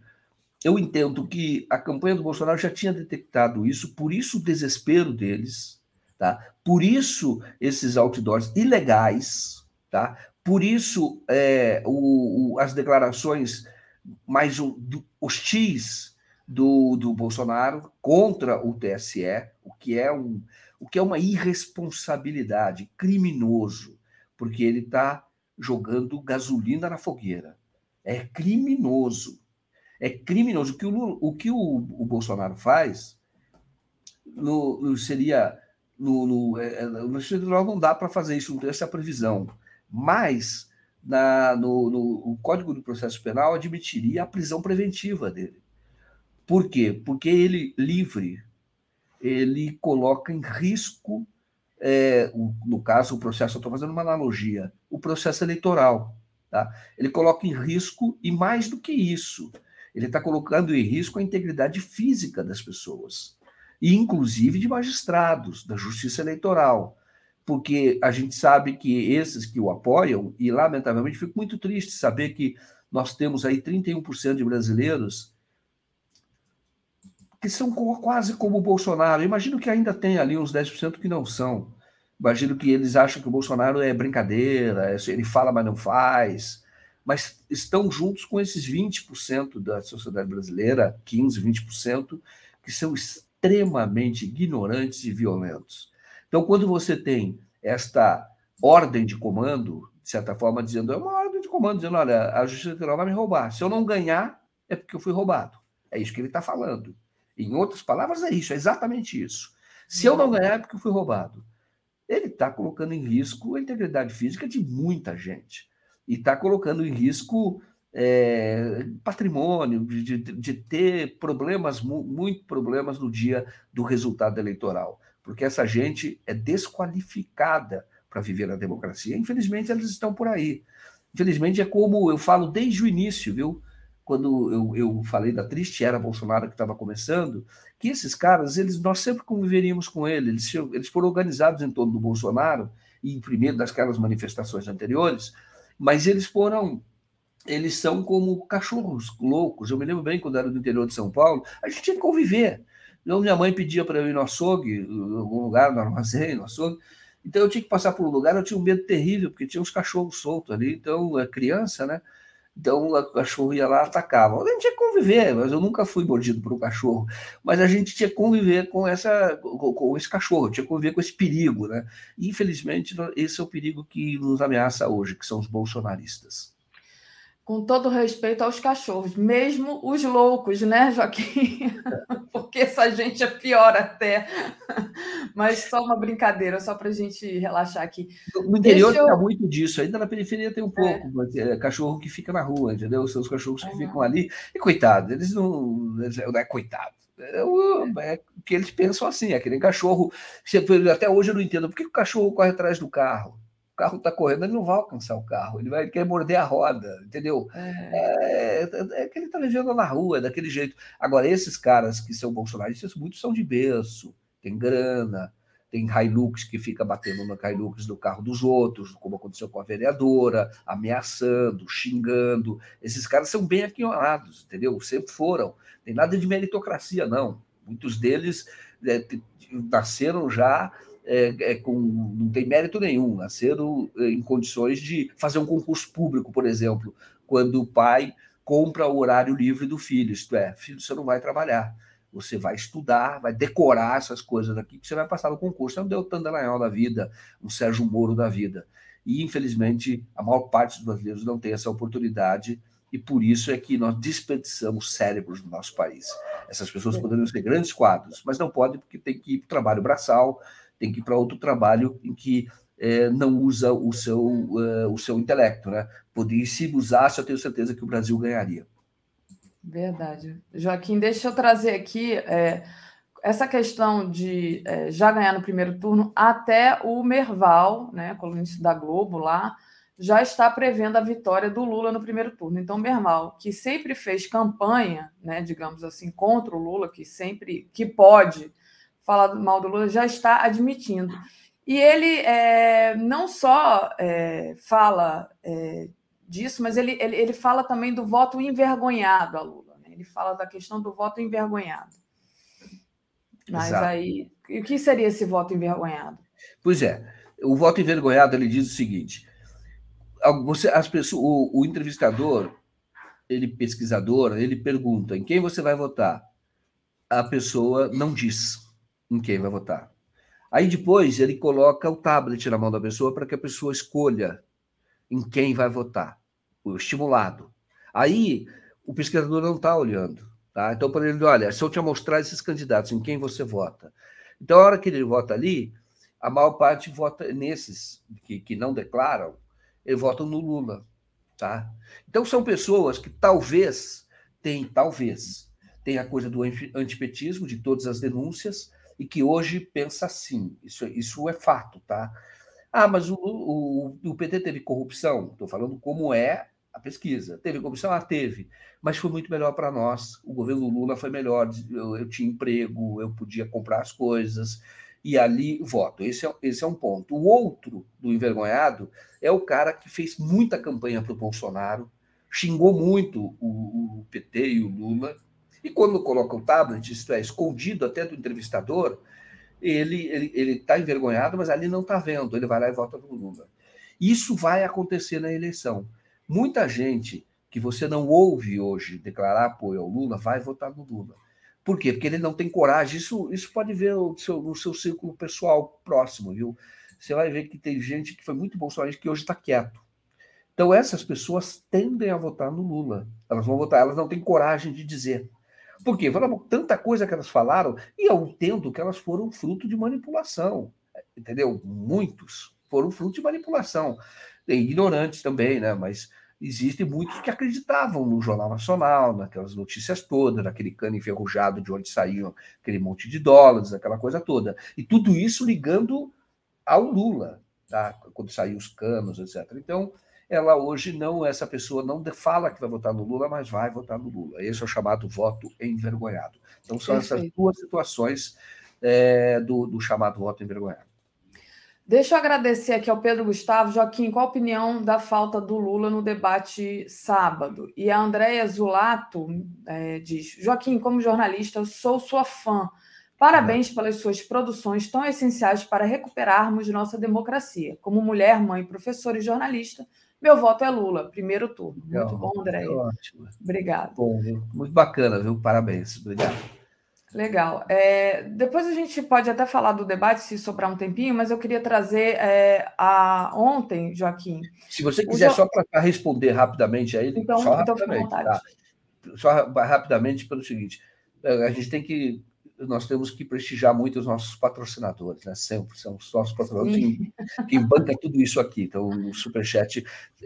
eu entendo que a campanha do Bolsonaro já tinha detectado isso, por isso o desespero deles, tá? Por isso esses outdoors ilegais, tá? Por isso é, o, o, as declarações mais hostis do, do Bolsonaro contra o TSE, o que é um, o que é uma irresponsabilidade, criminoso, porque ele está jogando gasolina na fogueira. É criminoso. É criminoso. O que o, o, que o, o Bolsonaro faz no, no seria. No, no, é, é no não dá para fazer isso, essa previsão. Mas na, no, no o Código do Processo Penal admitiria a prisão preventiva dele. Por quê? Porque ele, livre, ele coloca em risco, é, no caso, o processo, eu estou fazendo uma analogia, o processo eleitoral. Tá? Ele coloca em risco, e mais do que isso, ele está colocando em risco a integridade física das pessoas, e inclusive de magistrados, da justiça eleitoral, porque a gente sabe que esses que o apoiam, e lamentavelmente fico muito triste saber que nós temos aí 31% de brasileiros que são quase como o Bolsonaro. Imagino que ainda tem ali uns 10% que não são. Imagino que eles acham que o Bolsonaro é brincadeira, é, ele fala, mas não faz. Mas estão juntos com esses 20% da sociedade brasileira, 15%, 20%, que são extremamente ignorantes e violentos. Então, quando você tem esta ordem de comando, de certa forma, dizendo, é uma ordem de comando, dizendo, olha, a Justiça Eleitoral vai me roubar. Se eu não ganhar, é porque eu fui roubado. É isso que ele está falando. Em outras palavras, é isso, é exatamente isso. Se eu não ganhar, é porque eu fui roubado. Ele está colocando em risco a integridade física de muita gente. E está colocando em risco é, patrimônio, de, de, ter problemas, muito problemas no dia do resultado eleitoral. Porque essa gente é desqualificada para viver na democracia. Infelizmente, eles estão por aí. Infelizmente, é como eu falo desde o início, viu? quando eu, eu falei da triste era Bolsonaro que estava começando, que esses caras, eles nós sempre conviveríamos com ele, eles, eles foram organizados em torno do Bolsonaro, e primeiro das manifestações anteriores, mas eles foram eles são como cachorros loucos. Eu me lembro bem quando era do interior de São Paulo, a gente tinha que conviver. Então, minha mãe pedia para eu ir no açougue, em algum lugar, no armazém, no açougue. Então, eu tinha que passar por um lugar, eu tinha um medo terrível, porque tinha uns cachorros soltos ali. Então, é criança, né? Então o cachorro ia lá atacava. A gente tinha que conviver, mas eu nunca fui mordido por um cachorro. Mas a gente tinha que conviver com, essa, com, com esse cachorro, tinha que conviver com esse perigo. Né? Infelizmente, esse é o perigo que nos ameaça hoje, que são os bolsonaristas com todo respeito aos cachorros, mesmo os loucos, né, Joaquim? Porque essa gente é pior até. Mas só uma brincadeira, só para a gente relaxar aqui. No interior Deixa tem eu... muito disso, ainda na periferia tem um pouco, é. mas é cachorro que fica na rua, entendeu? São os cachorros que ficam ali. E coitado, eles não. Não é coitado. É, é que eles pensam assim, é que nem cachorro. Até hoje eu não entendo por que o cachorro corre atrás do carro carro está correndo, ele não vai alcançar o carro, ele vai querer morder a roda, entendeu? É, é, é que ele está vivendo na rua, é daquele jeito. Agora, esses caras que são bolsonaristas, muitos são de berço, tem grana, tem Hilux que fica batendo no Hilux do carro dos outros, como aconteceu com a vereadora, ameaçando, xingando. Esses caras são bem aquinhonados, entendeu? Sempre foram. Tem nada de meritocracia, não. Muitos deles é, nasceram já é, é, com, não tem mérito nenhum, nasceram é, em condições de fazer um concurso público, por exemplo, quando o pai compra o horário livre do filho, isto é, filho, você não vai trabalhar, você vai estudar, vai decorar essas coisas aqui, que você vai passar no concurso. Você não deu Dallagnol da vida, um Sérgio Moro da vida. E, infelizmente, a maior parte dos brasileiros não tem essa oportunidade, e por isso é que nós desperdiçamos cérebros no nosso país. Essas pessoas poderiam ser grandes quadros, mas não podem porque tem que ir para o trabalho braçal, tem que ir para outro trabalho em que é, não usa o seu, uh, o seu intelecto. Né? Podia, se usasse, eu tenho certeza que o Brasil ganharia. Verdade. Joaquim, deixa eu trazer aqui é, essa questão de é, já ganhar no primeiro turno, até o Merval, né, colunista da Globo lá, já está prevendo a vitória do Lula no primeiro turno. Então, Merval, que sempre fez campanha, né, digamos assim, contra o Lula, que sempre que pode falar mal do Lula, já está admitindo. E ele é, não só é, fala é, disso, mas ele, ele, ele, fala também do voto envergonhado a Lula. Né? Ele fala da questão do voto envergonhado. Mas Exato. aí, o que seria esse voto envergonhado? Pois é, o voto envergonhado ele diz o seguinte: você, as pessoas, o, o entrevistador, ele pesquisador, ele pergunta em quem você vai votar. A pessoa não diz em quem vai votar. Aí depois ele coloca o tablet na mão da pessoa para que a pessoa escolha em quem vai votar, o estimulado. Aí o pesquisador não está olhando. Tá? Então, por ele, olha, se eu te mostrar esses candidatos, em quem você vota? Então, a hora que ele vota ali, a maior parte vota nesses que, que não declaram, eles votam no Lula. Tá? Então, são pessoas que talvez têm, talvez, tem a coisa do antipetismo, de todas as denúncias, e que hoje pensa assim. Isso, isso é fato, tá? Ah, mas o, o, o PT teve corrupção? Estou falando como é a pesquisa. Teve corrupção? Ah, teve. Mas foi muito melhor para nós. O governo Lula foi melhor. Eu, eu, tinha emprego, eu podia comprar as coisas. E ali voto. Esse é, esse é um ponto. O outro do envergonhado é o cara que fez muita campanha para o Bolsonaro, xingou muito o, o PT e o Lula, e quando coloca o tablet, isto é, escondido até do entrevistador, ele está ele, ele tá envergonhado, mas ali não está vendo, ele vai lá e vota no Lula. Isso vai acontecer na eleição. Muita gente que você não ouve hoje declarar apoio ao Lula vai votar no Lula. Por quê? Porque ele não tem coragem. Isso, isso pode ver no seu, no seu círculo pessoal próximo, viu? Você vai ver que tem gente que foi muito bolsonarista que hoje está quieto. Então, essas pessoas tendem a votar no Lula. Elas vão votar, elas não têm coragem de dizer. Por quê? Falaram tanta coisa que elas falaram, e eu entendo que elas foram fruto de manipulação. Entendeu? Muitos foram fruto de manipulação. Ignorantes também, né? Mas existem muitos que acreditavam no Jornal Nacional, naquelas notícias todas, naquele cano enferrujado de onde saíam aquele monte de dólares, aquela coisa toda. E tudo isso ligando ao Lula, tá? quando saíam os canos, etc. Então, ela hoje não, essa pessoa não fala que vai votar no Lula, mas vai votar no Lula. Esse é o chamado voto envergonhado. Então, são Perfeito. essas duas situações é, do, do chamado voto envergonhado. Deixa eu agradecer aqui ao Pedro Gustavo. Joaquim, qual a opinião da falta do Lula no debate sábado? E a Andréia Zulato é, diz: Joaquim, como jornalista, eu sou sua fã. Parabéns pelas suas produções tão essenciais para recuperarmos nossa democracia. Como mulher, mãe, professora e jornalista, meu voto é Lula, primeiro turno. Muito Legal, bom, André. Ótimo. Obrigado. Bom, muito bacana, viu? Parabéns. Obrigado. Legal. É, depois a gente pode até falar do debate, se sobrar um tempinho, mas eu queria trazer é, a ontem, Joaquim. Se você quiser, jo... só para responder rapidamente aí, então, só então rapidamente, tá? Só rapidamente pelo seguinte: a gente tem que nós temos que prestigiar muito os nossos patrocinadores, né? Sempre são os nossos patrocinadores que, que banca tudo isso aqui. Então, o Superchat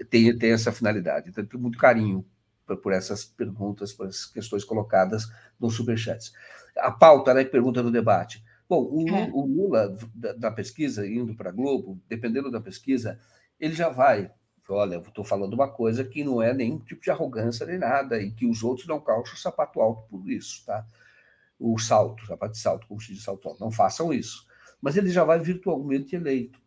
tem, tem essa finalidade. Então, tenho muito carinho por, por, essas perguntas, por essas questões colocadas no Superchat. A pauta, né? Pergunta do debate. Bom, o, é. o Lula, da, da, pesquisa, indo para a Globo, dependendo da pesquisa, ele já vai. Olha, eu estou falando uma coisa que não é nenhum tipo de arrogância nem nada, e que os outros não calçam o sapato alto por isso, tá? O salto, sapato de salto, como se diz salto alto. Não façam isso. Mas ele já vai virtualmente eleito.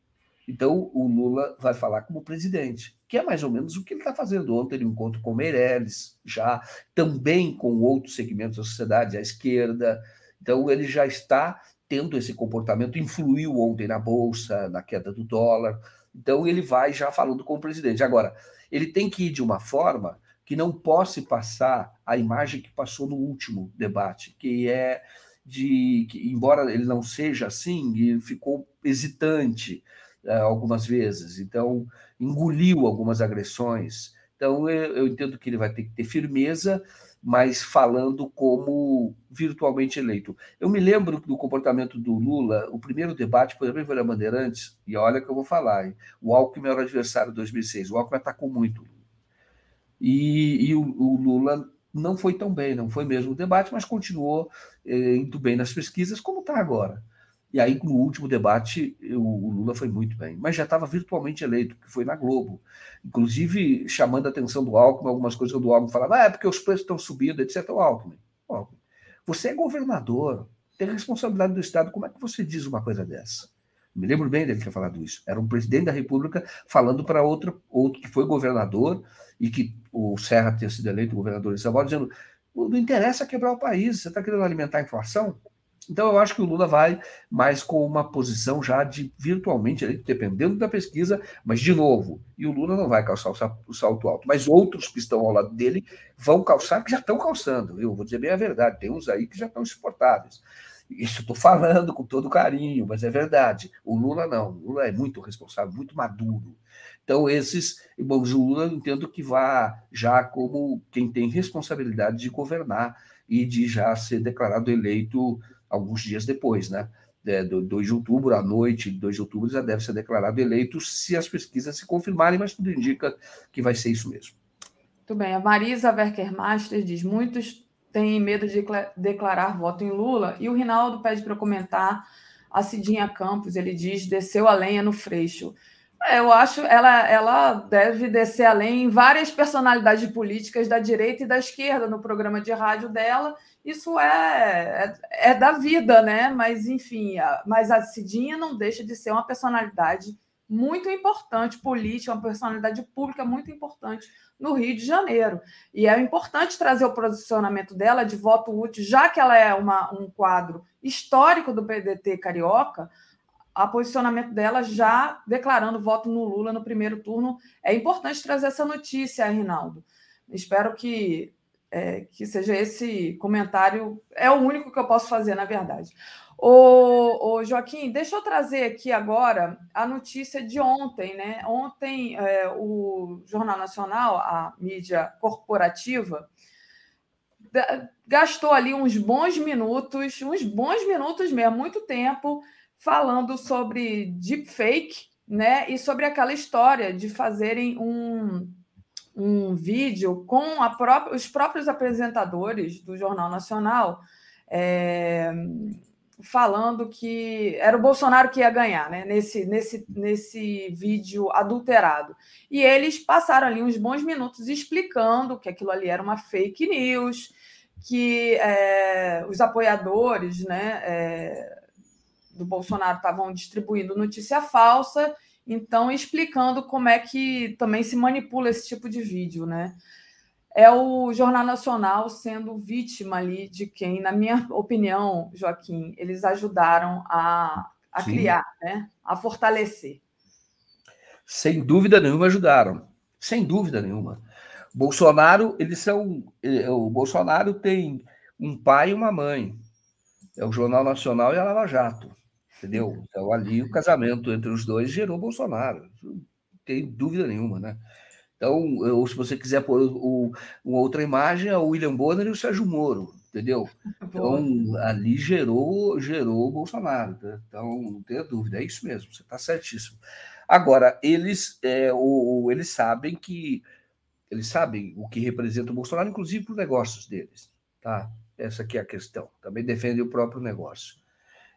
Então, o Lula vai falar como presidente, que é mais ou menos o que ele está fazendo. Ontem ele encontro com Meirelles, já também com outros segmentos da sociedade, a esquerda. Então, ele já está tendo esse comportamento, influiu ontem na Bolsa, na queda do dólar. Então, ele vai já falando com o presidente. Agora, ele tem que ir de uma forma que não possa passar a imagem que passou no último debate, que é de que, embora ele não seja assim, ficou hesitante uh, algumas vezes, então engoliu algumas agressões. Então eu, eu, entendo que ele vai ter que ter firmeza, mas falando como virtualmente eleito. Eu me lembro do comportamento do Lula, o primeiro debate, por exemplo, a Bandeirantes, e olha que eu vou falar, hein? o Alckmin era o adversário de 2006, o Alckmin atacou muito e, e o, o, Lula não foi tão bem, não foi mesmo o debate, mas continuou eh, indo bem nas pesquisas, como está agora. E aí, no último debate, o, o Lula foi muito bem, mas já estava virtualmente eleito, que foi na Globo. Inclusive, chamando a atenção do Alckmin, algumas coisas do Alckmin falava, ah, é porque os preços estão subindo, etc. O Alckmin, Alckmin, você é governador, tem responsabilidade do Estado, como é que você diz uma coisa dessa? Me lembro bem dele ter falado isso. Era um presidente da República falando para outro, outro que foi governador e que o Serra tinha sido eleito governador de São Paulo, dizendo Não interessa quebrar o país. Você está querendo alimentar a inflação? Então, eu acho que o Lula vai mais com uma posição já de virtualmente, dependendo da pesquisa, mas de novo, e o Lula não vai calçar o salto alto, mas outros que estão ao lado dele vão calçar, que já estão calçando. Eu vou dizer bem a verdade, tem uns aí que já estão insuportáveis. Isso estou falando com todo carinho, mas é verdade. O Lula não, o Lula é muito responsável, muito maduro. Então, esses, bom, o Lula entendo que vá já como quem tem responsabilidade de governar e de já ser declarado eleito alguns dias depois, né? É, 2 de outubro, à noite, 2 de outubro, já deve ser declarado eleito se as pesquisas se confirmarem, mas tudo indica que vai ser isso mesmo. Muito bem. A Marisa Werkermaster diz: muitos têm medo de declarar voto em Lula, e o Rinaldo pede para comentar a Cidinha Campos. Ele diz: desceu a lenha no freixo. É, eu acho ela ela deve descer além em várias personalidades políticas da direita e da esquerda no programa de rádio dela. Isso é, é, é da vida, né? Mas enfim, a, mas a Cidinha não deixa de ser uma personalidade muito importante política, uma personalidade pública muito importante no Rio de Janeiro. E é importante trazer o posicionamento dela de voto útil, já que ela é uma, um quadro histórico do PDT carioca, a posicionamento dela já declarando voto no Lula no primeiro turno. É importante trazer essa notícia, Rinaldo. Espero que, é, que seja esse comentário. É o único que eu posso fazer, na verdade. Ô, ô Joaquim, deixa eu trazer aqui agora a notícia de ontem, né? Ontem, é, o Jornal Nacional, a mídia corporativa, gastou ali uns bons minutos, uns bons minutos mesmo, muito tempo, falando sobre deepfake, né? E sobre aquela história de fazerem um, um vídeo com a própria, os próprios apresentadores do Jornal Nacional é, falando que era o Bolsonaro que ia ganhar, né? Nesse, nesse, nesse vídeo adulterado. E eles passaram ali uns bons minutos explicando que aquilo ali era uma fake news, que é, os apoiadores, né? É, do Bolsonaro estavam distribuindo notícia falsa, então explicando como é que também se manipula esse tipo de vídeo, né? É o Jornal Nacional sendo vítima ali de quem, na minha opinião, Joaquim, eles ajudaram a, a criar, né? a fortalecer. Sem dúvida nenhuma ajudaram. Sem dúvida nenhuma. Bolsonaro, eles são. Eh, o Bolsonaro tem um pai e uma mãe. É o Jornal Nacional e a Lava Jato. Entendeu? Então, ali o casamento entre os dois gerou Bolsonaro. Não tem dúvida nenhuma, né? Então, ou se você quiser pôr o, uma outra imagem, é o William Bonner e o Sérgio Moro, entendeu? Então, ali gerou, gerou Bolsonaro. Né? Então, não tenha dúvida, é isso mesmo, você está certíssimo. Agora, eles, é, o, eles sabem que eles sabem o que representa o Bolsonaro, inclusive para os negócios deles. Tá? Essa aqui é a questão. Também defendem o próprio negócio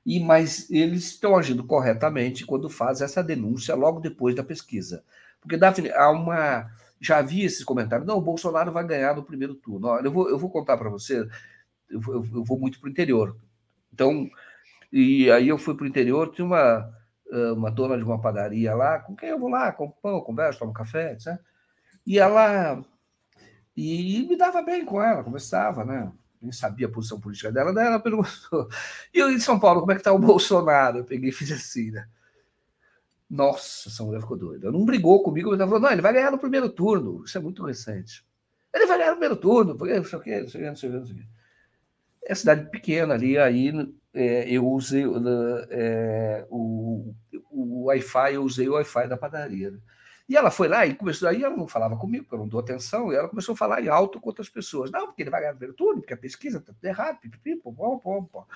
e mas eles estão agindo corretamente quando fazem essa denúncia logo depois da pesquisa. Porque, Daphne, há uma. Já havia esses comentários, não, o Bolsonaro vai ganhar no primeiro turno. Olha, eu vou, eu vou contar para você, eu, eu, eu, vou muito para o interior. Então, e aí eu fui para o interior, tinha uma, uma dona de uma padaria lá, com quem eu vou lá, com pão, converso, tomo café, etc. E ela. E me dava bem com ela, conversava, né? nem sabia a posição política dela, daí ela perguntou: e eu em São Paulo, como é que tá o Bolsonaro? Eu peguei e fiz assim, né? Nossa, essa mulher ficou doida. Ela não brigou comigo, mas ela falou: não, ele vai ganhar no primeiro turno. Isso é muito recente. Ele vai ganhar no primeiro turno, porque não sei o quê, não sei o quê, não sei o quê. Não sei o quê. É cidade pequena ali, aí é, eu usei é, o, o Wi-Fi, eu usei o Wi-Fi da padaria. Né? E ela foi lá e começou, aí ela não falava comigo, porque eu não dou atenção, e ela começou a falar em alto com outras pessoas. Não, porque ele vai ganhar o primeiro turno, porque a pesquisa está tudo errado, pipipi, pom.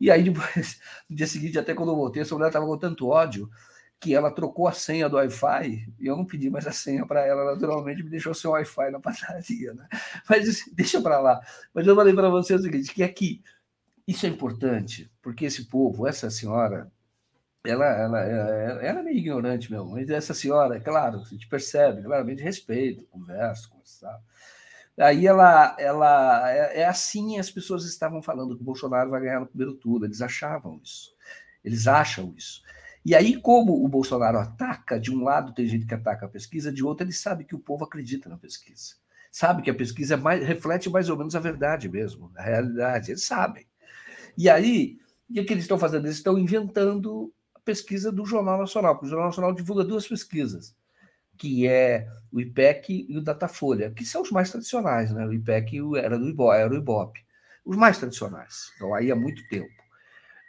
E aí, depois, no dia seguinte, até quando eu voltei, essa mulher estava com tanto ódio que ela trocou a senha do Wi-Fi e eu não pedi mais a senha para ela, naturalmente me deixou sem Wi-Fi na padaria, né? Mas deixa para lá. Mas eu falei para você o seguinte, que aqui isso é importante, porque esse povo, essa senhora, ela, ela, ela, ela é meio ignorante mesmo, mas essa senhora, é claro, a gente percebe, claramente respeito, conversa, conversar. Aí ela, ela é, é assim as pessoas estavam falando que o Bolsonaro vai ganhar no primeiro turno, eles achavam isso, eles acham isso. E aí, como o Bolsonaro ataca, de um lado tem gente que ataca a pesquisa, de outro ele sabe que o povo acredita na pesquisa. sabe que a pesquisa é mais, reflete mais ou menos a verdade mesmo, a realidade, eles sabem. E aí, o que, eles estão fazendo? Eles estão inventando a pesquisa do Jornal Nacional, porque o Jornal Nacional divulga duas pesquisas, que é o IPEC e o Datafolha, que são os mais tradicionais, né? O IPEC era, do Ibope, era o Ibope, os mais tradicionais, então aí há muito tempo.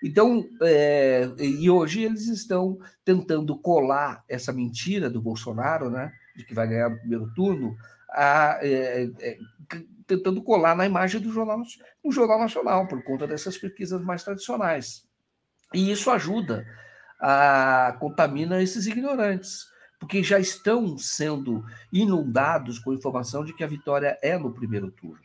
Então, é, e hoje eles estão tentando colar essa mentira do Bolsonaro, né, de que vai ganhar o primeiro turno, a, é, é, tentando colar na imagem do jornal, no jornal nacional, por conta dessas pesquisas mais tradicionais. E isso ajuda a contamina esses ignorantes, porque já estão sendo inundados com informação de que a vitória é no primeiro turno.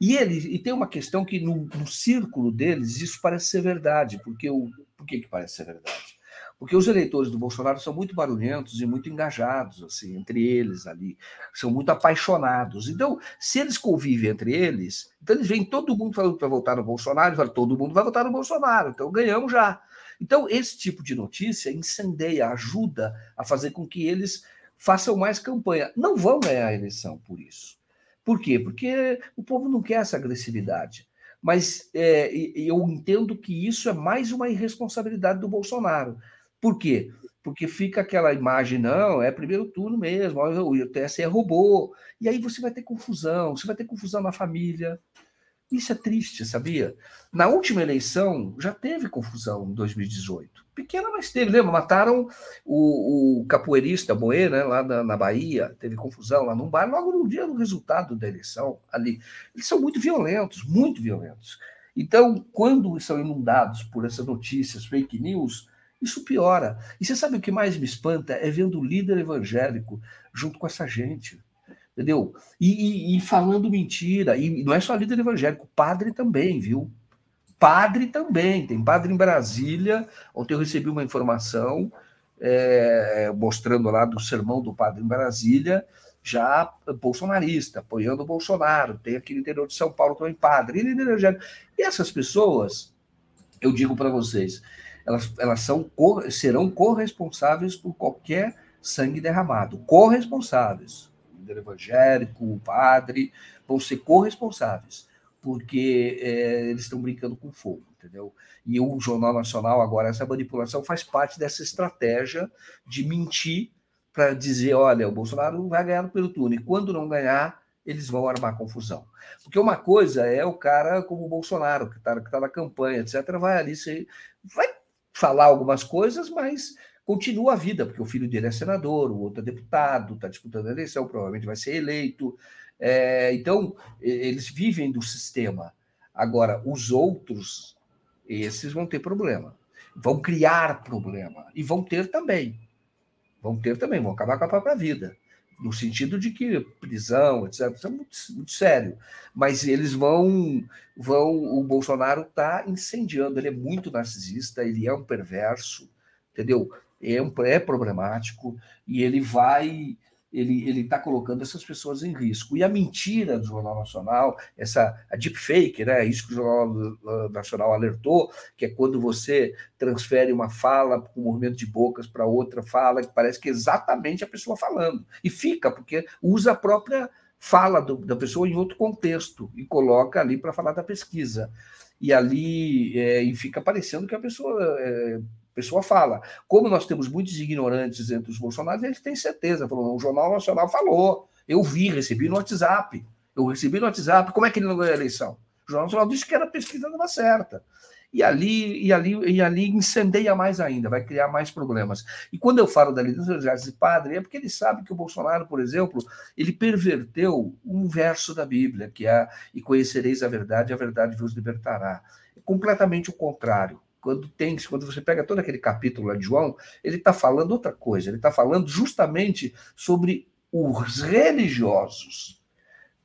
E ele e tem uma questão que no, no círculo deles isso parece ser verdade, porque o por que, que parece ser verdade? Porque os eleitores do Bolsonaro são muito barulhentos e muito engajados, assim, entre eles ali, são muito apaixonados. Então, se eles convivem entre eles, então eles veem todo mundo falando para votar no Bolsonaro, e falam, todo mundo vai votar no Bolsonaro, então ganhamos já. Então, esse tipo de notícia incendeia, ajuda a fazer com que eles façam mais campanha. Não vão ganhar a eleição por isso. Por quê? Porque o povo não quer essa agressividade. Mas é, eu entendo que isso é mais uma irresponsabilidade do Bolsonaro. Por quê? Porque fica aquela imagem, não, é primeiro turno mesmo, o TSE roubou. E aí você vai ter confusão, você vai ter confusão na família. Isso é triste, sabia? Na última eleição já teve confusão em 2018. Pequena, mas teve. Lembra? Mataram o, o capoeirista Boê, né, lá na, na, Bahia. Teve confusão lá num bar, logo no dia do resultado da eleição ali. Eles são muito violentos, muito violentos. Então, quando são inundados por essas notícias, fake news, isso piora. E você sabe o que mais me espanta? É vendo o líder evangélico junto com essa gente entendeu? E, e, e, falando mentira, e não é só líder evangélico, padre também, viu? Padre também, tem padre em Brasília. Ontem eu recebi uma informação é, mostrando lá do sermão do padre em Brasília, já bolsonarista, apoiando o Bolsonaro. Tem aqui no interior de São Paulo também padre, e líder evangélico. E essas pessoas, eu digo para vocês, elas, elas são, serão corresponsáveis por qualquer sangue derramado. Corresponsáveis líder evangélico, o padre, vão ser corresponsáveis, porque é, eles estão brincando com fogo, entendeu? E o Jornal Nacional, agora, essa manipulação faz parte dessa estratégia de mentir para dizer: olha, o Bolsonaro vai ganhar no primeiro turno, e quando não ganhar, eles vão armar confusão. Porque uma coisa é o cara como o Bolsonaro, que está tá na campanha, etc., vai ali, se, vai falar algumas coisas, mas continua a vida, porque o filho dele é senador, o outro é deputado, está disputando a eleição, provavelmente vai ser eleito. É, então, eles vivem do sistema. Agora, os outros, esses vão ter problema. Vão criar problema. E vão ter também. Vão ter também, vão acabar com a própria vida. No sentido de que prisão, etc., isso é muito, muito sério. Mas eles vão. vão O Bolsonaro está incendiando, ele é muito narcisista, ele é um perverso, entendeu? É, um, é problemático e ele vai ele ele está colocando essas pessoas em risco. E a mentira do Jornal Nacional, essa a deepfake, né? Isso que o Jornal Nacional alertou, que é quando você transfere uma fala com um movimento de bocas para outra fala, que parece que é exatamente a pessoa falando. E fica, porque usa a própria fala do, da pessoa em outro contexto e coloca ali para falar da pesquisa. E ali é, e fica parecendo que a pessoa é, pessoa fala. Como nós temos muitos ignorantes entre os bolsonaros, eles têm certeza. Falou, o Jornal Nacional falou. Eu vi, recebi no WhatsApp. Eu recebi no WhatsApp. Como é que ele não ganhou a eleição? O Jornal Nacional disse que era a pesquisa estava certa. E ali, e ali, e ali incendeia mais ainda, vai criar mais problemas. E quando eu falo da liderança de padre, é porque ele sabe que o Bolsonaro, por exemplo, ele perverteu um verso da Bíblia, que é e conhecereis a verdade, a verdade vos libertará. É completamente o contrário quando tem, quando você pega todo aquele capítulo de João, ele está falando outra coisa, ele está falando justamente sobre os religiosos.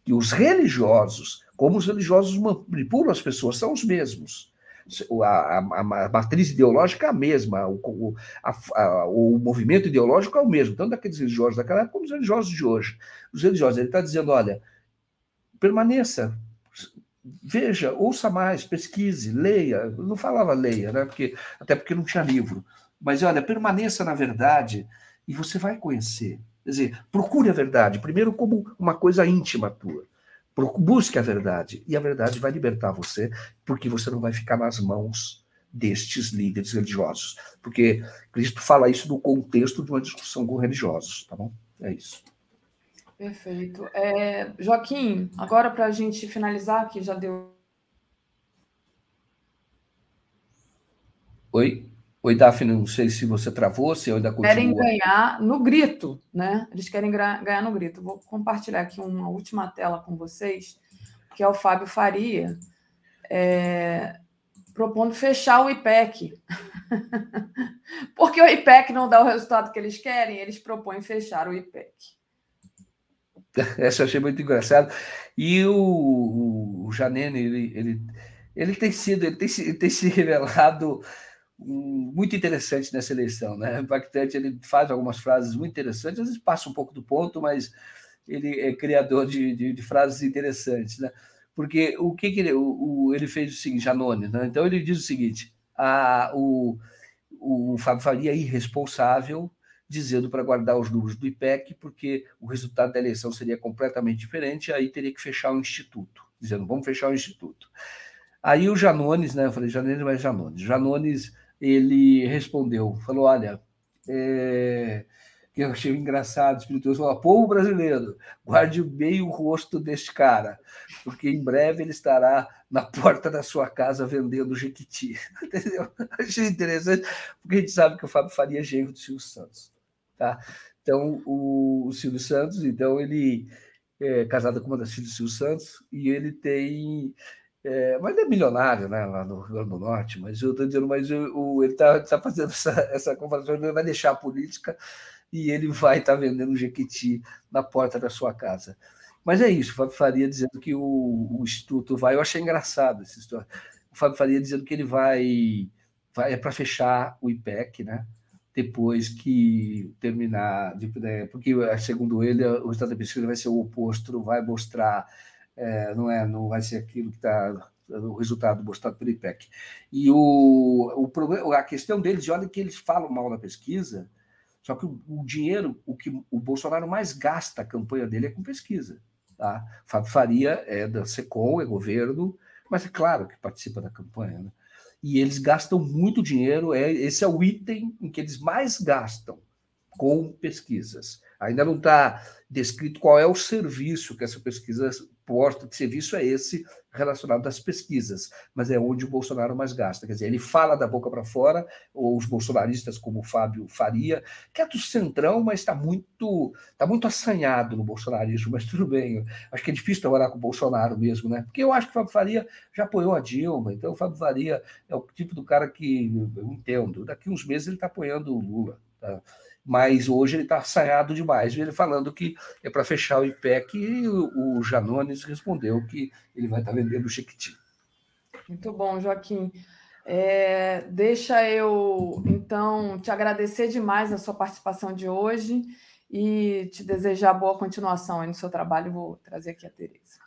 E os religiosos, como os religiosos manipulam as pessoas, são os mesmos. A, a, a matriz ideológica é a mesma, o, a, o movimento ideológico é o mesmo, tanto daqueles religiosos daquela época como os religiosos de hoje. Os religiosos, ele está dizendo: olha, permaneça, veja, ouça mais, pesquise, leia. Eu não falava leia, né? Porque, até porque não tinha livro. Mas olha, permaneça na verdade e você vai conhecer. Quer dizer, procure a verdade, primeiro como uma coisa íntima tua. Busque a verdade, e a verdade vai libertar você, porque você não vai ficar nas mãos destes líderes religiosos. Porque Cristo fala isso no contexto de uma discussão com religiosos, tá bom? É isso. Perfeito. É, Joaquim, agora para a gente finalizar, que já deu. Oi? Oi, Daphne, não sei se você travou, se eu ainda continua. Querem ganhar no grito, né? Eles querem ganhar no grito. Vou compartilhar aqui uma última tela com vocês, que é o Fábio Faria, é, propondo fechar o IPEC. Porque o IPEC não dá o resultado que eles querem, eles propõem fechar o IPEC. Essa eu achei muito engraçado. E o, o, o Janene, ele, ele, ele tem sido, ele tem, ele tem se revelado muito interessante nessa eleição, né? Impactante, ele faz algumas frases muito interessantes, às vezes passa um pouco do ponto, mas ele é criador de, de, de frases interessantes, né? Porque o que, que ele, o, o, ele fez o seguinte, Janone, né? Então ele diz o seguinte: a, o, o Fábio Faria é irresponsável dizendo para guardar os números do IPEC, porque o resultado da eleição seria completamente diferente, aí teria que fechar o instituto, dizendo, vamos fechar o instituto. Aí o Janones, né, eu falei Janones, mas Janones, Janones, ele respondeu, falou, olha, é, eu achei engraçado, espirituoso, falou, povo brasileiro, guarde bem o rosto deste cara, porque em breve ele estará na porta da sua casa vendendo Jequiti. Entendeu? Achei interessante, porque a gente sabe que o Fábio Faria é genro do Silvio Santos. Tá? Então, o, o Silvio Santos, então, ele é casado com uma das filhas do Silvio Santos e ele tem. É, mas ele é milionário, né, lá no Rio Grande do Norte, mas eu estou dizendo, mas o, o ele está tá fazendo essa, essa comparação, ele vai deixar a política e ele vai estar tá vendendo Jequiti na porta da sua casa. Mas é isso, o Fábio Faria dizendo que o, o Instituto vai, eu achei engraçado essa história. O Fábio Faria dizendo que ele vai, vai é para fechar o IPEC, né? Depois que terminar, né, porque segundo ele o resultado da pesquisa vai ser o oposto, vai mostrar, é, não é, não vai ser aquilo que está o resultado mostrado pelo IPEC. E o, o problema, a questão deles, olha que eles falam mal na pesquisa, só que o, o, dinheiro, o que o Bolsonaro mais gasta a campanha dele é com pesquisa. Tá? Fábio Faria é da SECOM, é governo, mas é claro que participa da campanha. Né? E eles gastam muito dinheiro. É, esse é o item em que eles mais gastam com pesquisas. Ainda não está descrito qual é o serviço que essa pesquisa posta, que serviço é esse relacionado às pesquisas, mas é onde o Bolsonaro mais gasta. Quer dizer, ele fala da boca para fora, ou os bolsonaristas, como o Fábio Faria, que é do centrão, mas está muito, tá muito assanhado no bolsonarismo, mas tudo bem. Acho que é difícil trabalhar com o Bolsonaro mesmo, né? Porque eu acho que o Fábio Faria já apoiou a Dilma, então o Fábio Faria é o tipo do cara que eu entendo. Daqui uns meses ele está apoiando o Lula. Tá? Mas hoje ele está assanhado demais. Ele falando que é para fechar o IPEC e o, Janones respondeu que ele vai estar tá vendendo o Chiquiti. Muito bom, Joaquim. É, deixa eu, então, te agradecer demais a sua participação de hoje e te desejar boa continuação aí no seu trabalho. Vou trazer aqui a Tereza.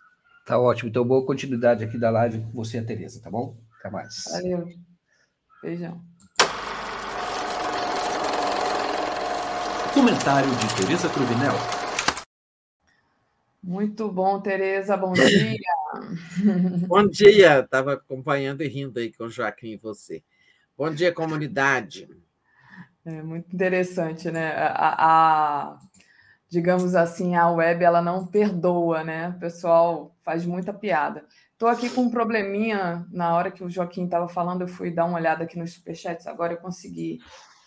Tá ótimo. Então, boa continuidade aqui da live com você e a Tereza, tá bom? Até mais. Valeu. Beijão. Comentário de Tereza Cruvinel. Muito bom, Tereza. Bom dia. bom dia. Estava acompanhando e rindo aí com o Joaquim e você. Bom dia, comunidade. É muito interessante, né? A, a, digamos assim, a web ela não perdoa, né? O pessoal faz muita piada. Estou aqui com um probleminha. Na hora que o Joaquim estava falando, eu fui dar uma olhada aqui nos superchats. Agora eu consegui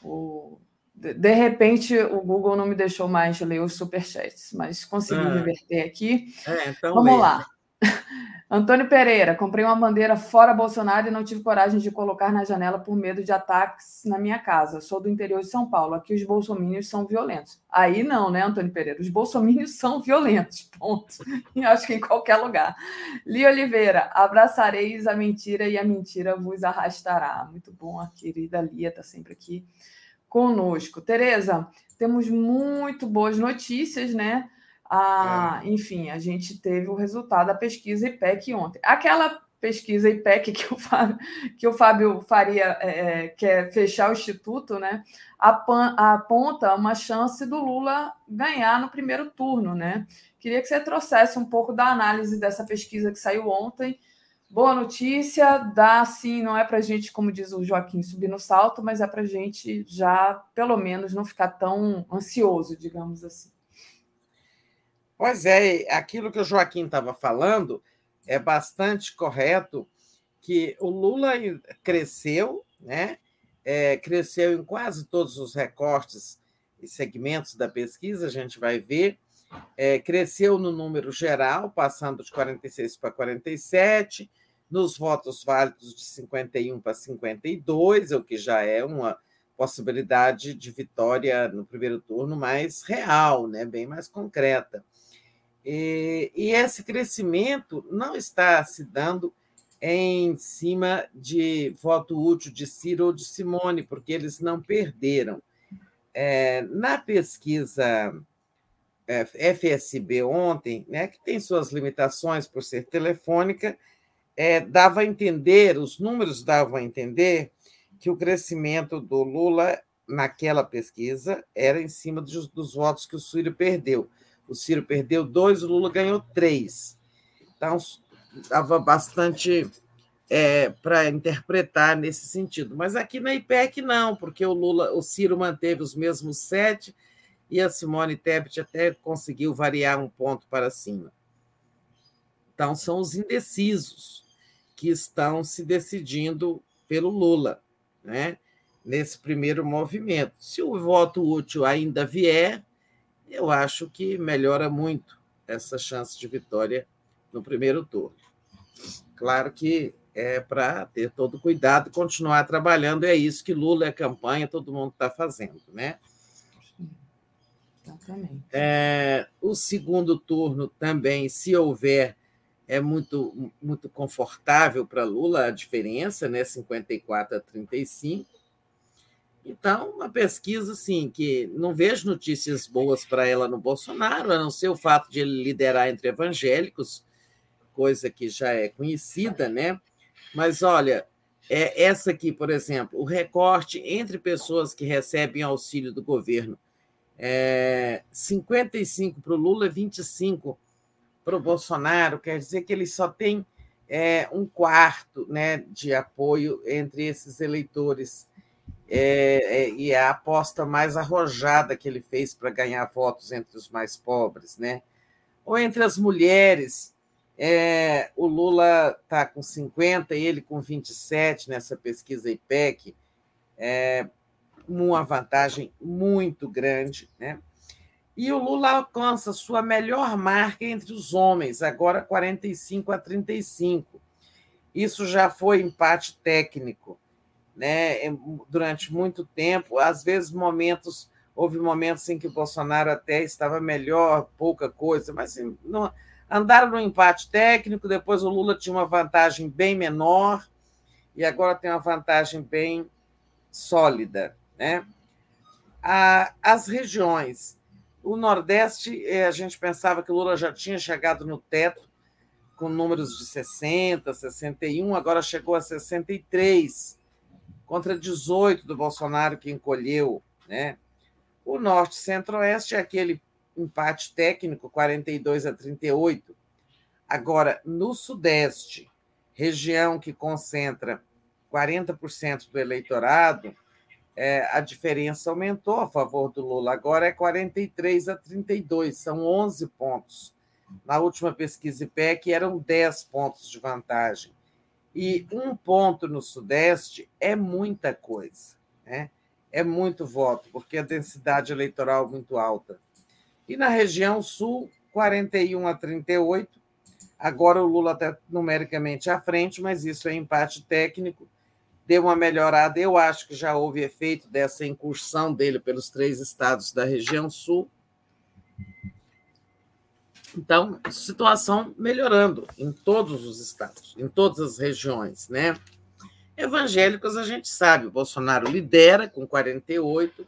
o de repente, o Google não me deixou mais ler os superchats, mas consegui ah. reverter aqui. É, então Vamos lá. Antônio Pereira, comprei uma bandeira fora Bolsonaro e não tive coragem de colocar na janela por medo de ataques na minha casa. Sou do interior de São Paulo. Aqui os bolsomínios são violentos. Aí não, né, Antônio Pereira? Os bolsomínios são violentos, ponto. E acho que em qualquer lugar. Li Oliveira, abraçareis a mentira e a mentira vos arrastará. Muito bom, a querida Lia está sempre aqui conosco. Tereza, temos muito boas notícias, né? Ah, é. Enfim, a gente teve o resultado da pesquisa IPEC ontem. Aquela pesquisa IPEC que o Fábio, que o Fábio Faria é, é quer fechar o Instituto, né, aponta uma chance do Lula ganhar no primeiro turno. Né? Queria que você trouxesse um pouco da análise dessa pesquisa que saiu ontem. Boa notícia, dá sim, não é para gente, como diz o Joaquim, subir no salto, mas é para gente já, pelo menos, não ficar tão ansioso, digamos assim. Pois é, aquilo que o Joaquim estava falando é bastante correto, que o Lula cresceu, né? É, cresceu em quase todos os recortes e segmentos da pesquisa, a gente vai ver. É, cresceu no número geral, passando de 46 para 47, nos votos válidos de 51 para 52, o que já é uma possibilidade de vitória no primeiro turno mais real, né? bem mais concreta. E, e esse crescimento não está se dando em cima de voto útil de Ciro ou de Simone, porque eles não perderam. É, na pesquisa é, FSB ontem, né, que tem suas limitações por ser telefônica, é, dava a entender, os números davam a entender que o crescimento do Lula naquela pesquisa era em cima dos, dos votos que o Ciro perdeu. O Ciro perdeu dois, o Lula ganhou três. Então, estava bastante é, para interpretar nesse sentido. Mas aqui na IPEC não, porque o Lula, o Ciro manteve os mesmos sete e a Simone Tebet até conseguiu variar um ponto para cima. Então, são os indecisos que estão se decidindo pelo Lula, né? nesse primeiro movimento. Se o voto útil ainda vier, eu acho que melhora muito essa chance de vitória no primeiro turno. Claro que é para ter todo cuidado e continuar trabalhando, é isso que Lula é campanha, todo mundo está fazendo, né? Exatamente. É, o segundo turno também, se houver, é muito, muito confortável para Lula a diferença, né? 54 a 35. Então, uma pesquisa assim, que não vejo notícias boas para ela no Bolsonaro, a não ser o fato de ele liderar entre evangélicos, coisa que já é conhecida, né? Mas olha, é essa aqui, por exemplo, o recorte entre pessoas que recebem auxílio do governo, é 55 para o Lula, 25 para o Bolsonaro, quer dizer que ele só tem é, um quarto né, de apoio entre esses eleitores é, é, e é a aposta mais arrojada que ele fez para ganhar votos entre os mais pobres, né? Ou entre as mulheres, é, o Lula está com 50 e ele com 27 nessa pesquisa IPEC, é, uma vantagem muito grande, né? E o Lula alcança sua melhor marca entre os homens, agora 45 a 35. Isso já foi empate técnico né, durante muito tempo, às vezes momentos houve momentos em que o Bolsonaro até estava melhor, pouca coisa, mas assim, não, andaram no empate técnico, depois o Lula tinha uma vantagem bem menor e agora tem uma vantagem bem sólida, né? as regiões, o Nordeste, eh, a gente pensava que Lula já tinha chegado no teto com números de 60, 61, agora chegou a 63 contra 18 do Bolsonaro, que encolheu. Né? O Norte Centro-Oeste é aquele empate técnico, 42 a 38. Agora, no Sudeste, região que concentra 40% do eleitorado, é, a diferença aumentou a favor do Lula. Agora é 43 a 32, são 11 pontos. Na última pesquisa IPEC eram 10 pontos de vantagem. E um ponto no Sudeste é muita coisa, né? é muito voto, porque a densidade eleitoral é muito alta. E na região Sul, 41 a 38. Agora o Lula está numericamente à frente, mas isso é empate técnico. Deu uma melhorada. Eu acho que já houve efeito dessa incursão dele pelos três estados da região Sul. Então, situação melhorando em todos os estados, em todas as regiões, né? Evangélicos, a gente sabe, o Bolsonaro lidera com 48,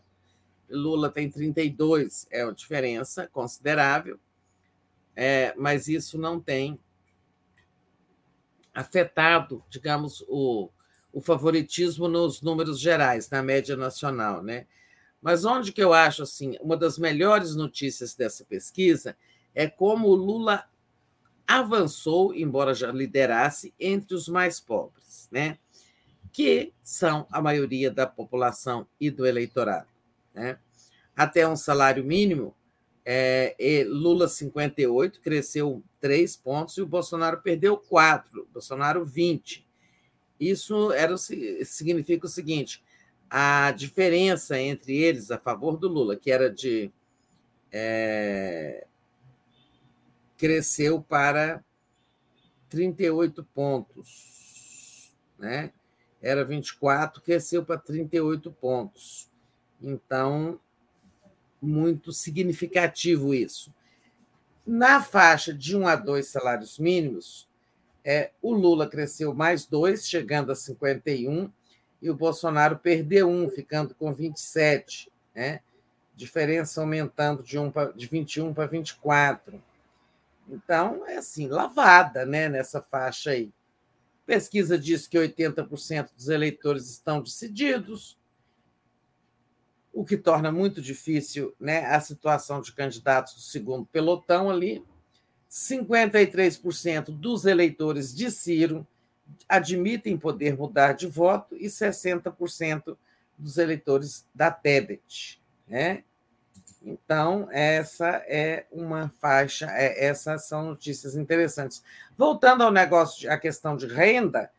Lula tem 32, é uma diferença considerável, é, mas isso não tem afetado, digamos, o, o favoritismo nos números gerais, na média nacional, né? Mas onde que eu acho assim, uma das melhores notícias dessa pesquisa é como o Lula avançou, embora já liderasse, entre os mais pobres, né? que são a maioria da população e do eleitorado. Né? Até um salário mínimo, é, Lula 58 cresceu 3 pontos e o Bolsonaro perdeu 4, Bolsonaro 20. Isso era, significa o seguinte: a diferença entre eles a favor do Lula, que era de. É, cresceu para 38 pontos, né? Era 24, cresceu para 38 pontos. Então, muito significativo isso. Na faixa de 1 a 2 salários mínimos, é, o Lula cresceu mais dois, chegando a 51, e o Bolsonaro perdeu um, ficando com 27, né? diferença aumentando de, um pra, de 21 para 24. Então, é assim, lavada né, nessa faixa aí. Pesquisa diz que 80% dos eleitores estão decididos, o que torna muito difícil né, a situação de candidatos do segundo pelotão ali. 53% dos eleitores de Ciro admitem poder mudar de voto e 60% dos eleitores da Tebet. Né? Então, essa é uma faixa, é, essas são notícias interessantes. Voltando ao negócio, à questão de renda,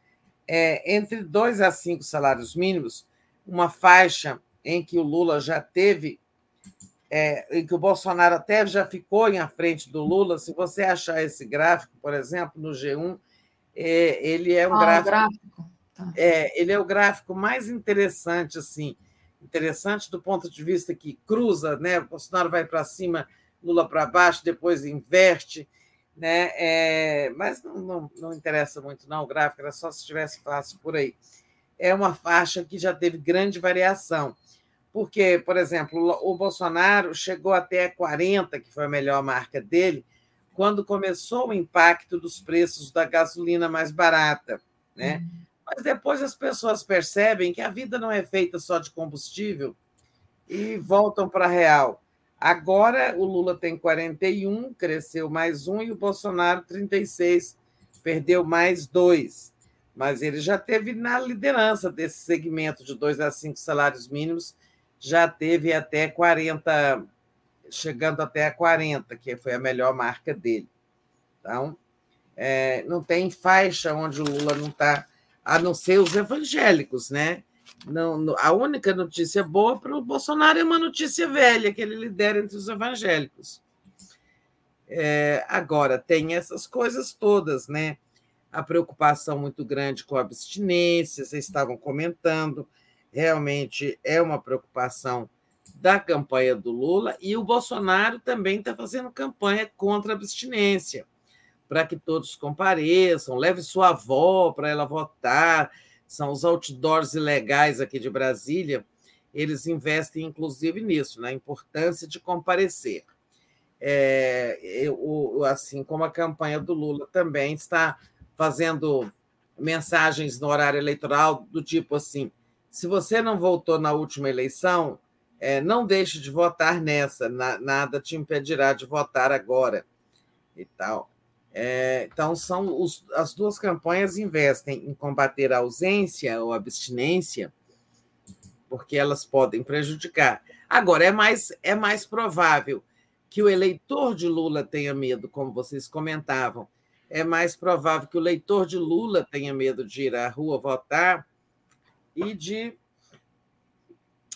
é, entre dois a cinco salários mínimos, uma faixa em que o Lula já teve, é, em que o Bolsonaro até já ficou em frente do Lula, se você achar esse gráfico, por exemplo, no G1, é, ele é um ah, gráfico. gráfico. Tá. É, ele é o gráfico mais interessante, assim, interessante do ponto de vista que cruza, né? O Bolsonaro vai para cima, Lula para baixo, depois inverte, né? É, mas não, não, não, interessa muito, não. O gráfico era só se estivesse fácil por aí. É uma faixa que já teve grande variação. Porque, por exemplo, o Bolsonaro chegou até 40, que foi a melhor marca dele, quando começou o impacto dos preços da gasolina mais barata, né? Uhum. Mas depois as pessoas percebem que a vida não é feita só de combustível e voltam para a real. Agora o Lula tem 41, cresceu mais um, e o Bolsonaro 36, perdeu mais dois. Mas ele já teve na liderança desse segmento de dois a cinco salários mínimos, já teve até 40, chegando até a 40, que foi a melhor marca dele. Então, é, não tem faixa onde o Lula não está a não ser os evangélicos, né? Não, a única notícia boa para o Bolsonaro é uma notícia velha, que ele lidera entre os evangélicos. É, agora, tem essas coisas todas, né? A preocupação muito grande com a abstinência, vocês estavam comentando, realmente é uma preocupação da campanha do Lula, e o Bolsonaro também está fazendo campanha contra a abstinência para que todos compareçam, leve sua avó para ela votar. São os outdoors ilegais aqui de Brasília, eles investem inclusive nisso, na importância de comparecer. É, eu, assim como a campanha do Lula também está fazendo mensagens no horário eleitoral do tipo assim: se você não votou na última eleição, é, não deixe de votar nessa, na, nada te impedirá de votar agora e tal. É, então, são os, as duas campanhas investem em combater a ausência ou abstinência, porque elas podem prejudicar. Agora, é mais, é mais provável que o eleitor de Lula tenha medo, como vocês comentavam, é mais provável que o eleitor de Lula tenha medo de ir à rua votar e de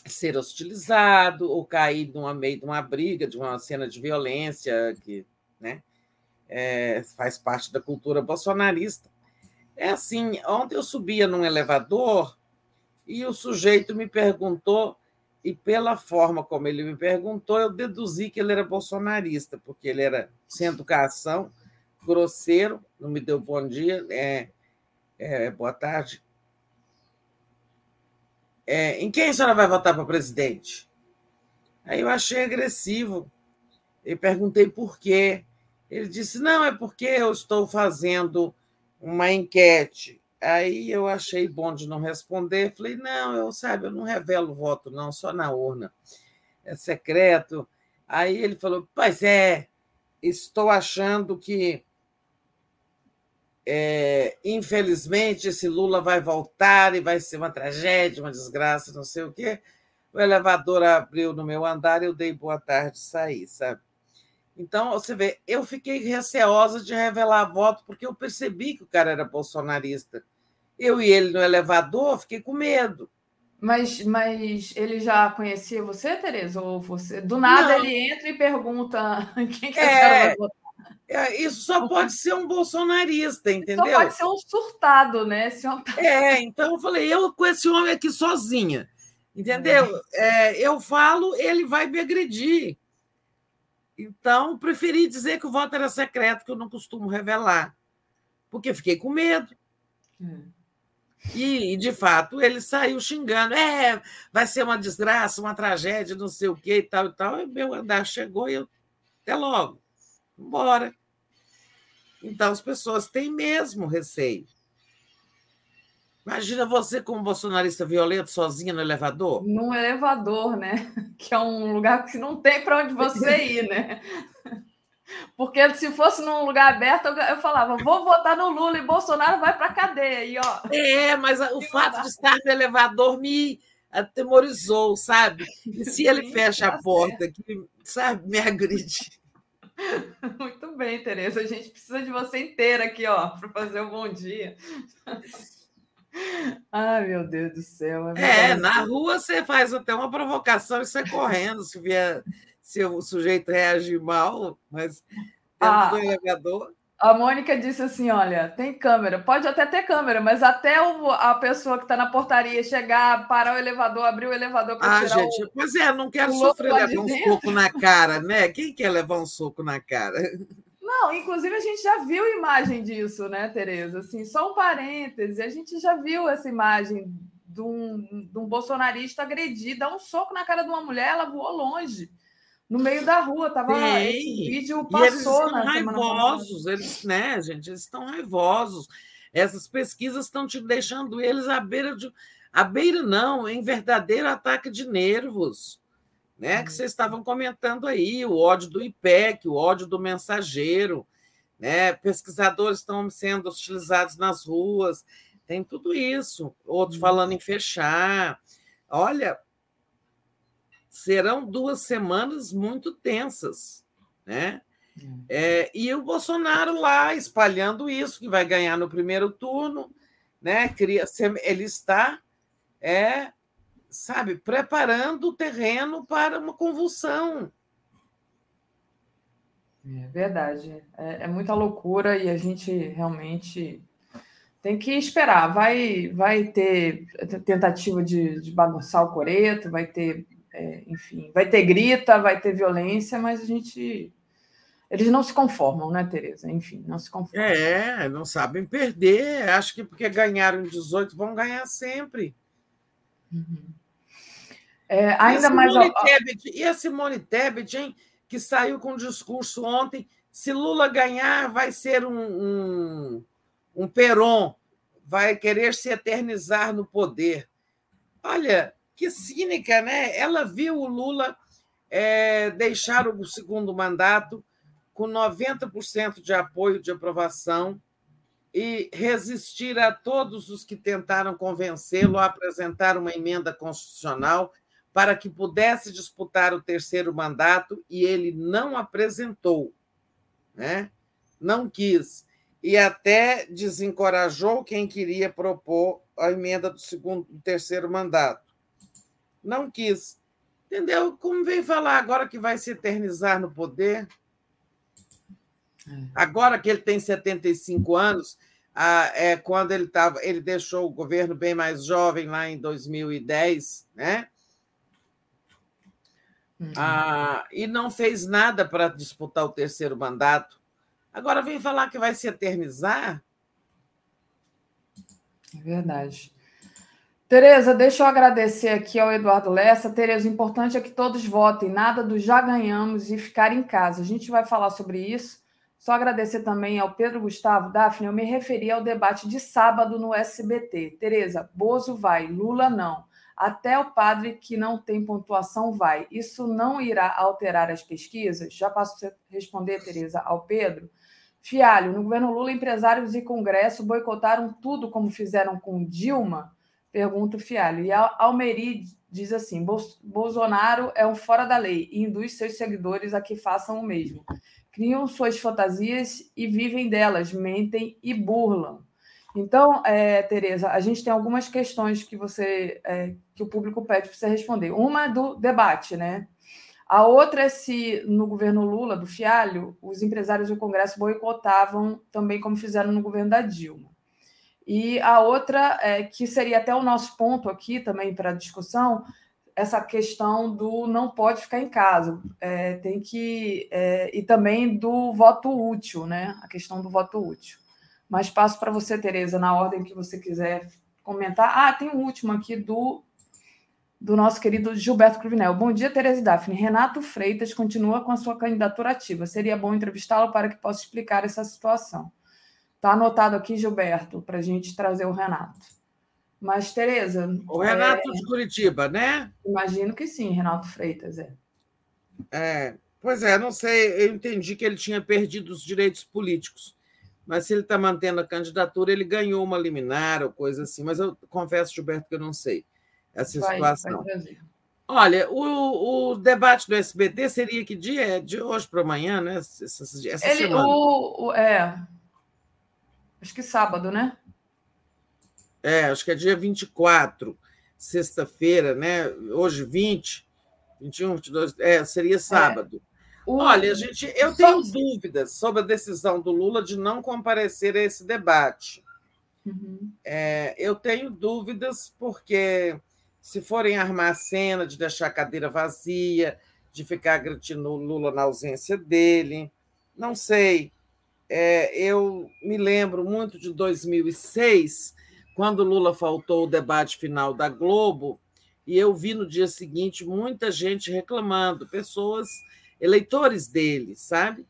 ser hostilizado ou cair no meio de uma briga, de uma cena de violência, que, né? é, faz parte da cultura bolsonarista. É assim, ontem eu subia num elevador e o sujeito me perguntou, e pela forma como ele me perguntou, eu deduzi que ele era bolsonarista, porque ele era sem educação, grosseiro, não me deu bom dia, é, é boa tarde. É, em quem a senhora vai votar para presidente? Aí eu achei agressivo e perguntei por quê. Ele disse: não, é porque eu estou fazendo uma enquete. Aí eu achei bom de não responder. Falei, não, eu sabe, eu não revelo voto, não, só na urna. É secreto. Aí ele falou, pois é, estou achando que é, infelizmente, esse Lula vai voltar e vai ser uma tragédia, uma desgraça, não sei o quê. O elevador abriu no meu andar e eu dei boa tarde e saí, sabe? Então, você vê, eu fiquei receosa de revelar voto, porque eu percebi que o cara era bolsonarista. Eu e ele no elevador, fiquei com medo. Mas, mas ele já conhecia você, Tereza? Ou você? Do nada Não. ele entra e pergunta quem que é, votar. É, isso só pode ser um bolsonarista, entendeu? Só pode ser um surtado, né? É, então eu falei, eu com esse homem aqui sozinha, entendeu? É. É, eu falo, ele vai me agredir. Então, preferi dizer que o voto era secreto, que eu não costumo revelar, porque fiquei com medo. Hum. E, de fato, ele saiu xingando. É, vai ser uma desgraça, uma tragédia, não sei o quê e tal e tal. E meu andar chegou e eu. Até logo. Embora. Então, as pessoas têm mesmo receio. Imagina você como bolsonarista violento sozinha no elevador. No elevador, né? Que é um lugar que não tem para onde você ir, né? Porque se fosse num lugar aberto, eu falava, vou votar no Lula e Bolsonaro vai para a cadeia. E, ó, é, mas o fato de estar no elevador me atemorizou, sabe? E se ele fecha tá a porta, que, sabe, me agride. Muito bem, Tereza. A gente precisa de você inteira aqui, ó, para fazer um bom dia. Ai, meu Deus do céu. É, é na rua você faz até uma provocação e sai correndo se vier, se o sujeito reagir mal, mas dentro ah, do elevador. A Mônica disse assim: olha, tem câmera, pode até ter câmera, mas até o, a pessoa que está na portaria chegar, parar o elevador, abrir o elevador para ah, tirar gente, o, Pois é, não quero sofrer levar um dentro. soco na cara, né? Quem quer levar um soco na cara? Não, inclusive a gente já viu imagem disso, né, Tereza? Assim, só um parêntese, a gente já viu essa imagem de um, de um bolsonarista agredir, dar um soco na cara de uma mulher, ela voou longe no meio da rua, tava Sim. esse vídeo passou e eles estão raivosos, eles, né, gente, eles estão raivosos. Essas pesquisas estão te deixando eles à beira de à beira não, em verdadeiro ataque de nervos, né? Que vocês estavam comentando aí, o ódio do IPEC, o ódio do mensageiro, né? Pesquisadores estão sendo hostilizados nas ruas, tem tudo isso. Outros falando em fechar. Olha, serão duas semanas muito tensas, né? Hum. É, e o Bolsonaro lá espalhando isso, que vai ganhar no primeiro turno, né? Ele está, é, sabe, preparando o terreno para uma convulsão. É verdade. É, é muita loucura e a gente realmente tem que esperar. Vai, vai ter tentativa de, de bagunçar o coreto, vai ter é, enfim, vai ter grita, vai ter violência, mas a gente. Eles não se conformam, né, Tereza? Enfim, não se conformam. É, não sabem perder. Acho que porque ganharam 18 vão ganhar sempre. Uhum. É, ainda e mais. Tebet, e a Simone Tebet, hein, que saiu com um discurso ontem: se Lula ganhar, vai ser um, um, um Peron, vai querer se eternizar no poder. Olha, que cínica, né? Ela viu o Lula é, deixar o segundo mandato com 90% de apoio de aprovação e resistir a todos os que tentaram convencê-lo a apresentar uma emenda constitucional para que pudesse disputar o terceiro mandato e ele não apresentou, né? Não quis e até desencorajou quem queria propor a emenda do segundo, do terceiro mandato não quis. Entendeu? Como vem falar agora que vai se eternizar no poder. É. Agora que ele tem 75 anos, é, quando ele tava, ele deixou o governo bem mais jovem lá em 2010, né? Uhum. Ah, e não fez nada para disputar o terceiro mandato. Agora vem falar que vai se eternizar. É verdade. Tereza, deixa eu agradecer aqui ao Eduardo Lessa. Tereza, o importante é que todos votem, nada do já ganhamos e ficar em casa. A gente vai falar sobre isso, Só agradecer também ao Pedro Gustavo. Daphne, eu me referi ao debate de sábado no SBT. Tereza, Bozo vai, Lula não. Até o padre que não tem pontuação vai. Isso não irá alterar as pesquisas? Já passo a responder, Tereza, ao Pedro. Fialho, no governo Lula, empresários e Congresso boicotaram tudo como fizeram com Dilma? Pergunta o Fialho. E Almeri diz assim: Bolsonaro é um fora da lei e induz seus seguidores a que façam o mesmo. Criam suas fantasias e vivem delas, mentem e burlam. Então, é, Tereza, a gente tem algumas questões que você é, que o público pede para você responder. Uma é do debate, né? A outra é se no governo Lula, do Fialho, os empresários do Congresso boicotavam também como fizeram no governo da Dilma. E a outra, é, que seria até o nosso ponto aqui também para discussão, essa questão do não pode ficar em casa, é, tem que. É, e também do voto útil, né? A questão do voto útil. Mas passo para você, Tereza, na ordem que você quiser comentar. Ah, tem um último aqui do, do nosso querido Gilberto Cruvinel. Bom dia, Tereza e Daphne. Renato Freitas continua com a sua candidatura ativa. Seria bom entrevistá-lo para que possa explicar essa situação. Está anotado aqui, Gilberto, para a gente trazer o Renato. Mas, Tereza. O Renato é... de Curitiba, né? Imagino que sim, Renato Freitas, é. É, pois é, não sei, eu entendi que ele tinha perdido os direitos políticos. Mas se ele está mantendo a candidatura, ele ganhou uma liminar ou coisa assim. Mas eu confesso, Gilberto, que eu não sei essa vai, situação. Vai Olha, o, o, debate do SBT seria que dia? É de hoje para amanhã, né? Essa, essa ele, semana. O, o, é, Acho que sábado, né? É, acho que é dia 24, sexta-feira, né? Hoje, 20, 21, 22, é, seria é. sábado. É. O... Olha, gente, eu tenho Só... dúvidas sobre a decisão do Lula de não comparecer a esse debate. Uhum. É, eu tenho dúvidas porque se forem armar a cena de deixar a cadeira vazia, de ficar agredindo o Lula na ausência dele, não sei. É, eu me lembro muito de 2006, quando Lula faltou o debate final da Globo, e eu vi no dia seguinte muita gente reclamando, pessoas, eleitores dele, sabe?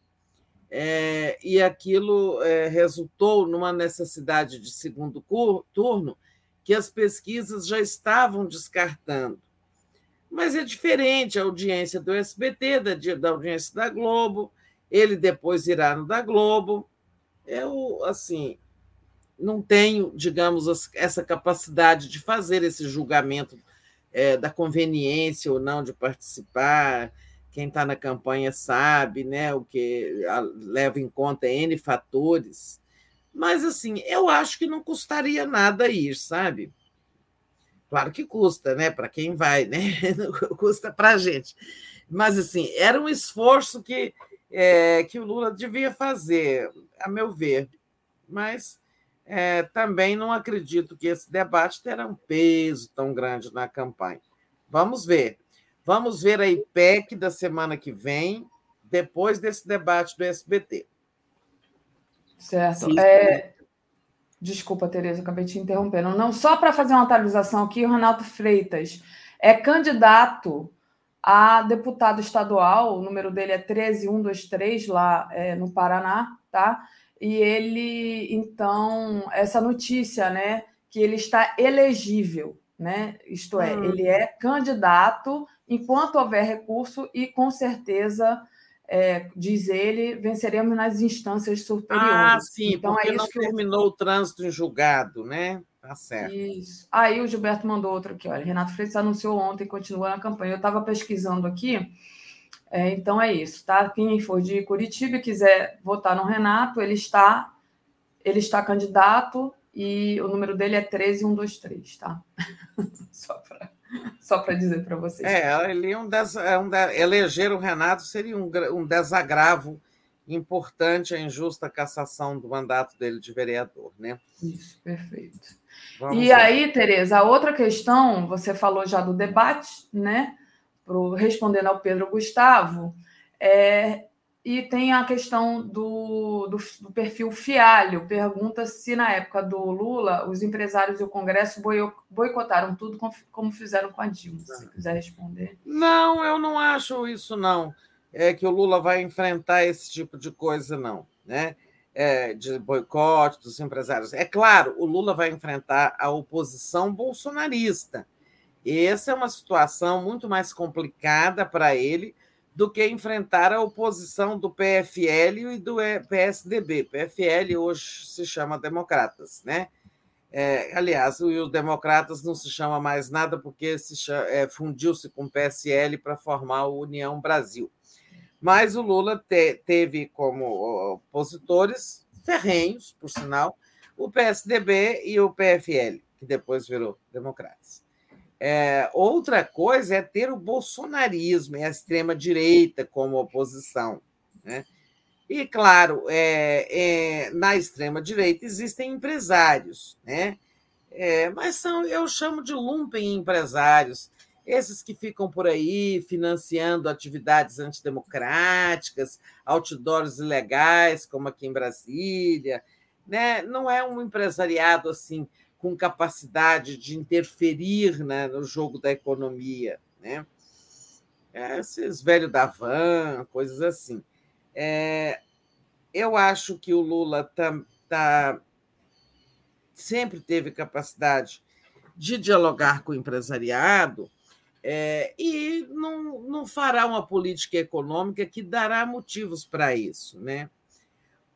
É, e aquilo é, resultou numa necessidade de segundo turno que as pesquisas já estavam descartando. Mas é diferente a audiência do SBT, da, da audiência da Globo, ele depois irá no da Globo. Eu, assim, não tenho, digamos, essa capacidade de fazer esse julgamento é, da conveniência ou não de participar. Quem está na campanha sabe, né? O que leva em conta N fatores. Mas, assim, eu acho que não custaria nada ir, sabe? Claro que custa, né? Para quem vai, né? Custa para a gente. Mas, assim, era um esforço que é, que o Lula devia fazer, a meu ver. Mas é, também não acredito que esse debate terá um peso tão grande na campanha. Vamos ver. Vamos ver a IPEC da semana que vem, depois desse debate do SBT. Certo. É... Desculpa, Tereza, acabei te interrompendo. Não, só para fazer uma atualização aqui, o Renato Freitas é candidato a deputado estadual, o número dele é 13123, lá é, no Paraná, tá? E ele, então, essa notícia, né, que ele está elegível, né? Isto é, hum. ele é candidato enquanto houver recurso e com certeza, é, diz ele, venceremos nas instâncias superiores. Ah, sim, então, porque é isso não que terminou o trânsito em julgado, né? Tá certo. Isso. Aí o Gilberto mandou outro aqui, olha. Renato Freitas anunciou ontem continua na campanha. Eu estava pesquisando aqui, é, então é isso, tá? Quem for de Curitiba e quiser votar no Renato, ele está, ele está candidato e o número dele é 13123, tá? Só para só para dizer para vocês. É, ele é um, des, é um eleger o Renato seria um, um desagravo importante a injusta cassação do mandato dele de vereador, né? Isso, perfeito. Vamos e lá. aí, Tereza, a outra questão, você falou já do debate, né? Pro, respondendo ao Pedro Gustavo, é, e tem a questão do, do, do, perfil Fialho. Pergunta se na época do Lula os empresários e o Congresso boicotaram tudo como fizeram com a Dilma. Se quiser responder. Não, eu não acho isso, não. É que o Lula vai enfrentar esse tipo de coisa, não. né? É, de boicote dos empresários. É claro, o Lula vai enfrentar a oposição bolsonarista. Essa é uma situação muito mais complicada para ele do que enfrentar a oposição do PFL e do PSDB. PFL hoje se chama Democratas, né? É, aliás, os democratas não se chama mais nada porque se é, fundiu-se com o PSL para formar o União Brasil. Mas o Lula te, teve como opositores ferrenhos, por sinal, o PSDB e o PFL, que depois virou Democratas. É, outra coisa é ter o bolsonarismo e a extrema-direita como oposição. Né? E, claro, é, é, na extrema-direita existem empresários, né? É, mas são, eu chamo de lumpen empresários, esses que ficam por aí financiando atividades antidemocráticas, outdoors ilegais, como aqui em Brasília. Né? Não é um empresariado assim com capacidade de interferir né, no jogo da economia. Né? É, esses velhos da van, coisas assim. É, eu acho que o Lula tá, tá, sempre teve capacidade de dialogar com o empresariado é, e não, não fará uma política econômica que dará motivos para isso. Né?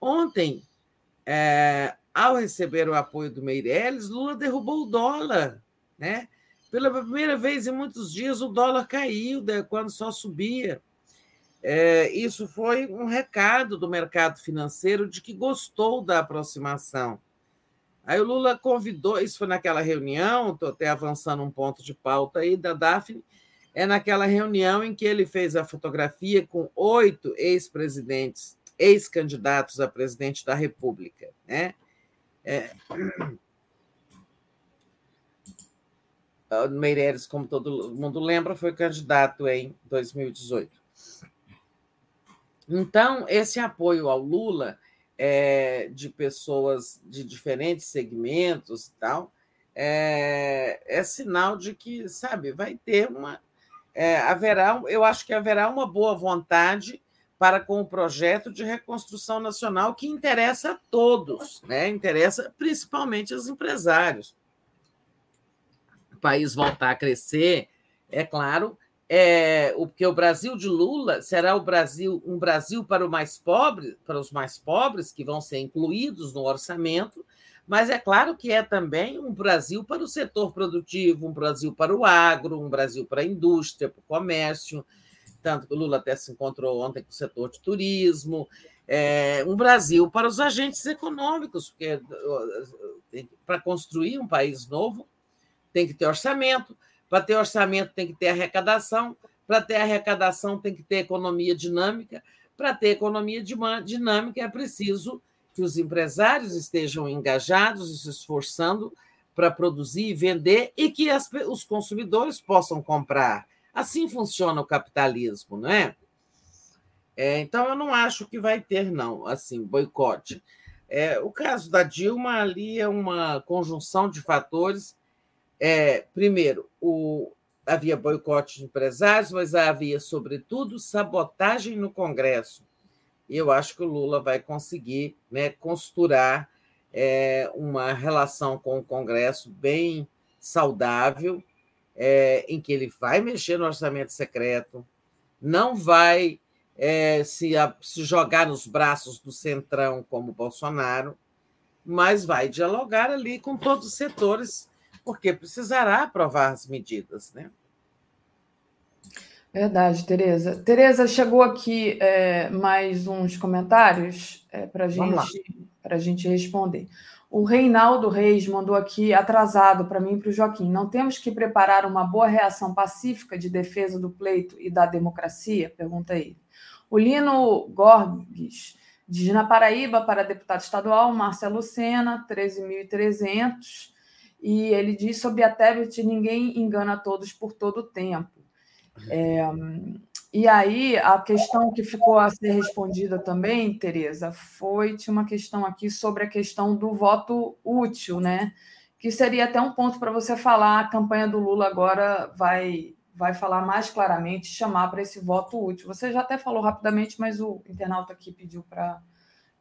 Ontem, é, ao receber o apoio do Meirelles, Lula derrubou o dólar. Né? Pela primeira vez em muitos dias, o dólar caiu né, quando só subia. É, isso foi um recado do mercado financeiro de que gostou da aproximação. Aí o Lula convidou, isso foi naquela reunião, estou até avançando um ponto de pauta aí da Daphne, é naquela reunião em que ele fez a fotografia com oito ex-presidentes, ex-candidatos a presidente da República. Né? É... Meireles, como todo mundo lembra, foi candidato em 2018. Então, esse apoio ao Lula é, de pessoas de diferentes segmentos e tal é, é, sinal de que, sabe, vai ter uma. É, haverá, eu acho que haverá uma boa vontade para com o projeto de reconstrução nacional que interessa a todos, né? interessa principalmente aos empresários. O país voltar a crescer, é claro, é, o que o Brasil de Lula será o Brasil um Brasil para o mais pobre, para os mais pobres que vão ser incluídos no orçamento, mas é claro que é também um Brasil para o setor produtivo, um Brasil para o agro, um Brasil para a indústria, para o comércio, tanto que o Lula até se encontrou ontem com o setor de turismo, é, um Brasil para os agentes econômicos, porque para construir um país novo tem que ter orçamento, para ter orçamento tem que ter arrecadação, para ter arrecadação tem que ter economia dinâmica, para ter economia dinâmica é preciso que os empresários estejam engajados e se esforçando para produzir e vender e que as, os consumidores possam comprar. Assim funciona o capitalismo, não é? é? Então, eu não acho que vai ter, não, assim, boicote. É, o caso da Dilma ali é uma conjunção de fatores é, primeiro, o, havia boicote de empresários, mas havia, sobretudo, sabotagem no Congresso. E eu acho que o Lula vai conseguir né, costurar é, uma relação com o Congresso bem saudável, é, em que ele vai mexer no orçamento secreto, não vai é, se, a, se jogar nos braços do Centrão como Bolsonaro, mas vai dialogar ali com todos os setores porque precisará aprovar as medidas, né? Verdade, Tereza. Tereza, chegou aqui é, mais uns comentários é, para gente, a gente responder. O Reinaldo Reis mandou aqui atrasado para mim e para o Joaquim. Não temos que preparar uma boa reação pacífica de defesa do pleito e da democracia? Pergunta ele. O Lino Gorges diz na Paraíba para deputado estadual, Marcelo Sena, 13.300 e ele diz sobre a Tebet: ninguém engana todos por todo o tempo. É, e aí, a questão que ficou a ser respondida também, Tereza, foi: tinha uma questão aqui sobre a questão do voto útil, né? Que seria até um ponto para você falar. A campanha do Lula agora vai, vai falar mais claramente, chamar para esse voto útil. Você já até falou rapidamente, mas o internauta aqui pediu para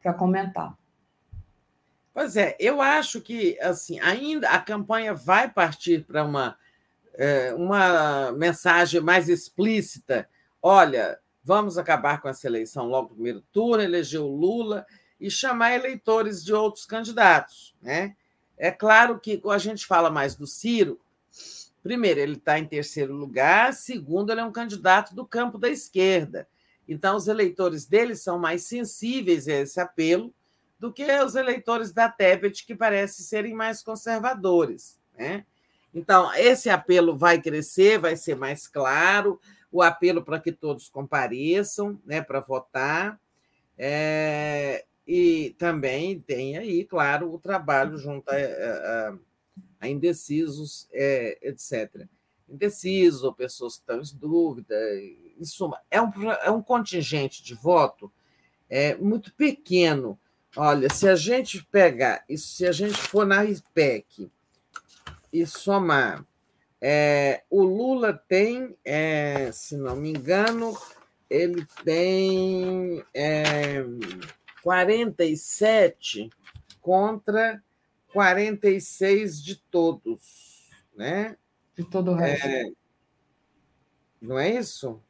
para comentar. Pois é, eu acho que assim ainda a campanha vai partir para uma, é, uma mensagem mais explícita. Olha, vamos acabar com essa eleição logo no primeiro turno, eleger o Lula e chamar eleitores de outros candidatos. Né? É claro que a gente fala mais do Ciro, primeiro, ele está em terceiro lugar, segundo, ele é um candidato do campo da esquerda. Então, os eleitores dele são mais sensíveis a esse apelo do que os eleitores da Tebet, que parecem serem mais conservadores. Né? Então, esse apelo vai crescer, vai ser mais claro, o apelo para que todos compareçam né, para votar. É, e também tem aí, claro, o trabalho junto a, a, a indecisos, é, etc. Indecisos ou pessoas que estão em dúvida. Em suma, é um, é um contingente de voto é, muito pequeno Olha, se a gente pegar, se a gente for na IPEC e somar, é, o Lula tem, é, se não me engano, ele tem é, 47 contra 46 de todos, né? De todo o resto. É, não é isso?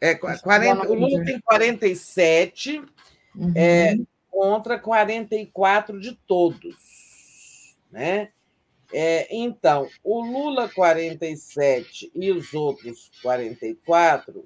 É, 40, o Lula tem 47, uhum. é, contra 44 de todos. Né? É, então, o Lula 47 e os outros 44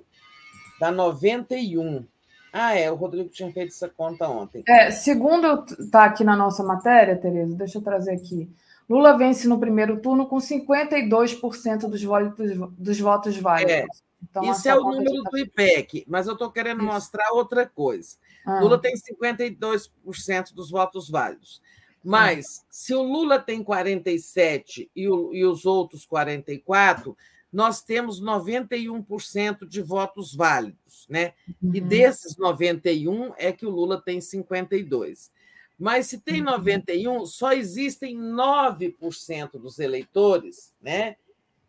dá 91. Ah, é, o Rodrigo tinha feito essa conta ontem. É, segundo está aqui na nossa matéria, Tereza, deixa eu trazer aqui. Lula vence no primeiro turno com 52% dos votos, dos votos válidos. É, então, isso é o número tá... do IPEC, mas eu estou querendo isso. mostrar outra coisa. Ah. Lula tem 52% dos votos válidos. Mas, se o Lula tem 47 e, o, e os outros 44, nós temos 91% de votos válidos, né? Uhum. E desses 91 é que o Lula tem 52. Mas se tem 91, uhum. só existem 9% dos eleitores, né,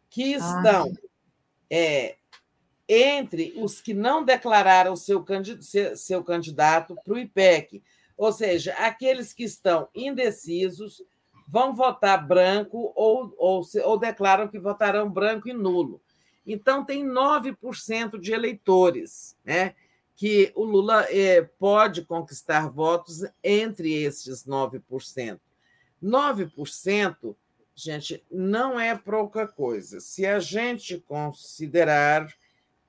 que ah, estão ah. é, entre os que não declararam seu, seu candidato para o IPEC, ou seja, aqueles que estão indecisos vão votar branco ou, ou, ou declaram que votarão branco e nulo. Então, tem 9% de eleitores né, que o Lula é, pode conquistar votos entre esses 9%. 9%, gente, não é pouca coisa. Se a gente considerar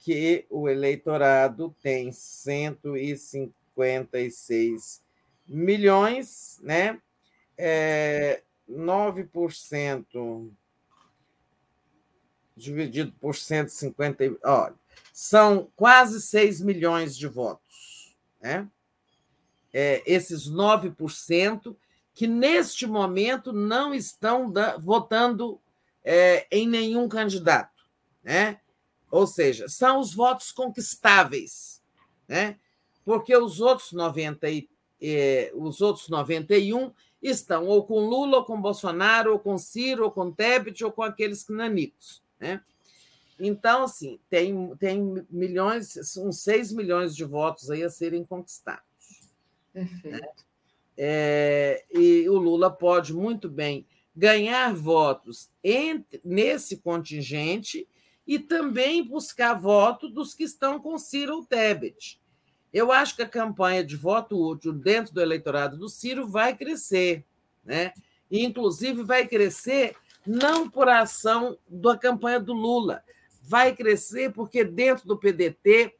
que o eleitorado tem 156 milhões, né? É, 9% dividido por 150, olha, são quase 6 milhões de votos, né? É, esses 9% que neste momento não estão da, votando é, em nenhum candidato, né? Ou seja, são os votos conquistáveis, né? porque os outros, 90 e, eh, os outros 91 estão ou com Lula, ou com Bolsonaro, ou com Ciro, ou com Tebet, ou com aqueles nanicos. Né? Então, assim, tem, tem milhões, são 6 milhões de votos aí a serem conquistados. Perfeito. Né? É, e o Lula pode muito bem ganhar votos entre, nesse contingente e também buscar voto dos que estão com Ciro Tebet. Eu acho que a campanha de voto útil dentro do eleitorado do Ciro vai crescer, né? E, inclusive, vai crescer não por ação da campanha do Lula, vai crescer porque dentro do PDT,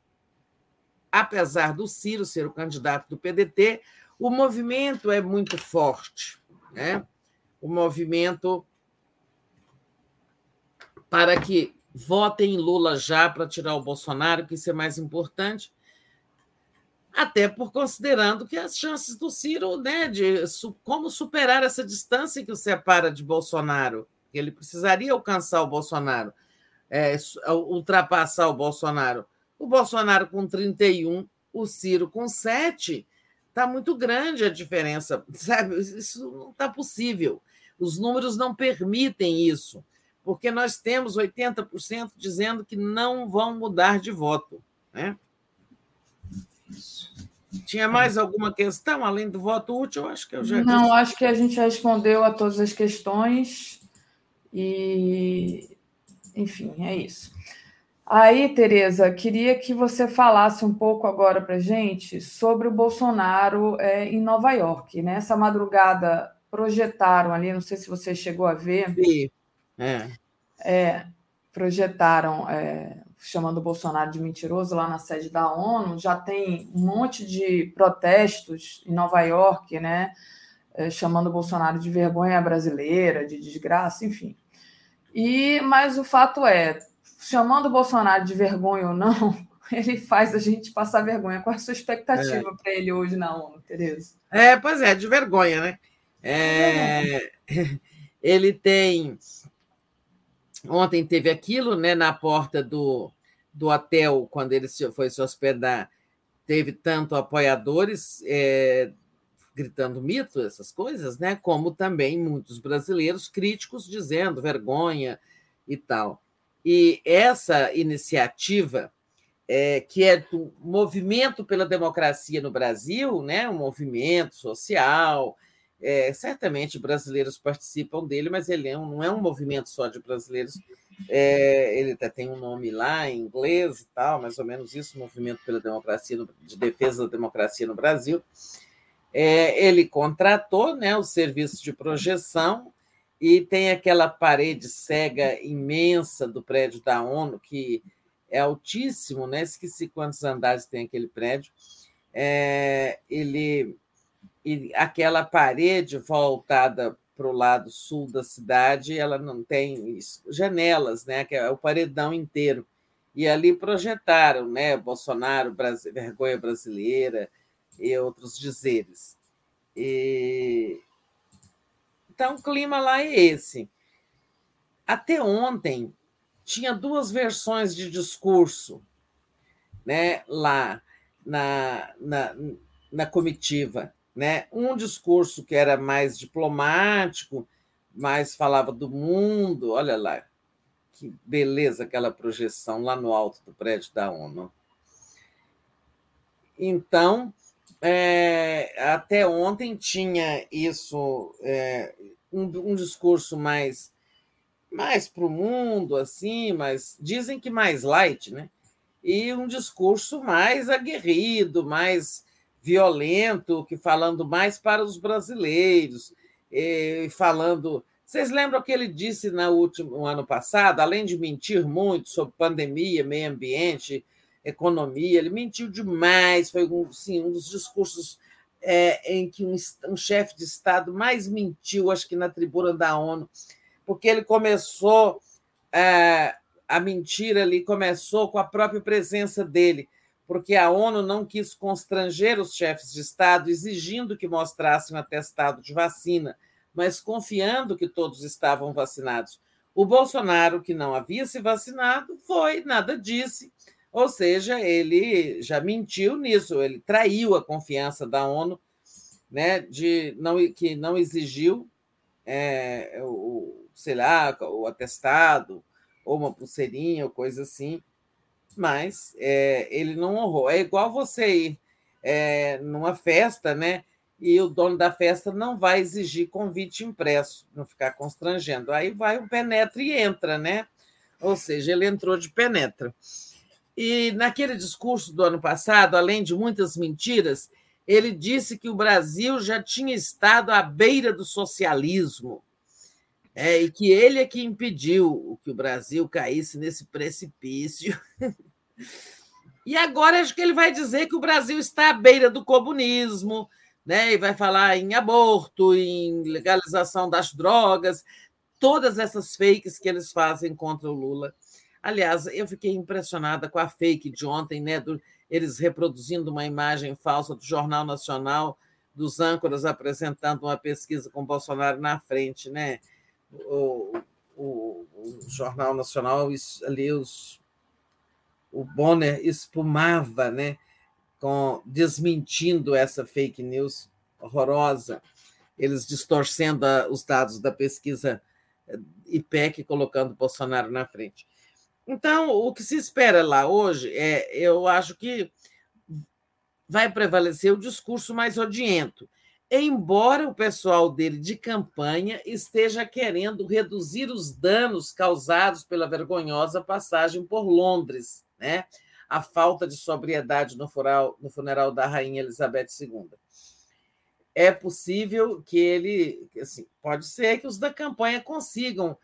apesar do Ciro ser o candidato do PDT, o movimento é muito forte, né? O movimento para que votem em Lula já para tirar o Bolsonaro, que isso é mais importante. Até por considerando que as chances do Ciro, né, de como superar essa distância que o separa de Bolsonaro, ele precisaria alcançar o Bolsonaro, é, ultrapassar o Bolsonaro. O Bolsonaro com 31, o Ciro com 7, está muito grande a diferença, sabe? Isso não está possível. Os números não permitem isso porque nós temos 80% dizendo que não vão mudar de voto. Né? Tinha mais alguma questão além do voto útil? Acho que eu já. Não, acho que a gente respondeu a todas as questões e, enfim, é isso. Aí, Tereza, queria que você falasse um pouco agora para gente sobre o Bolsonaro é, em Nova York. Nessa né? madrugada projetaram ali, não sei se você chegou a ver. Sim. É. é projetaram, é, chamando o Bolsonaro de mentiroso lá na sede da ONU. Já tem um monte de protestos em Nova York, né? É, chamando o Bolsonaro de vergonha brasileira, de desgraça, enfim. E mas o fato é, chamando o Bolsonaro de vergonha ou não, ele faz a gente passar vergonha. Qual é a sua expectativa é. para ele hoje na ONU, Tereza? É, pois é, de vergonha, né? É, ele tem. Ontem teve aquilo, né, na porta do, do hotel, quando ele foi se hospedar, teve tanto apoiadores é, gritando mito, essas coisas, né, como também muitos brasileiros críticos dizendo vergonha e tal. E essa iniciativa, é, que é do Movimento pela Democracia no Brasil, né, um movimento social, é, certamente brasileiros participam dele, mas ele é um, não é um movimento só de brasileiros, é, ele até tem um nome lá em inglês e tal, mais ou menos isso, Movimento pela Democracia, no, de Defesa da Democracia no Brasil. É, ele contratou né, o serviço de projeção e tem aquela parede cega imensa do prédio da ONU, que é altíssimo, né? esqueci quantos andares tem aquele prédio. É, ele, ele, aquela parede voltada para o lado sul da cidade, ela não tem janelas, né? que é o paredão inteiro. E ali projetaram né? Bolsonaro, vergonha brasileira e outros dizeres. E, então, o clima lá é esse. Até ontem, tinha duas versões de discurso né, lá na, na, na comitiva. Né? Um discurso que era mais diplomático, mais falava do mundo, olha lá, que beleza aquela projeção lá no alto do prédio da ONU. Então, é, até ontem tinha isso, é, um, um, discurso mais mais para o mundo, assim, mas dizem que mais light, né? E um discurso mais aguerrido, mais violento, que falando mais para os brasileiros, falando. Vocês lembram que ele disse no último ano passado, além de mentir muito sobre pandemia, meio ambiente, economia, ele mentiu demais, foi um, sim, um dos discursos é, em que um, um chefe de Estado mais mentiu, acho que na tribuna da ONU, porque ele começou é, a mentira ali, começou com a própria presença dele, porque a ONU não quis constranger os chefes de Estado, exigindo que mostrassem um atestado de vacina, mas confiando que todos estavam vacinados. O Bolsonaro, que não havia se vacinado, foi, nada disse, ou seja, ele já mentiu nisso, ele traiu a confiança da ONU, né, de não, que não exigiu é, o, sei lá, o atestado, ou uma pulseirinha, ou coisa assim, mas é, ele não honrou. É igual você ir é, numa festa, né? E o dono da festa não vai exigir convite impresso, não ficar constrangendo. Aí vai o penetra e entra, né? Ou seja, ele entrou de penetra. E naquele discurso do ano passado, além de muitas mentiras, ele disse que o Brasil já tinha estado à beira do socialismo. É, e que ele é que impediu que o Brasil caísse nesse precipício. e agora acho que ele vai dizer que o Brasil está à beira do comunismo, né? e vai falar em aborto, em legalização das drogas, todas essas fakes que eles fazem contra o Lula. Aliás, eu fiquei impressionada com a fake de ontem, né? Do, eles reproduzindo uma imagem falsa do Jornal Nacional, dos âncoras apresentando uma pesquisa com Bolsonaro na frente, né? O, o, o Jornal Nacional, ali os, o Bonner espumava, né? Com, desmentindo essa fake news horrorosa, eles distorcendo a, os dados da pesquisa eh, IPEC, colocando Bolsonaro na frente. Então, o que se espera lá hoje é, eu acho que vai prevalecer o discurso mais odiento, embora o pessoal dele de campanha esteja querendo reduzir os danos causados pela vergonhosa passagem por Londres, né? a falta de sobriedade no funeral, no funeral da Rainha Elizabeth II. É possível que ele, assim, pode ser que os da campanha consigam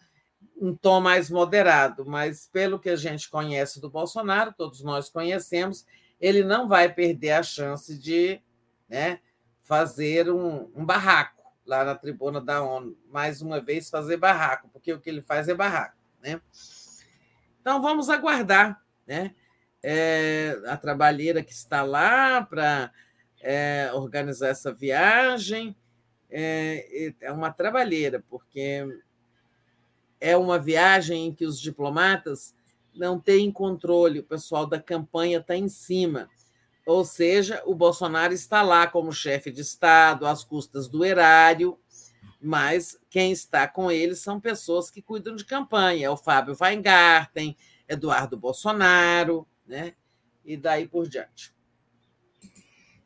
um tom mais moderado, mas pelo que a gente conhece do Bolsonaro, todos nós conhecemos, ele não vai perder a chance de né, fazer um, um barraco lá na tribuna da ONU, mais uma vez fazer barraco, porque o que ele faz é barraco. Né? Então vamos aguardar né? É, a trabalheira que está lá para é, organizar essa viagem. É, é uma trabalheira, porque é uma viagem em que os diplomatas não têm controle, o pessoal da campanha está em cima. Ou seja, o Bolsonaro está lá como chefe de Estado, às custas do erário, mas quem está com ele são pessoas que cuidam de campanha. É o Fábio Weingarten, Eduardo Bolsonaro, né? e daí por diante.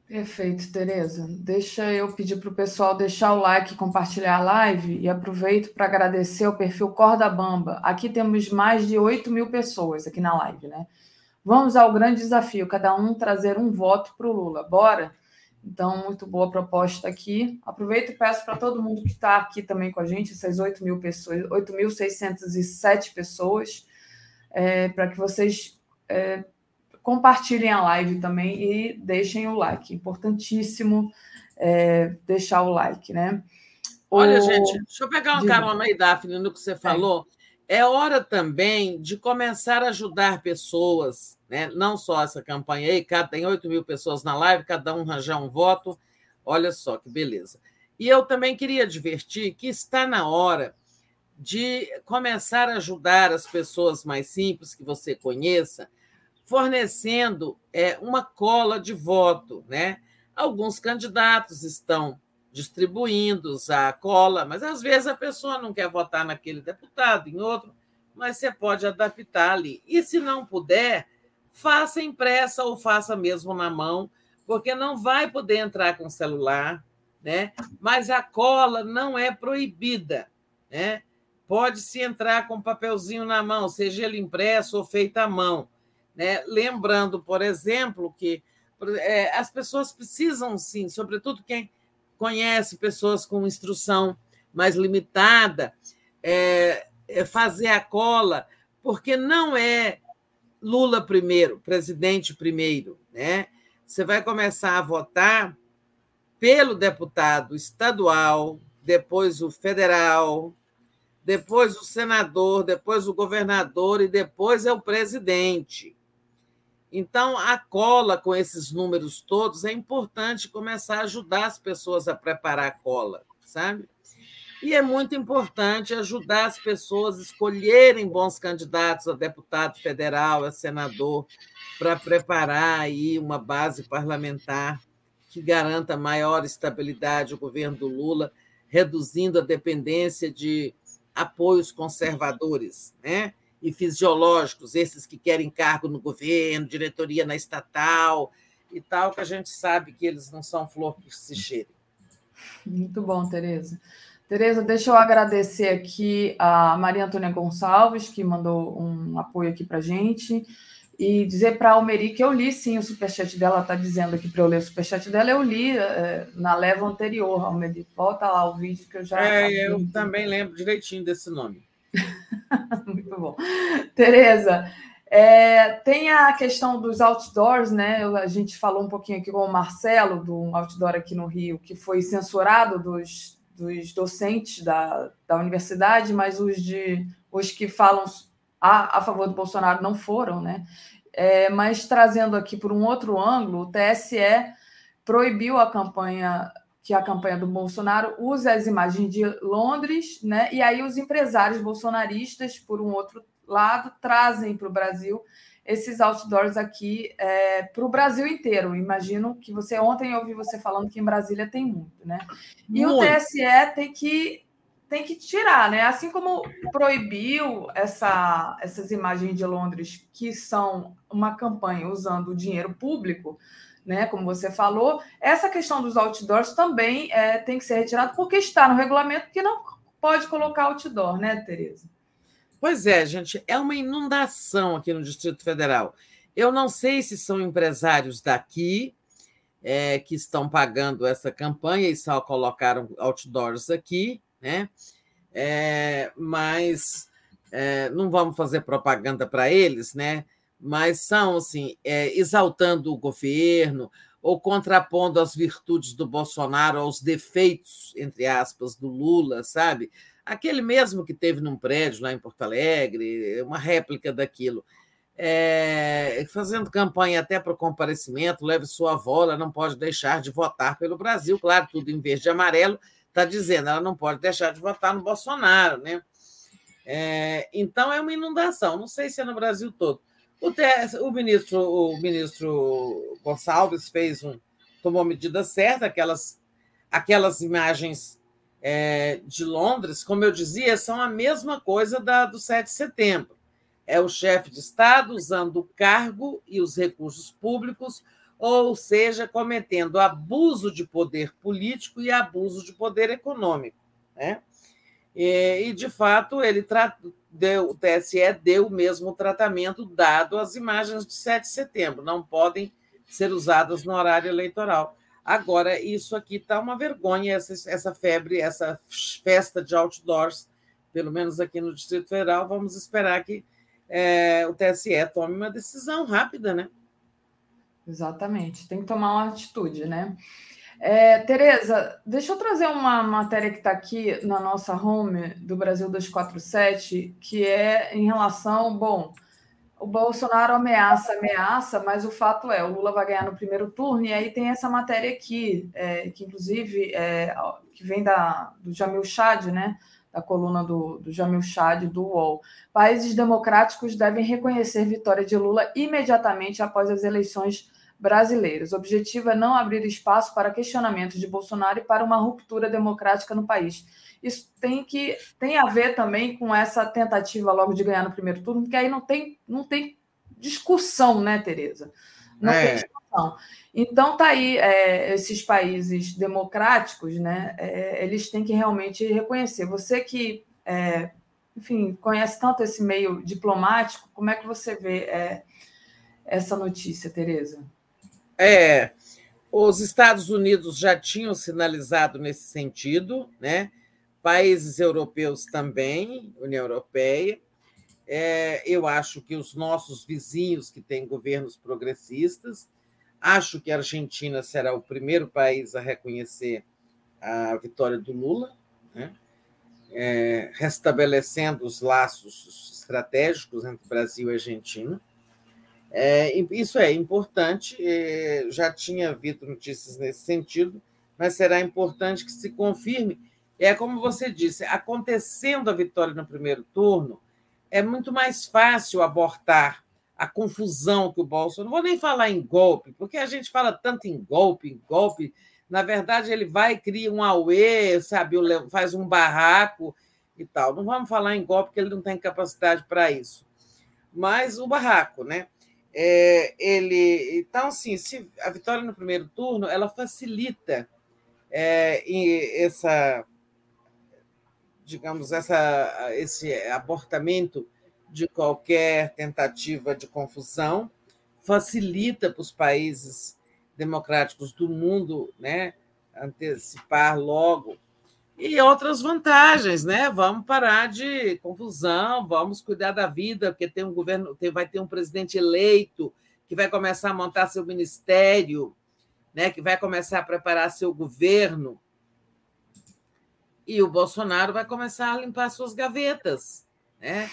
Perfeito, Tereza. Deixa eu pedir para o pessoal deixar o like, compartilhar a live e aproveito para agradecer o perfil Corda Bamba. Aqui temos mais de 8 mil pessoas aqui na live, né? Vamos ao grande desafio, cada um trazer um voto para o Lula. Bora? Então, muito boa proposta aqui. Aproveito e peço para todo mundo que está aqui também com a gente, essas 8 mil pessoas, 8.607 pessoas, é, para que vocês é, compartilhem a live também e deixem o like. Importantíssimo é, deixar o like, né? Olha, o... gente, deixa eu pegar uma carona aí, Daphne, no que você falou. É. é hora também de começar a ajudar pessoas, né? não só essa campanha aí, cada, tem 8 mil pessoas na live, cada um arranjar um voto. Olha só que beleza. E eu também queria advertir que está na hora de começar a ajudar as pessoas mais simples que você conheça fornecendo é, uma cola de voto. Né? Alguns candidatos estão distribuindo a cola, mas às vezes a pessoa não quer votar naquele deputado, em outro, mas você pode adaptar ali. E se não puder, faça impressa ou faça mesmo na mão, porque não vai poder entrar com celular, né? Mas a cola não é proibida, né? Pode-se entrar com papelzinho na mão, seja ele impresso ou feito à mão. Né? Lembrando, por exemplo, que é, as pessoas precisam, sim, sobretudo quem conhece pessoas com instrução mais limitada, é, é fazer a cola, porque não é Lula primeiro, presidente primeiro. Né? Você vai começar a votar pelo deputado estadual, depois o federal, depois o senador, depois o governador e depois é o presidente. Então, a cola com esses números todos é importante começar a ajudar as pessoas a preparar a cola, sabe? E é muito importante ajudar as pessoas a escolherem bons candidatos a deputado federal, a senador, para preparar aí uma base parlamentar que garanta maior estabilidade ao governo do Lula, reduzindo a dependência de apoios conservadores, né? E fisiológicos, esses que querem cargo no governo, diretoria na estatal e tal, que a gente sabe que eles não são flor que se cheirem. Muito bom, Tereza. Tereza, deixa eu agradecer aqui a Maria Antônia Gonçalves, que mandou um apoio aqui para a gente, e dizer para a Almeri que eu li sim o superchat dela, está dizendo aqui para eu ler o superchat dela, eu li é, na leva anterior, Almeri. Volta lá o vídeo que eu já. É, eu também lembro direitinho desse nome. Muito bom. Tereza, é, tem a questão dos outdoors, né? A gente falou um pouquinho aqui com o Marcelo, do outdoor aqui no Rio, que foi censurado dos, dos docentes da, da universidade, mas os, de, os que falam a, a favor do Bolsonaro não foram, né? É, mas trazendo aqui por um outro ângulo, o TSE proibiu a campanha que a campanha do Bolsonaro usa as imagens de Londres, né? E aí os empresários bolsonaristas, por um outro lado, trazem para o Brasil esses outdoors aqui é, para o Brasil inteiro. Imagino que você ontem ouvi você falando que em Brasília tem muito, né? E muito. o TSE tem que tem que tirar, né? Assim como proibiu essa, essas imagens de Londres, que são uma campanha usando o dinheiro público, né? Como você falou, essa questão dos outdoors também é, tem que ser retirada, porque está no regulamento que não pode colocar outdoor, né, Tereza? Pois é, gente, é uma inundação aqui no Distrito Federal. Eu não sei se são empresários daqui é, que estão pagando essa campanha e só colocaram outdoors aqui, né? É, mas é, não vamos fazer propaganda para eles, né? Mas são assim, é, exaltando o governo ou contrapondo as virtudes do Bolsonaro aos defeitos, entre aspas, do Lula, sabe? Aquele mesmo que teve num prédio lá em Porto Alegre, uma réplica daquilo. É, fazendo campanha até para o comparecimento, leve sua avó, ela não pode deixar de votar pelo Brasil, claro, tudo em verde e amarelo, está dizendo, ela não pode deixar de votar no Bolsonaro, né? É, então é uma inundação, não sei se é no Brasil todo. O, o, ministro, o ministro Gonçalves fez um, tomou a medida certa, aquelas, aquelas imagens é, de Londres, como eu dizia, são a mesma coisa da do 7 de setembro. É o chefe de Estado usando o cargo e os recursos públicos ou seja, cometendo abuso de poder político e abuso de poder econômico. Né? E, e de fato, ele deu, o TSE deu o mesmo tratamento dado às imagens de 7 de setembro, não podem ser usadas no horário eleitoral. Agora, isso aqui está uma vergonha, essa, essa febre, essa festa de outdoors, pelo menos aqui no Distrito Federal. Vamos esperar que é, o TSE tome uma decisão rápida, né? Exatamente, tem que tomar uma atitude, né? É, Tereza, deixa eu trazer uma matéria que está aqui na nossa home do Brasil 247, que é em relação, bom, o Bolsonaro ameaça, ameaça, mas o fato é, o Lula vai ganhar no primeiro turno, e aí tem essa matéria aqui, é, que inclusive é, que vem da, do Jamil Chad, né? Da coluna do, do Jamil Chad, do UOL. Países democráticos devem reconhecer vitória de Lula imediatamente após as eleições brasileiros. O objetivo é não abrir espaço para questionamentos de Bolsonaro e para uma ruptura democrática no país. Isso tem que tem a ver também com essa tentativa logo de ganhar no primeiro turno, porque aí não tem, não tem discussão, né, Tereza? Não é. tem discussão. Então tá aí é, esses países democráticos, né? É, eles têm que realmente reconhecer. Você que é, enfim, conhece tanto esse meio diplomático, como é que você vê é, essa notícia, Tereza? É, os Estados Unidos já tinham sinalizado nesse sentido, né? países europeus também, União Europeia. É, eu acho que os nossos vizinhos que têm governos progressistas, acho que a Argentina será o primeiro país a reconhecer a vitória do Lula, né? é, restabelecendo os laços estratégicos entre Brasil e Argentina. É, isso é importante, já tinha havido notícias nesse sentido, mas será importante que se confirme. É como você disse, acontecendo a vitória no primeiro turno, é muito mais fácil abortar a confusão que o Bolsonaro. Não vou nem falar em golpe, porque a gente fala tanto em golpe, em golpe. Na verdade, ele vai cria um auê, sabe, faz um barraco e tal. Não vamos falar em golpe, porque ele não tem capacidade para isso. Mas o barraco, né? É, ele, então, assim, se a vitória no primeiro turno ela facilita é, essa, digamos, essa, esse abortamento de qualquer tentativa de confusão, facilita para os países democráticos do mundo, né, antecipar logo e outras vantagens, né? Vamos parar de confusão, vamos cuidar da vida, porque tem um governo, tem, vai ter um presidente eleito que vai começar a montar seu ministério, né? Que vai começar a preparar seu governo. E o Bolsonaro vai começar a limpar suas gavetas, né?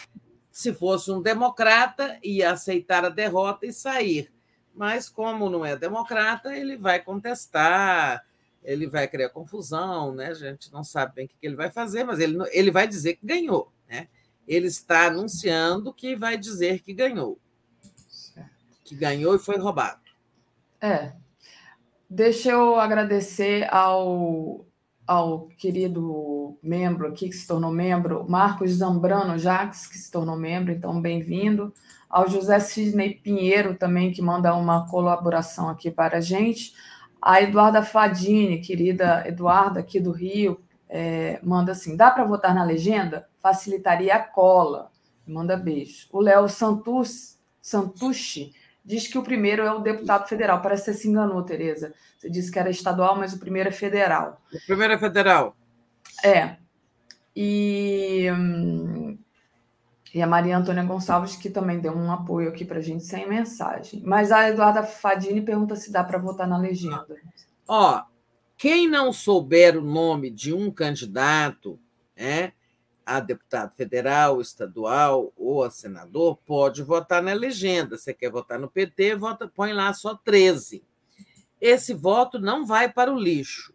Se fosse um democrata, ia aceitar a derrota e sair. Mas, como não é democrata, ele vai contestar, ele vai criar confusão, né? A gente não sabe bem o que ele vai fazer, mas ele, ele vai dizer que ganhou, né? Ele está anunciando que vai dizer que ganhou. Que ganhou e foi roubado. É. Deixa eu agradecer ao, ao querido membro aqui que se tornou membro, Marcos Zambrano Jacques, que se tornou membro, então bem-vindo. Ao José Sidney Pinheiro também, que manda uma colaboração aqui para a gente. A Eduarda Fadini, querida Eduarda, aqui do Rio, é, manda assim: dá para votar na legenda? Facilitaria a cola. Manda beijo. O Léo Santus, Santucci diz que o primeiro é o deputado federal. Parece que você se enganou, Tereza. Você disse que era estadual, mas o primeiro é federal. O primeiro é federal. É. E, hum, e a Maria Antônia Gonçalves, que também deu um apoio aqui para a gente sem mensagem. Mas a Eduarda Fadini pergunta se dá para votar na legenda. Ó, quem não souber o nome de um candidato, é, a deputado federal, estadual ou a senador, pode votar na legenda. Você quer votar no PT, vota, põe lá só 13. Esse voto não vai para o lixo,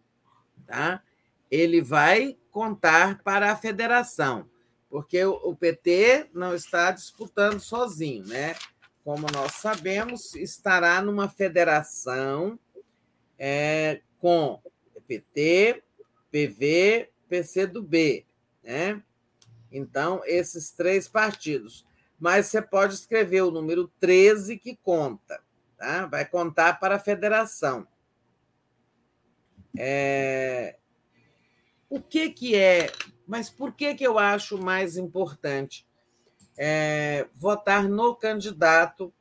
tá? Ele vai contar para a federação, porque o PT não está disputando sozinho, né? Como nós sabemos, estará numa federação é, com PT, PV, PCdoB, né? Então, esses três partidos. Mas você pode escrever o número 13 que conta, tá? Vai contar para a federação. É... O que, que é. Mas por que, que eu acho mais importante é, votar no candidato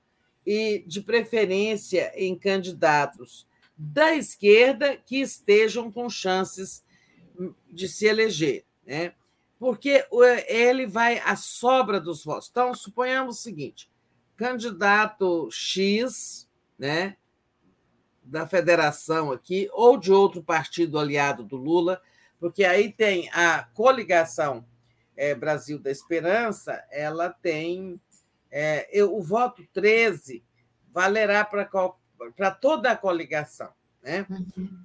e, de preferência, em candidatos da esquerda que estejam com chances de se eleger? Né? porque ele vai à sobra dos votos. Então, suponhamos o seguinte: candidato X, né, da federação aqui, ou de outro partido aliado do Lula, porque aí tem a coligação é, Brasil da Esperança, ela tem. É, eu, o voto 13 valerá para toda a coligação. Né? Uhum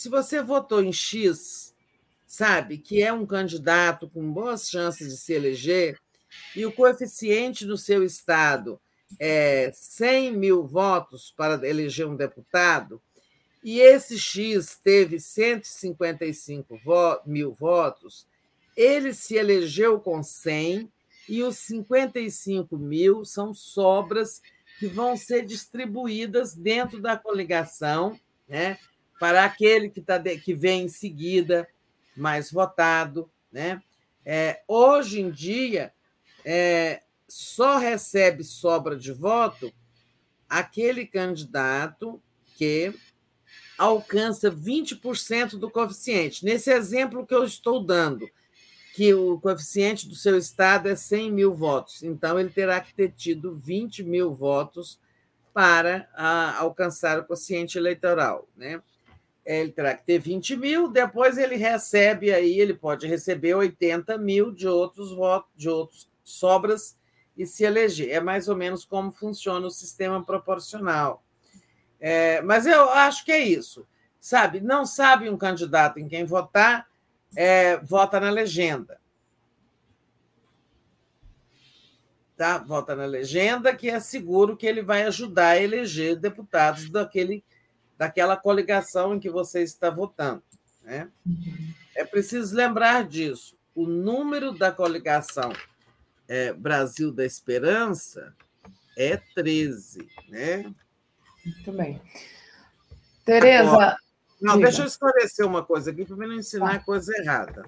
se você votou em X, sabe, que é um candidato com boas chances de se eleger, e o coeficiente do seu estado é 100 mil votos para eleger um deputado, e esse X teve 155 mil votos, ele se elegeu com 100 e os 55 mil são sobras que vão ser distribuídas dentro da coligação, né? para aquele que, tá de, que vem em seguida, mais votado. Né? É, hoje em dia, é, só recebe sobra de voto aquele candidato que alcança 20% do coeficiente. Nesse exemplo que eu estou dando, que o coeficiente do seu estado é 100 mil votos, então ele terá que ter tido 20 mil votos para a, alcançar o quociente eleitoral. Né? ele terá que ter 20 mil, depois ele recebe aí, ele pode receber 80 mil de outros votos, de outros sobras e se eleger. É mais ou menos como funciona o sistema proporcional. É, mas eu acho que é isso. Sabe, não sabe um candidato em quem votar, é, vota na legenda. Tá? Vota na legenda, que é seguro que ele vai ajudar a eleger deputados daquele daquela coligação em que você está votando. Né? É preciso lembrar disso. O número da coligação é, Brasil da Esperança é 13. Né? Muito bem. Tereza. Não, diga. deixa eu esclarecer uma coisa aqui para não ensinar tá. coisa errada.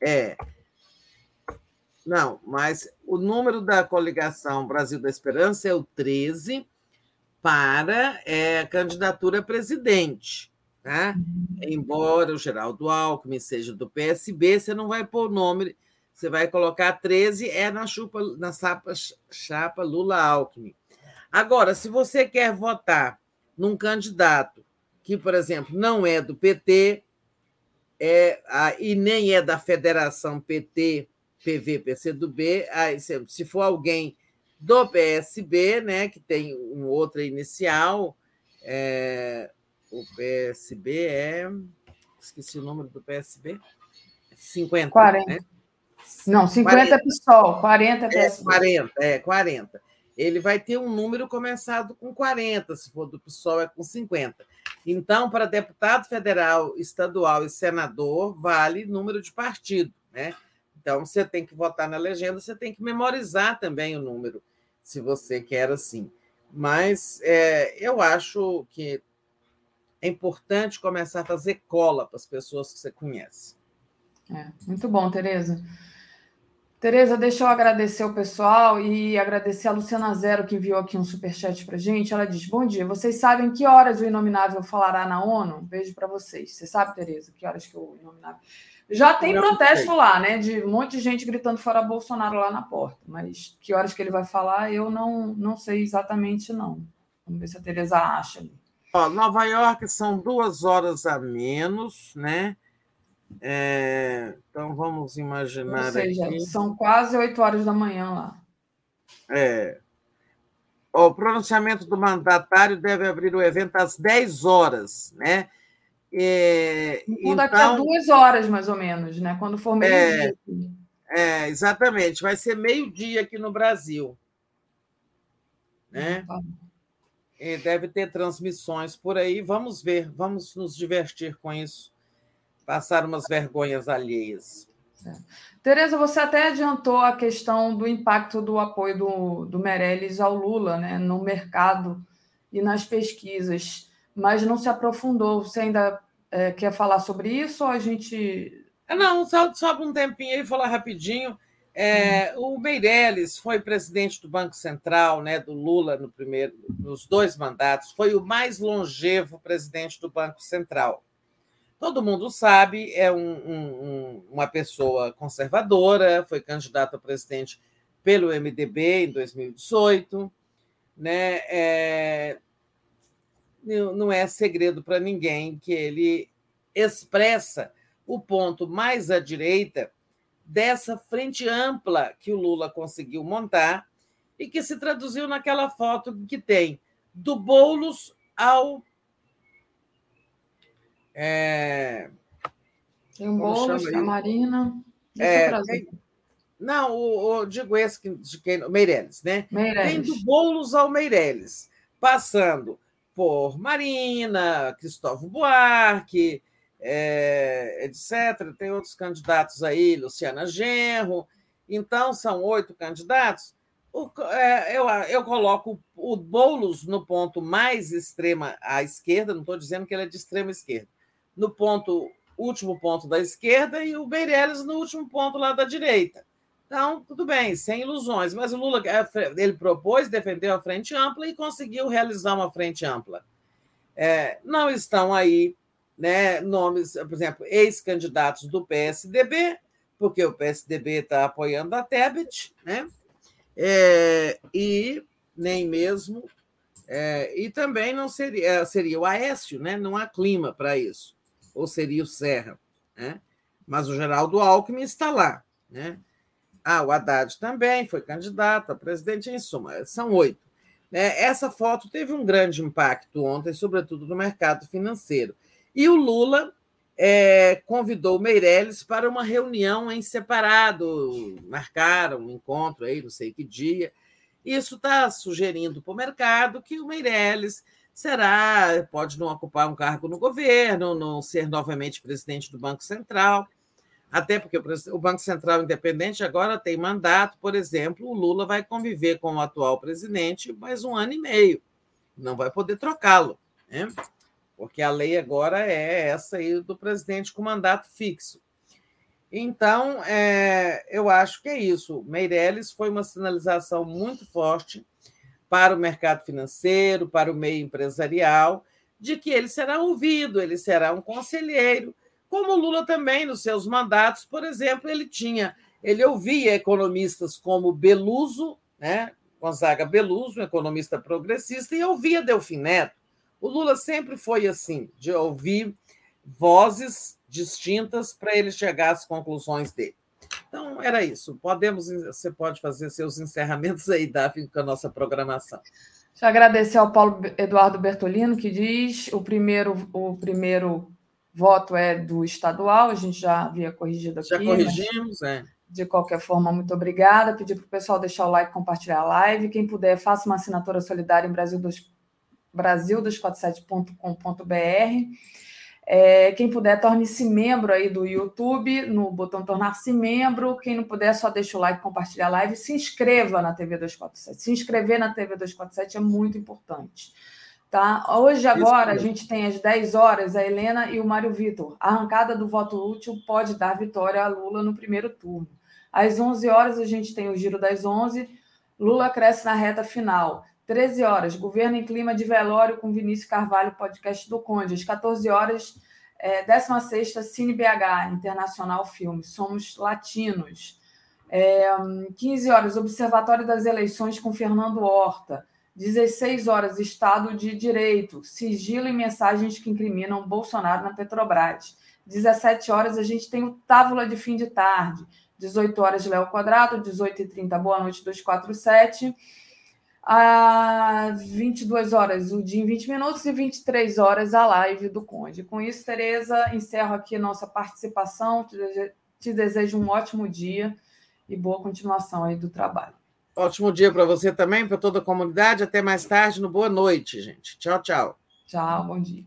É. Não, mas o número da coligação Brasil da Esperança é o 13 para é, a candidatura a presidente. Tá? Embora o Geraldo Alckmin seja do PSB, você não vai pôr o nome, você vai colocar 13, é na, chupa, na chapa, chapa Lula-Alckmin. Agora, se você quer votar num candidato que, por exemplo, não é do PT é, a, e nem é da Federação PT, PV, PCdoB, aí, se, se for alguém do PSB, né, que tem um outra inicial. É, o PSB é. Esqueci o número do PSB. 50. 40. Né? Não, 50 40. é PSOL, 40 é PSB. É 40, é 40. Ele vai ter um número começado com 40, se for do PSOL é com 50. Então, para deputado federal, estadual e senador, vale número de partido, né? Então, você tem que votar na legenda, você tem que memorizar também o número, se você quer assim. Mas é, eu acho que é importante começar a fazer cola para as pessoas que você conhece. É, muito bom, Tereza. Tereza, deixa eu agradecer o pessoal e agradecer a Luciana Zero, que enviou aqui um superchat para gente. Ela diz: Bom dia, vocês sabem que horas o Inominável falará na ONU? Beijo para vocês. Você sabe, Tereza, que horas que o Inominável. Já tem protesto sei. lá, né? De um monte de gente gritando fora Bolsonaro lá na porta. Mas que horas que ele vai falar, eu não, não sei exatamente, não. Vamos ver se a Tereza acha. Ó, Nova York são duas horas a menos, né? É, então vamos imaginar. Ou seja, aqui. são quase oito horas da manhã lá. É. O pronunciamento do mandatário deve abrir o evento às 10 horas, né? É, então, daqui a então duas horas, mais ou menos, né? Quando for meio-dia. É, é, exatamente. Vai ser meio-dia aqui no Brasil. Né? Tá. E deve ter transmissões por aí. Vamos ver, vamos nos divertir com isso passar umas vergonhas alheias. É. Tereza, você até adiantou a questão do impacto do apoio do, do Meirelles ao Lula né, no mercado e nas pesquisas, mas não se aprofundou. Você ainda é, quer falar sobre isso ou a gente. É, não, só, só um tempinho aí, falar rapidinho. É, uhum. O Meirelles foi presidente do Banco Central, né, do Lula no primeiro, nos dois mandatos, foi o mais longevo presidente do Banco Central todo mundo sabe, é um, um, uma pessoa conservadora, foi candidato a presidente pelo MDB em 2018, né? É, não é segredo para ninguém que ele expressa o ponto mais à direita dessa frente ampla que o Lula conseguiu montar e que se traduziu naquela foto que tem do Boulos ao é... Tem um Boulos, a Marina. É, tem... Não, o, o, digo esse que, de quem, Meirelles, né? Meirelles. Tem do Boulos ao Meirelles, passando por Marina, Cristóvão Buarque, é, etc. Tem outros candidatos aí, Luciana Genro. Então, são oito candidatos. O, é, eu, eu coloco o Boulos no ponto mais extrema à esquerda, não estou dizendo que ele é de extrema esquerda, no ponto último ponto da esquerda e o Meirelles no último ponto lá da direita. Então, tudo bem, sem ilusões. Mas o Lula é, ele propôs, defendeu a frente ampla e conseguiu realizar uma frente ampla. É, não estão aí né, nomes, por exemplo, ex-candidatos do PSDB, porque o PSDB está apoiando a Tebet, né? É, e nem mesmo. É, e também não seria, seria o Aécio, né? não há clima para isso ou seria o Serra. Né? Mas o Geraldo Alckmin está lá. Né? Ah, o Haddad também foi candidato a presidente, em suma, são oito. Né? Essa foto teve um grande impacto ontem, sobretudo no mercado financeiro. E o Lula é, convidou Meirelles para uma reunião em separado, marcaram um encontro aí, não sei que dia. Isso está sugerindo para o mercado que o Meirelles será, pode não ocupar um cargo no governo, não ser novamente presidente do Banco Central, até porque o Banco Central Independente agora tem mandato, por exemplo, o Lula vai conviver com o atual presidente mais um ano e meio, não vai poder trocá-lo, né? porque a lei agora é essa aí do presidente com mandato fixo. Então, é, eu acho que é isso. Meirelles foi uma sinalização muito forte para o mercado financeiro, para o meio empresarial, de que ele será ouvido, ele será um conselheiro, como Lula também nos seus mandatos, por exemplo, ele tinha, ele ouvia economistas como Beluso, né, Gonzaga Beluso, um economista progressista, e ouvia Delfim Neto. O Lula sempre foi assim, de ouvir vozes distintas para ele chegar às conclusões dele. Então, era isso. Podemos, você pode fazer seus encerramentos aí, Davi, com a nossa programação. Deixa eu agradecer ao Paulo Eduardo Bertolino, que diz o primeiro, o primeiro voto é do estadual, a gente já havia corrigido aqui. Já corrigimos, é. De qualquer forma, muito obrigada. Pedir para o pessoal deixar o like, compartilhar a live. Quem puder, faça uma assinatura solidária em Brasil brasil247.com.br. É, quem puder, torne-se membro aí do YouTube, no botão tornar-se membro. Quem não puder, só deixa o like, compartilha a live. Se inscreva na TV 247. Se inscrever na TV 247 é muito importante. Tá? Hoje, agora, a gente tem às 10 horas a Helena e o Mário Vitor. A arrancada do voto útil pode dar vitória a Lula no primeiro turno. Às 11 horas, a gente tem o Giro das 11. Lula cresce na reta final. 13 horas, Governo em Clima de Velório com Vinícius Carvalho, podcast do Conde. Às 14 horas, é, 16 Cine BH, Internacional Filme. Somos latinos. É, 15 horas, Observatório das Eleições com Fernando Horta. 16 horas, Estado de Direito, sigilo e mensagens que incriminam Bolsonaro na Petrobras. 17 horas, a gente tem o Távola de Fim de Tarde. 18 horas, Léo Quadrado. 18h30, Boa Noite 247. Às 22 horas, o dia em 20 minutos. E 23 horas, a live do Conde. Com isso, Tereza, encerro aqui nossa participação. Te desejo um ótimo dia e boa continuação aí do trabalho. Ótimo dia para você também, para toda a comunidade. Até mais tarde, no Boa Noite, gente. Tchau, tchau. Tchau, bom dia.